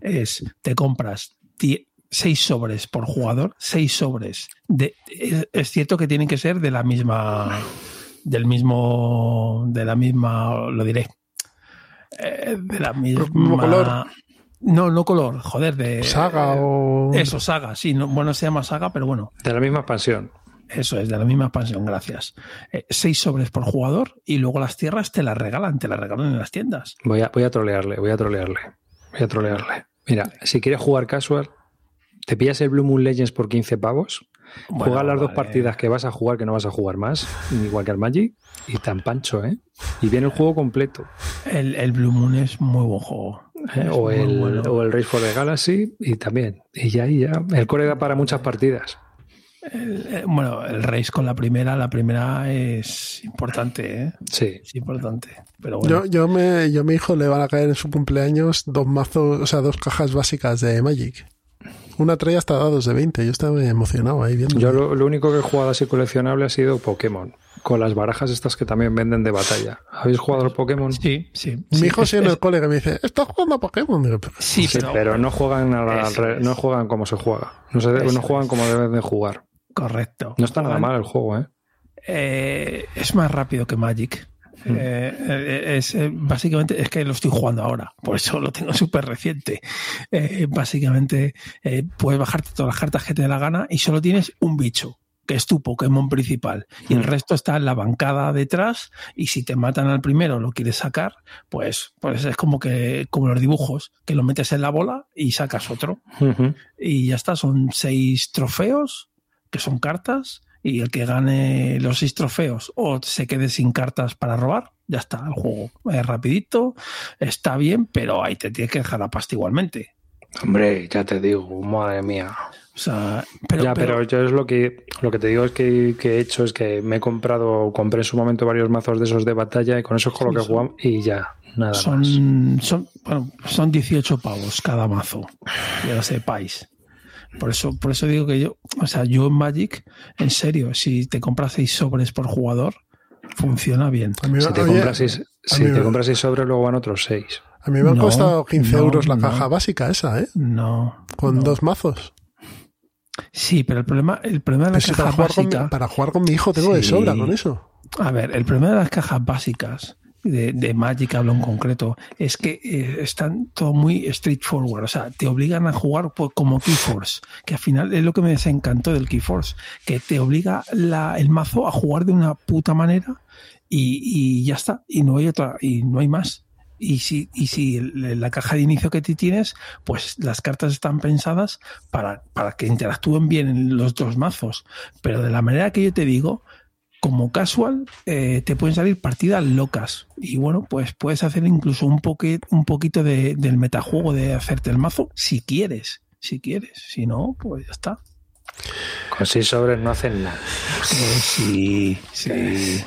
es te compras seis sobres por jugador, seis sobres. De, es, es cierto que tienen que ser de la misma, del mismo, de la misma, lo diré, eh, de la misma color. No, no color, joder, de Saga o. Eso, saga, sí, no, bueno, se llama saga, pero bueno, De la misma expansión. eso es, de la misma expansión, gracias. Eh, seis sobres por jugador y luego las tierras te las regalan, te las regalan en las tiendas. Voy a, voy a trolearle, voy a trolearle. Voy a trolearle. Mira, si quieres jugar casual, te pillas el Blue Moon Legends por 15 pavos, Bueno, juegas las dos partidas que vas a jugar, que no vas a jugar más, igual que al Magic, y tan pancho, ¿eh? Y viene el juego completo. El, el Blue Moon es muy buen juego. ¿Eh? O, el, bueno. o el Race for the Galaxy, y también. Y ya, y ya. El core da para muchas partidas. Eh, bueno, el Race con la primera, la primera es importante, ¿eh? Sí. Es importante. Pero bueno, Yo, yo, me, yo a mi hijo le van a caer en su cumpleaños dos mazos, o sea, dos cajas básicas de Magic. Una trae hasta dados de 20. Yo estaba emocionado ahí viendo. Yo lo, lo único que he jugado así coleccionable ha sido Pokémon. Con las barajas estas que también venden de batalla. ¿Habéis jugado al Pokémon? sí, sí. Mi sí, hijo sí en el cole que me dice, ¿estás jugando a Pokémon? Digo, "Pero- sí, Sí, pero, pero, no juegan a la- al Eso no juegan como se juega. No, se no juegan es. como deben de jugar. correcto. No está nada mal el juego, ¿eh? Eh, es más rápido que Magic. Mm. Eh, eh, es, eh, básicamente es que lo estoy jugando ahora, por eso lo tengo súper reciente. Eh, básicamente eh, puedes bajarte todas las cartas que te dé la gana y solo tienes un bicho, que es tu Pokémon principal. Y el Mm. resto está en la bancada detrás. Y si te matan al primero, lo quieres sacar, pues, pues es como que como los dibujos, que lo metes en la bola y sacas otro y ya está, son seis trofeos, que son cartas, y el que gane los seis trofeos o se quede sin cartas para robar, ya está, el juego es rapidito, está bien, pero ahí te tienes que dejar la pasta igualmente. Hombre, ya te digo, madre mía. O sea, pero, ya, pero, yo es lo que lo que te digo es que, que he hecho es que me he comprado, compré en su momento varios mazos de esos de batalla y con eso es con lo que son- jugamos y ya, nada más. son, son, bueno, son 18 pavos cada mazo, ya lo sepáis. Por eso, por eso digo que yo, o sea, yo en Magic, en serio, si te compras seis sobres por jugador, funciona bien. Mí, Si te, oye, compras seis, a si mí te me- compras seis sobres, luego van otros seis. a mí me han No, costado 15 no, euros la no. caja básica esa, ¿eh? No. Con no. dos mazos. Sí, pero el problema, el problema de Pero las si para cajas jugar, con, básicas. para jugar con mi hijo tengo de sobra con eso. A ver, el problema de las cajas básicas de, de Magic hablo en concreto es que eh, están todo muy straightforward, o sea, te obligan a jugar por- como Keyforce, que al final es lo que me desencantó del Keyforce, que te obliga la- el mazo a jugar de una puta manera y, y ya está, y no hay otra, y no hay más. Y si, y si la caja de inicio que tienes, pues las cartas están pensadas para, para que interactúen bien en los dos mazos. Pero de la manera que yo te digo, como casual, eh, te pueden salir partidas locas. Y bueno, pues puedes hacer incluso un, poque, un poquito de- del metajuego de hacerte el mazo si quieres. Si quieres. Si no, pues ya está. Con seis sobres no hacen nada. Eh, sí, sí.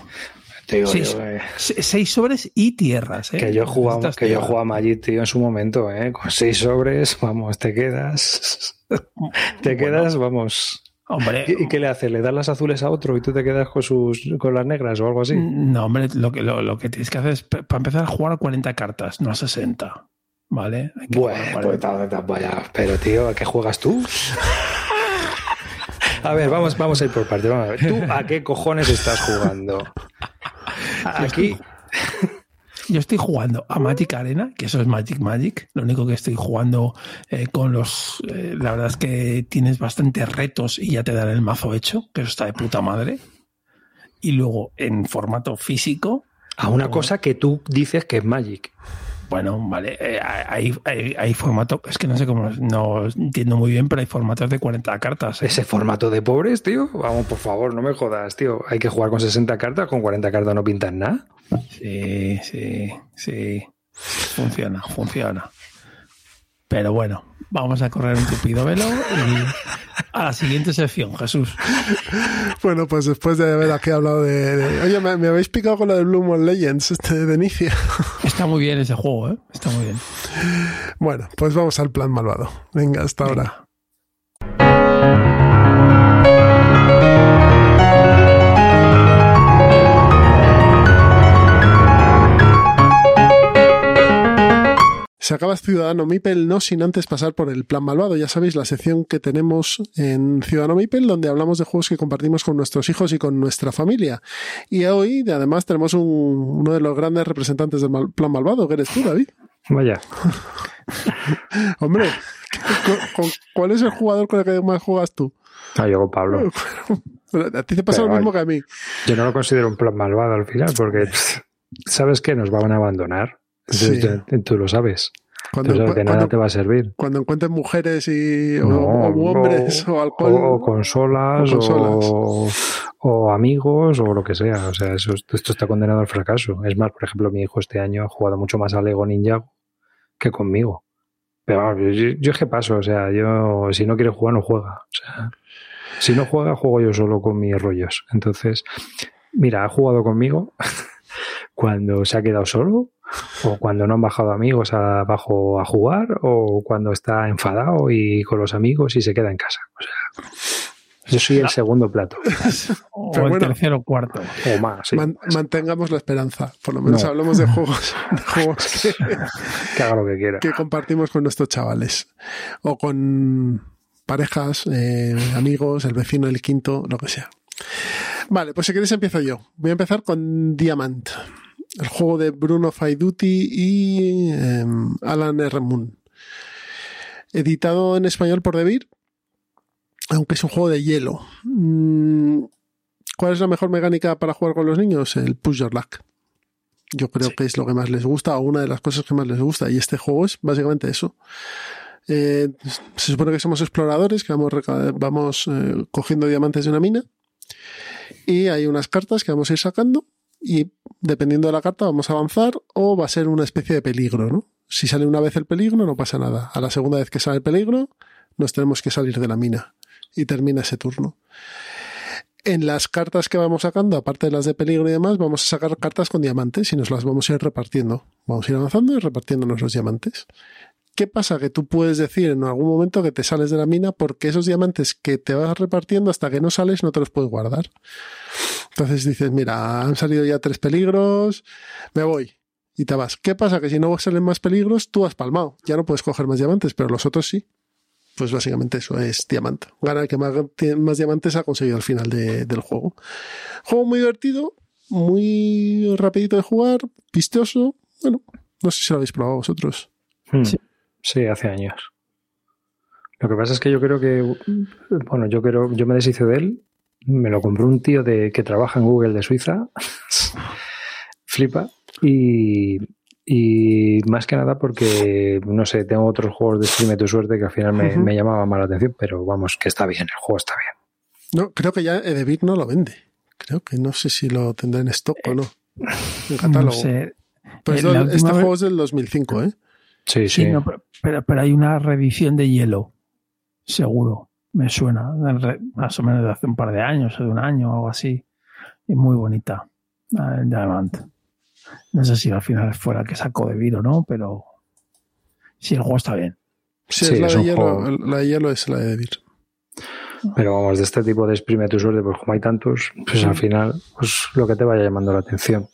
Te digo Sí, yo, eh, Se- Seis sobres y tierras. ¿eh? que yo jugaba, que yo jugaba Magic, tío, en su momento, ¿eh? Con seis sobres, vamos, te quedas. Te Bueno, quedas, vamos. Hombre, ¿Y, qué le hace? ¿Le das las azules a otro y tú te quedas con sus con las negras o algo así? No, hombre, lo que, lo, lo que tienes que hacer es para empezar a jugar a 40 cartas, no a 60. ¿Vale? Bueno, 40. pues vaya. Pero, tío, ¿a qué juegas tú? A ver, vamos, vamos a ir por partes. Vamos a ver. ¿Tú a qué cojones estás jugando? Aquí. Yo estoy jugando a Magic Arena, que eso es Magic Magic. Lo único que estoy jugando eh, con los. eh, la verdad es que tienes bastantes retos y ya te dan el mazo hecho, que eso está de puta madre. Y luego en formato físico, A una cosa que tú dices que es Magic. Bueno, vale, eh, hay, hay, hay formato. Es que no sé cómo. No entiendo muy bien, pero hay formatos de 40 cartas. ¿eh? Ese formato de pobres, tío. Vamos, por favor, no me jodas, tío. Hay que jugar con 60 cartas, con 40 cartas no pintas nada. Sí, sí, sí. Funciona, funciona. Pero bueno, vamos a correr un tupido velo y a la siguiente sección, Jesús. Bueno, pues después de haber aquí hablado de... oye, me, habéis picado con lo de Blue Moon Legends este de Inicia. Está muy bien ese juego, ¿eh? Está muy bien. Bueno, pues vamos al plan malvado. Venga, hasta ahora. Se acaba Ciudadano Mipel no sin antes pasar por el plan malvado. Ya sabéis, la sección que tenemos en Ciudadano Mipel donde hablamos de juegos que compartimos con nuestros hijos y con nuestra familia. Y hoy, además, tenemos uno de los grandes representantes del plan malvado, que eres tú, David. Vaya. Hombre, ¿cuál es el jugador con el que más juegas tú? Ah, yo con Pablo. a ti te pasa lo mismo que a mí. Yo no lo considero un plan malvado al final, porque ¿sabes qué? Nos van a abandonar. Tú lo sabes. Cuando, de nada te va a servir. Cuando encuentres mujeres y, o, hombres o, alcohol. O, consolas o, amigos o lo que sea. O sea, eso, esto está condenado al fracaso. Es más, por ejemplo, mi hijo este año ha jugado mucho más a Lego Ninjago que conmigo. Pero yo, yo, es que paso. O sea, yo si no quiere jugar, no juega. O sea, si no juega, juego yo solo con mis rollos. Entonces, mira, ha jugado conmigo cuando se ha quedado solo o cuando no han bajado amigos abajo a jugar, o cuando está enfadado y con los amigos y se queda en casa. O sea, yo soy el segundo plato. o el tercero o cuarto. O más. mantengamos la esperanza. Por lo menos hablamos de juegos, que, haga lo que quiera. Que compartimos con nuestros chavales. O con parejas, eh, amigos, el vecino, el quinto, lo que sea. Vale, pues si queréis empiezo yo. Voy a empezar con Diamant el juego de Bruno Faiduti y em, Alan R. Moon. Editado en español por Debir, aunque es un juego de hielo. Mm, ¿Cuál es la mejor mecánica para jugar con los niños? El push your luck. Yo creo que es lo que más les gusta o una de las cosas que más les gusta. Y este juego es básicamente eso. Eh, se supone que somos exploradores, que vamos, vamos eh, cogiendo diamantes de una mina. Y hay unas cartas que vamos a ir sacando y dependiendo de la carta vamos a avanzar o va a ser una especie de peligro, ¿no? Si sale una vez el peligro no pasa nada. A la segunda vez que sale el peligro nos tenemos que salir de la mina y termina ese turno. En las cartas que vamos sacando, aparte de las de peligro y demás, vamos a sacar cartas con diamantes y nos las vamos a ir repartiendo. Vamos a ir avanzando y repartiéndonos los diamantes. ¿Qué pasa? Que tú puedes decir en algún momento que te sales de la mina porque esos diamantes que te vas repartiendo hasta que no sales no te los puedes guardar. Entonces dices, mira, han salido ya tres peligros, me voy. Y te vas. ¿Qué pasa? Que si no salen más peligros, tú has palmado. Ya no puedes coger más diamantes, pero los otros sí. Pues básicamente eso es diamante. Gana el que más, más diamantes ha conseguido al final del juego. Juego muy divertido, muy rapidito de jugar, vistoso. Bueno, no sé si lo habéis probado vosotros. Hmm. Sí. sí, hace años. Lo que pasa es que yo creo que, bueno, yo creo, yo me deshice de él me lo compró un tío de, que trabaja en Google de Suiza. Flipa. Y, y más que nada porque, no sé, tengo otros juegos de Stream tu suerte que al final me, me llamaban más la atención, pero vamos, que está bien, el juego está bien. No, creo que ya Edebit no lo vende. Creo que no sé si lo tendrá en stock o no. En catálogo. No sé. Pues este juego es del 2005, ¿eh? Sí, sí. pero, pero, hay una reedición de hielo, seguro me suena, más o menos de hace un par de años, o de un año o algo así. Y muy bonita, Diamante. No sé si al final fue la que sacó de Viro, ¿no? Pero sí, el juego está bien. Sí, es la, de hielo, la, de hielo, es la de Vir. Pero vamos, de este tipo de exprime tu suerte, pues como hay tantos, pues al final, pues lo que te vaya llamando la atención.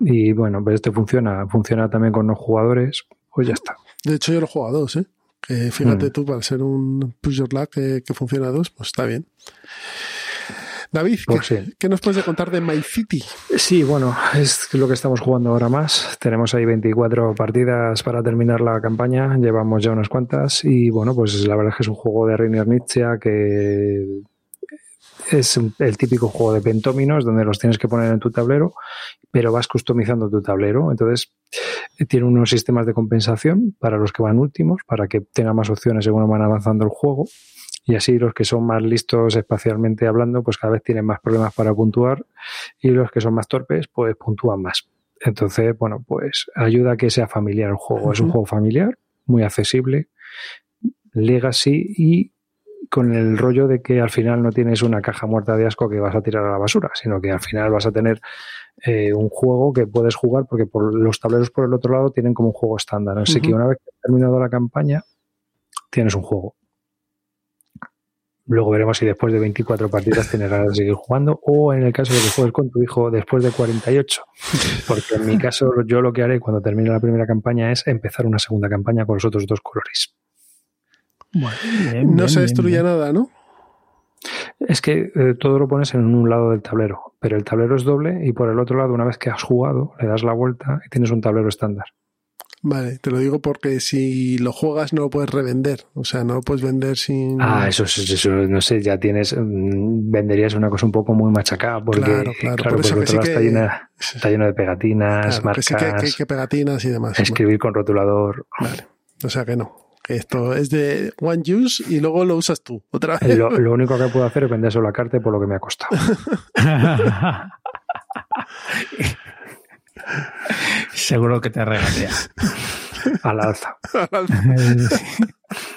Y bueno, pues este funciona, funciona también con los jugadores, pues ya está. De hecho, yo lo he jugado a dos, ¿eh? Fíjate mm. tú, para ser un push your luck que, funciona a dos, pues está bien. David, pues ¿qué, nos puedes contar de My City? Sí, bueno, es lo que estamos jugando ahora más. Tenemos ahí 24 partidas para terminar la campaña, llevamos ya unas cuantas y bueno, pues la verdad es que es un juego de Reiner Nietzsche que es el típico juego de pentóminos donde los tienes que poner en tu tablero, pero vas customizando tu tablero. Entonces, eh, tiene unos sistemas de compensación para los que van últimos, para que tengan más opciones según van avanzando el juego. Y así los que son más listos espacialmente hablando, pues cada vez tienen más problemas para puntuar y los que son más torpes, pues puntúan más. Entonces, bueno, pues ayuda a que sea familiar el juego. Es un juego familiar, muy accesible, legacy y con el rollo de que al final no tienes una caja muerta de asco que vas a tirar a la basura, sino que al final vas a tener eh, un juego que puedes jugar porque por los tableros por el otro lado tienen como un juego estándar. Así que una vez que has terminado la campaña, tienes un juego. Luego veremos si después de 24 partidas tienes ganas de seguir jugando o en el caso de que juegues con tu hijo después de 48. Porque en mi caso yo lo que haré cuando termine la primera campaña es empezar una segunda campaña con los otros dos colores. no se destruye nada, ¿no? Es que eh, todo lo pones en un lado del tablero, pero el tablero es doble y por el otro lado, una vez que has jugado, le das la vuelta y tienes un tablero estándar. Vale, te lo digo porque si lo juegas no lo puedes revender, o sea, no lo puedes vender sin... Ah, eso, eso, no sé, ya tienes, mm, venderías una cosa un poco muy machacada, porque claro, claro, claro porque está, llena, está, lleno de pegatinas, marcas... Que, que, pegatinas y demás. Escribir con rotulador. Vale, o sea que no. Esto es de one use y luego lo usas tú, otra vez. Lo, lo único que puedo hacer es vender solo la carta por lo que me ha costado. Seguro que te regalea. Al alza.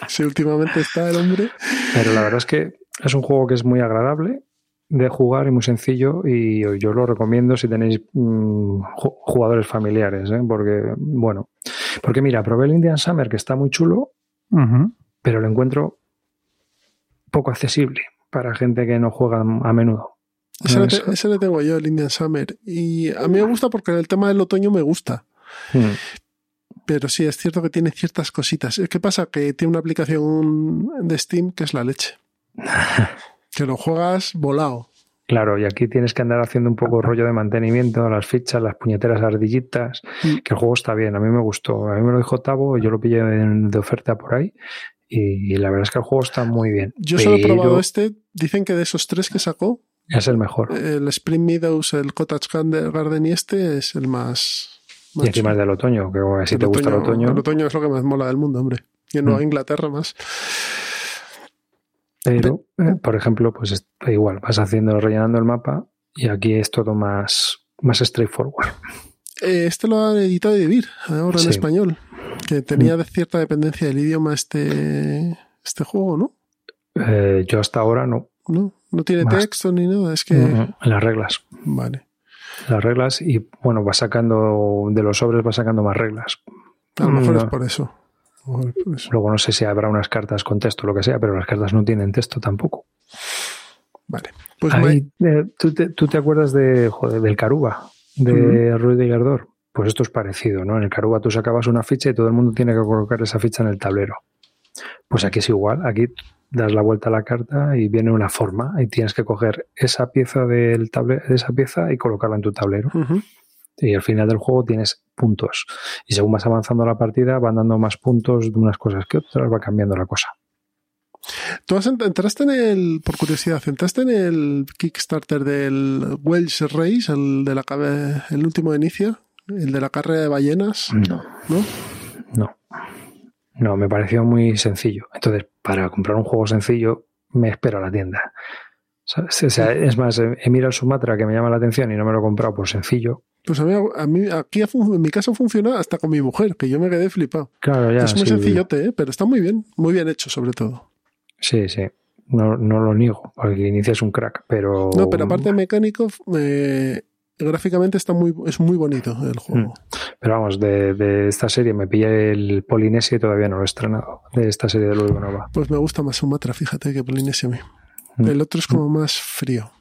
sí, últimamente está el hombre. Pero la verdad es que es un juego que es muy agradable de jugar y muy sencillo y yo lo recomiendo si tenéis mm, jugadores familiares, ¿eh? porque bueno, porque mira, probé el Indian Summer que está muy chulo, pero lo encuentro poco accesible para gente que no juega a menudo. Ese, le, tengo yo, el Indian Summer. Y a mí me gusta porque el tema del otoño me gusta. Hmm. Pero sí, es cierto que tiene ciertas cositas. ¿Qué pasa? Que tiene una aplicación de Steam que es la leche. que lo juegas volado. Claro, y aquí tienes que andar haciendo un poco rollo de mantenimiento, las fichas, las puñeteras ardillitas, hmm. que el juego está bien, a mí me gustó. A mí me lo dijo Tavo, yo lo pillé de oferta por ahí y, la verdad es que el juego está muy bien. Yo solo he probado este, dicen que de esos tres que sacó, es el mejor. El Spring Meadows, el Cottage Garden y este es el más. y encima es del otoño, que si te gusta el otoño. El otoño es lo que más mola del mundo, hombre. Y en Nueva mm. Inglaterra más. Pero, eh, por ejemplo, pues igual, vas haciendo, rellenando el mapa y aquí es todo más, más straightforward. Eh, este lo ha editado Vivir, ahora en español. Que tenía mm. cierta dependencia del idioma este, este juego, ¿no? Eh, yo hasta ahora no. No, no tiene texto ni nada, es que... En las reglas. Vale. Las reglas y, bueno, va sacando, de los sobres va sacando más reglas. A lo mejor es por eso. Luego no sé si habrá unas cartas con texto o lo que sea, pero las cartas no tienen texto tampoco. Vale. Pues eh, ¿tú, te, acuerdas de, joder, del Caruba, de Ruiz de Gardor? Pues esto es parecido, ¿no? En el Caruba tú sacabas una ficha y todo el mundo tiene que colocar esa ficha en el tablero. Pues aquí es igual, aquí das la vuelta a la carta y viene una forma y tienes que coger esa pieza del tablero, esa pieza y colocarla en tu tablero. Y al final del juego tienes puntos. Y según vas avanzando la partida, van dando más puntos de unas cosas que otras, va cambiando la cosa. ¿Tú entraste en el, por curiosidad, entraste en el Kickstarter del Welsh Race, el, de la, el último de inicio, el de la carrera de ballenas? No. ¿No? No. No, me pareció muy sencillo. Entonces, para comprar un juego sencillo, me espero a la tienda. es más, he mirado el Sumatra que me llama la atención y no me lo he comprado por sencillo. Pues a mí, aquí en mi caso funciona hasta con mi mujer, que yo me quedé flipado. Claro, ya. Es muy sencillote, ¿eh? pero está muy bien, muy bien hecho sobre todo. Sí, sí. No, no lo niego, porque el inicio es un crack, pero... No, pero aparte de mecánico, eh, gráficamente está muy, es muy bonito el juego. Mm. Pero vamos, de, esta serie me pillé el Polinesia y todavía no lo he estrenado. De esta serie de Luego Nova. Pues me gusta más Sumatra, fíjate, que Polinesia a mí. Mm. El otro es como más frío.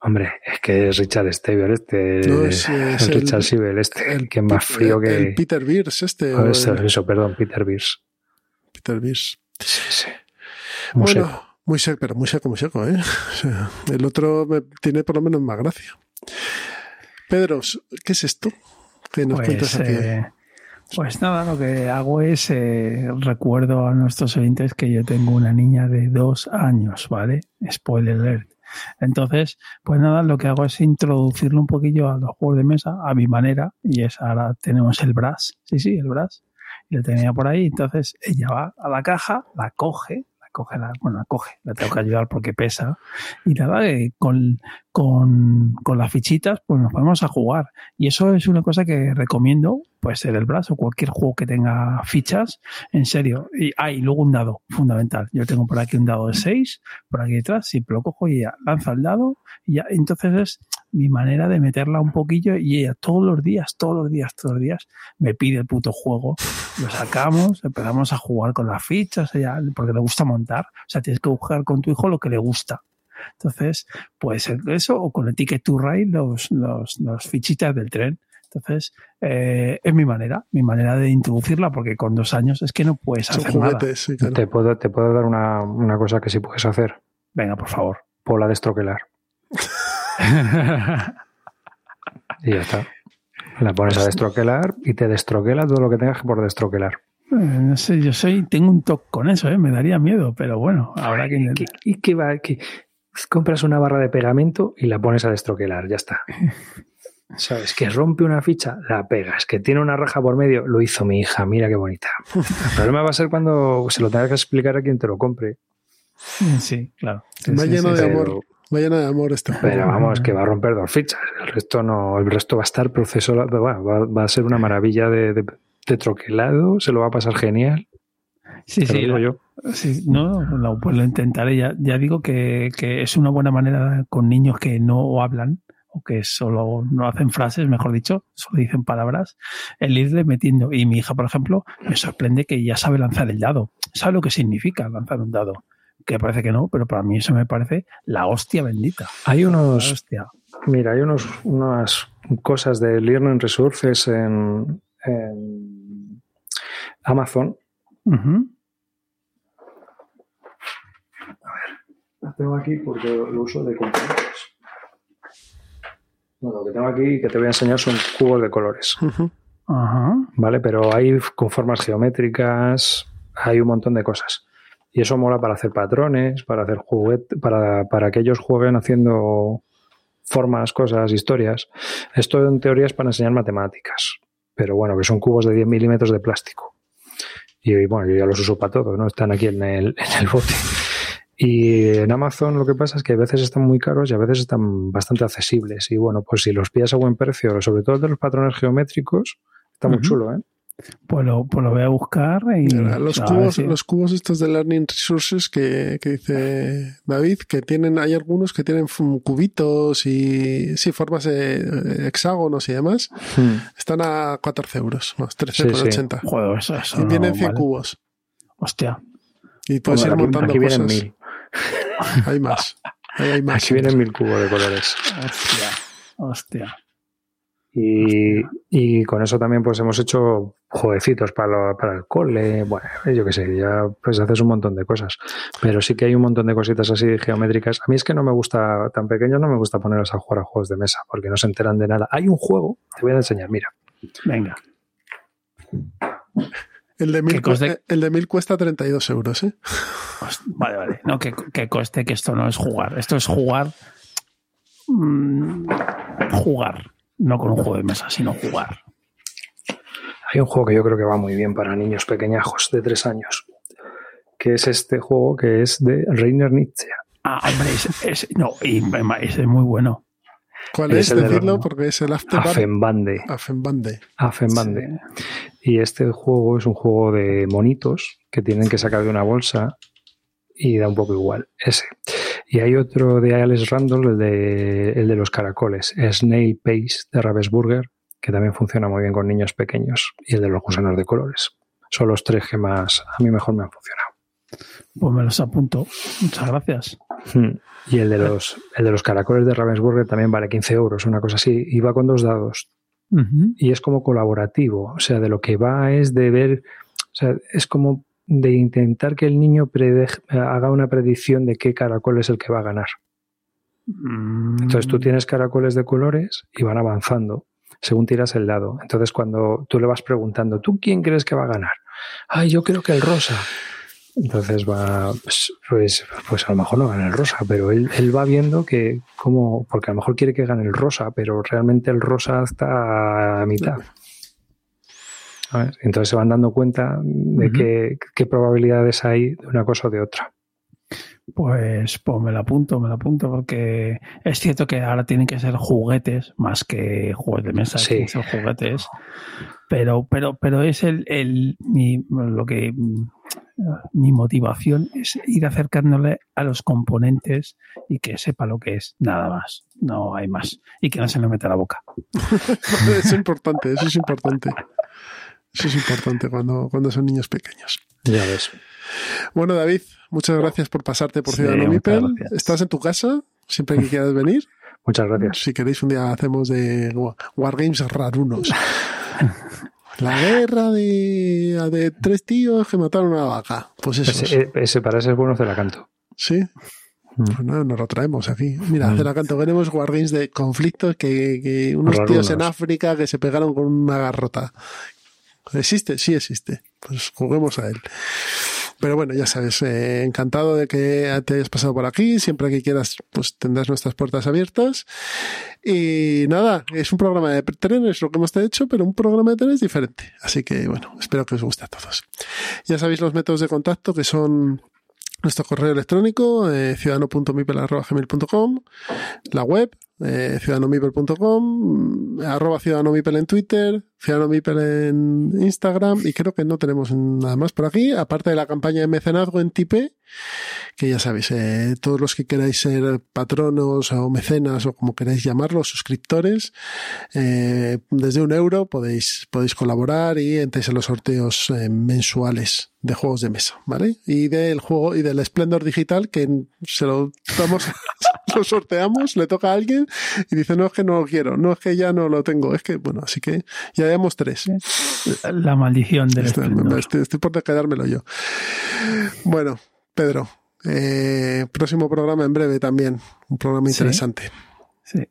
Hombre, es que es Richard Stever este. es, Richard Sibel este. El, que más frío que. El Peter Beers este. eso, perdón, Peter Beers. Peter Beers. Sí, sí. bueno, muy seco, pero muy seco, muy seco, ¿eh? el otro me, tiene por lo menos más gracia. Pedro, ¿qué es esto? ¿Qué nos pues, cuentas aquí? Eh, pues nada, lo que hago es eh, recuerdo a nuestros oyentes que yo tengo una niña de dos años, ¿vale? Spoiler alert. Entonces, pues nada, lo que hago es introducirlo un poquillo a los juegos de mesa a mi manera y es ahora tenemos el brass, sí, sí, el brass, y lo tenía por ahí, entonces ella va a la caja, la coge, coge la, bueno, la coge, la tengo que ayudar porque pesa. Y nada, eh, con, con, con las fichitas, pues nos ponemos a jugar. Y eso es una cosa que recomiendo, puede ser el brazo, cualquier juego que tenga fichas, en serio. Y hay luego un dado, fundamental. Yo tengo por aquí un dado de 6, por aquí detrás, siempre lo cojo y ya lanza el dado, y ya, entonces es mi manera de meterla un poquillo y ella todos los días, todos los días, todos los días me pide el puto juego. Lo sacamos, empezamos a jugar con las fichas, ella, porque le gusta montar. O sea, tienes que buscar con tu hijo lo que le gusta. Entonces, puede ser eso o con el Ticket to Ride, los, los, los fichitas del tren. Entonces, eh, es mi manera, mi manera de introducirla, porque con dos años es que no puedes Son hacer nada. juguetes, sí, claro. Te puedo, te puedo dar una, una cosa que sí puedes hacer. Venga, por favor. Pola de estroquelar. y ya está. La pones a destroquelar y te destroquela todo lo que tengas que por destroquelar. Eh, No sé, yo soy, tengo un toque con eso, ¿eh? me daría miedo, pero bueno, habrá que ¿Y intentar. qué- ¿Y qué va? ¿Qué? Compras una barra de pegamento y la pones a destroquelar, ya está. ¿Sabes? Que rompe una ficha, la pegas. Que tiene una raja por medio, lo hizo mi hija, mira qué bonita. El problema va a ser cuando se lo tengas que explicar a quien te lo compre. Sí, claro. Sí, Va sí, lleno sí, de amor. Va lleno de amor este juego. pero vamos, que va a romper dos fichas. El resto no, el resto va a estar proceso, va, va- va a ser una maravilla de, de- de troquelado, se lo va a pasar genial. Sí, Te lo sí, digo la- yo. sí, no, lo, pues lo intentaré. Ya, ya digo que, que es una buena manera con niños que no hablan o que solo no hacen frases, mejor dicho, solo dicen palabras, el irle metiendo. Y mi hija, por ejemplo, me sorprende que ya sabe lanzar el dado. Sabe lo que significa lanzar un dado. Que parece que no, pero para mí eso me parece la hostia bendita. Hay unos, hostia. Mira, hay unos, unas cosas de Learning Resources en, en Amazon. Ujú. Las tengo aquí porque lo uso de compañeros. Bueno, lo que tengo aquí y que te voy a enseñar son cubos de colores. Ajá. ¿vale? Pero hay con formas geométricas, hay un montón de cosas. Y eso mola para hacer patrones, para hacer juguetes, para, para que ellos jueguen haciendo formas, cosas, historias. Esto en teoría es para enseñar matemáticas, pero bueno, que son cubos de 10 milímetros de plástico. Y bueno, yo ya los uso para todo, ¿no? Están aquí en el, en el bote. Y en Amazon lo que pasa es que a veces están muy caros y a veces están bastante accesibles. Y bueno, pues si los pillas a buen precio, sobre todo el de los patrones geométricos, está muy chulo, ¿eh? Pues lo, pues lo voy a buscar y Mira, Los cubos, si- los cubos estos de Learning Resources que, que dice David, que tienen, hay algunos que tienen cubitos y sí, formas de hexágonos y demás, están a 14 euros, más Sí, sí. 13,80. Joder, eso, eso Y no vienen 100 vale. cubos. Hostia. Y puedes ir Bueno, aquí, montando aquí vienen cosas. mil. Hay más. Ahí hay más. Aquí vienen mil cubos de colores. Hostia. Hostia. Y, y con eso también pues hemos hecho jueguecitos para, lo- para el cole, bueno, yo qué sé, ya pues haces un montón de cosas. Pero sí que hay un montón de cositas así geométricas. A mí es que no me gusta, tan pequeños no me gusta ponerlos a jugar a juegos de mesa, porque no se enteran de nada. Hay un juego, te voy a enseñar, mira. Venga. El de, mil, ¿Qué coste? el de mil cuesta 32 euros, ¿eh? Vale, vale. No, que, que coste que esto no es jugar. Esto es jugar. mm, jugar. No con un juego de mesa, sino jugar. Hay un juego que yo creo que va muy bien para niños pequeñajos de tres años, que es este juego que es de Reiner Nietzsche. Ah, hombre, es, es- no, y ese es muy bueno. ¿Cuál Es es? el de los- Decidlo porque es el Afterburn. Afenbande. Afenbande. Afenbande. Y este juego es un juego de monitos que tienen que sacar de una bolsa y da un poco igual. Ese. Y hay otro de Alex Randall, el de, el de los caracoles, Snail Pace de Ravensburger, que también funciona muy bien con niños pequeños, y el de los gusanos de colores. Son los tres que más a mí mejor me han funcionado. Pues me los apunto. Muchas gracias. Hmm. Y el de los, el de los caracoles de Ravensburger también vale 15 euros, una cosa así, y va con dos dados. Y es como colaborativo, o sea, de lo que va es de ver, o sea, es como de intentar que el niño haga una predicción de qué caracol es el que va a ganar. Mm, Entonces tú tienes caracoles de colores y van avanzando según tiras el dado. Entonces cuando tú le vas preguntando, ¿tú quién crees que va a ganar? Ay, yo creo que el rosa. Entonces va, pues, pues, pues a lo mejor no gana el rosa, pero él, él va viendo que como, porque a lo mejor quiere que gane el rosa, pero realmente el rosa está a mitad. ¿Sabes? Entonces se van dando cuenta de qué, qué probabilidades hay de una cosa o de otra. Pues, pues me lo apunto, me lo apunto, porque es cierto que ahora tienen que ser juguetes más que juegos de mesa, Sí. tienen que ser juguetes. Pero, pero, pero es el, el mi, lo que mi motivación es ir acercándole a los componentes y que sepa lo que es, nada más. No hay más. Y que no se le meta la boca. eso es importante, eso es importante. Eso es importante cuando, cuando son niños pequeños. Ya ves. Bueno, David, muchas gracias por pasarte por Sí, Ciudadano Mipel. Estás en tu casa, siempre que quieras venir. Muchas gracias. Si queréis, un día hacemos de wa- Wargames rarunos. La guerra de, de tres tíos que mataron a una vaca. Pues eso. Ese, eh, ese para ese es bueno canto. Sí. Pues nada, nos lo traemos aquí. Mira, Mm. canto queremos Wargames de conflictos que, que unos Rarunos. tíos en África que se pegaron con una garrota. ¿Existe? Sí existe. Pues juguemos a él. Pero bueno, ya sabes, eh, encantado de que te hayas pasado por aquí. Siempre que quieras, pues tendrás nuestras puertas abiertas. Y nada, es un programa de trenes lo que hemos hecho, pero un programa de trenes diferente. Así que bueno, espero que os guste a todos. Ya sabéis los métodos de contacto que son nuestro correo electrónico, eh, ciudadano.mipel.gmail.com, la web, eh, ciudadanomipel.com, arroba ciudadanomipel en Twitter, ciudadanomipel en Instagram y creo que no tenemos nada más por aquí, aparte de la campaña de mecenazgo en Tipe, que ya sabéis, eh, todos los que queráis ser patronos o mecenas o como queráis llamarlo, suscriptores, eh, desde un euro podéis, podéis colaborar y entréis en los sorteos eh, mensuales de juegos de mesa, ¿vale? Y del juego y del Splendor Digital que se lo damos, lo sorteamos, le toca a alguien y dice, no es que no lo quiero, no es que ya no lo tengo, es que, bueno, así que ya llevamos tres. La maldición del Estoy, esplendor. estoy- estoy por quedármelo yo. Bueno, Pedro, eh, próximo programa en breve también, un programa Sí. interesante. Sí.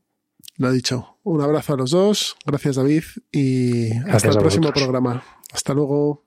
Lo he dicho. Un abrazo a los dos. Gracias, David. Y hasta Gracias el próximo programa. Hasta luego.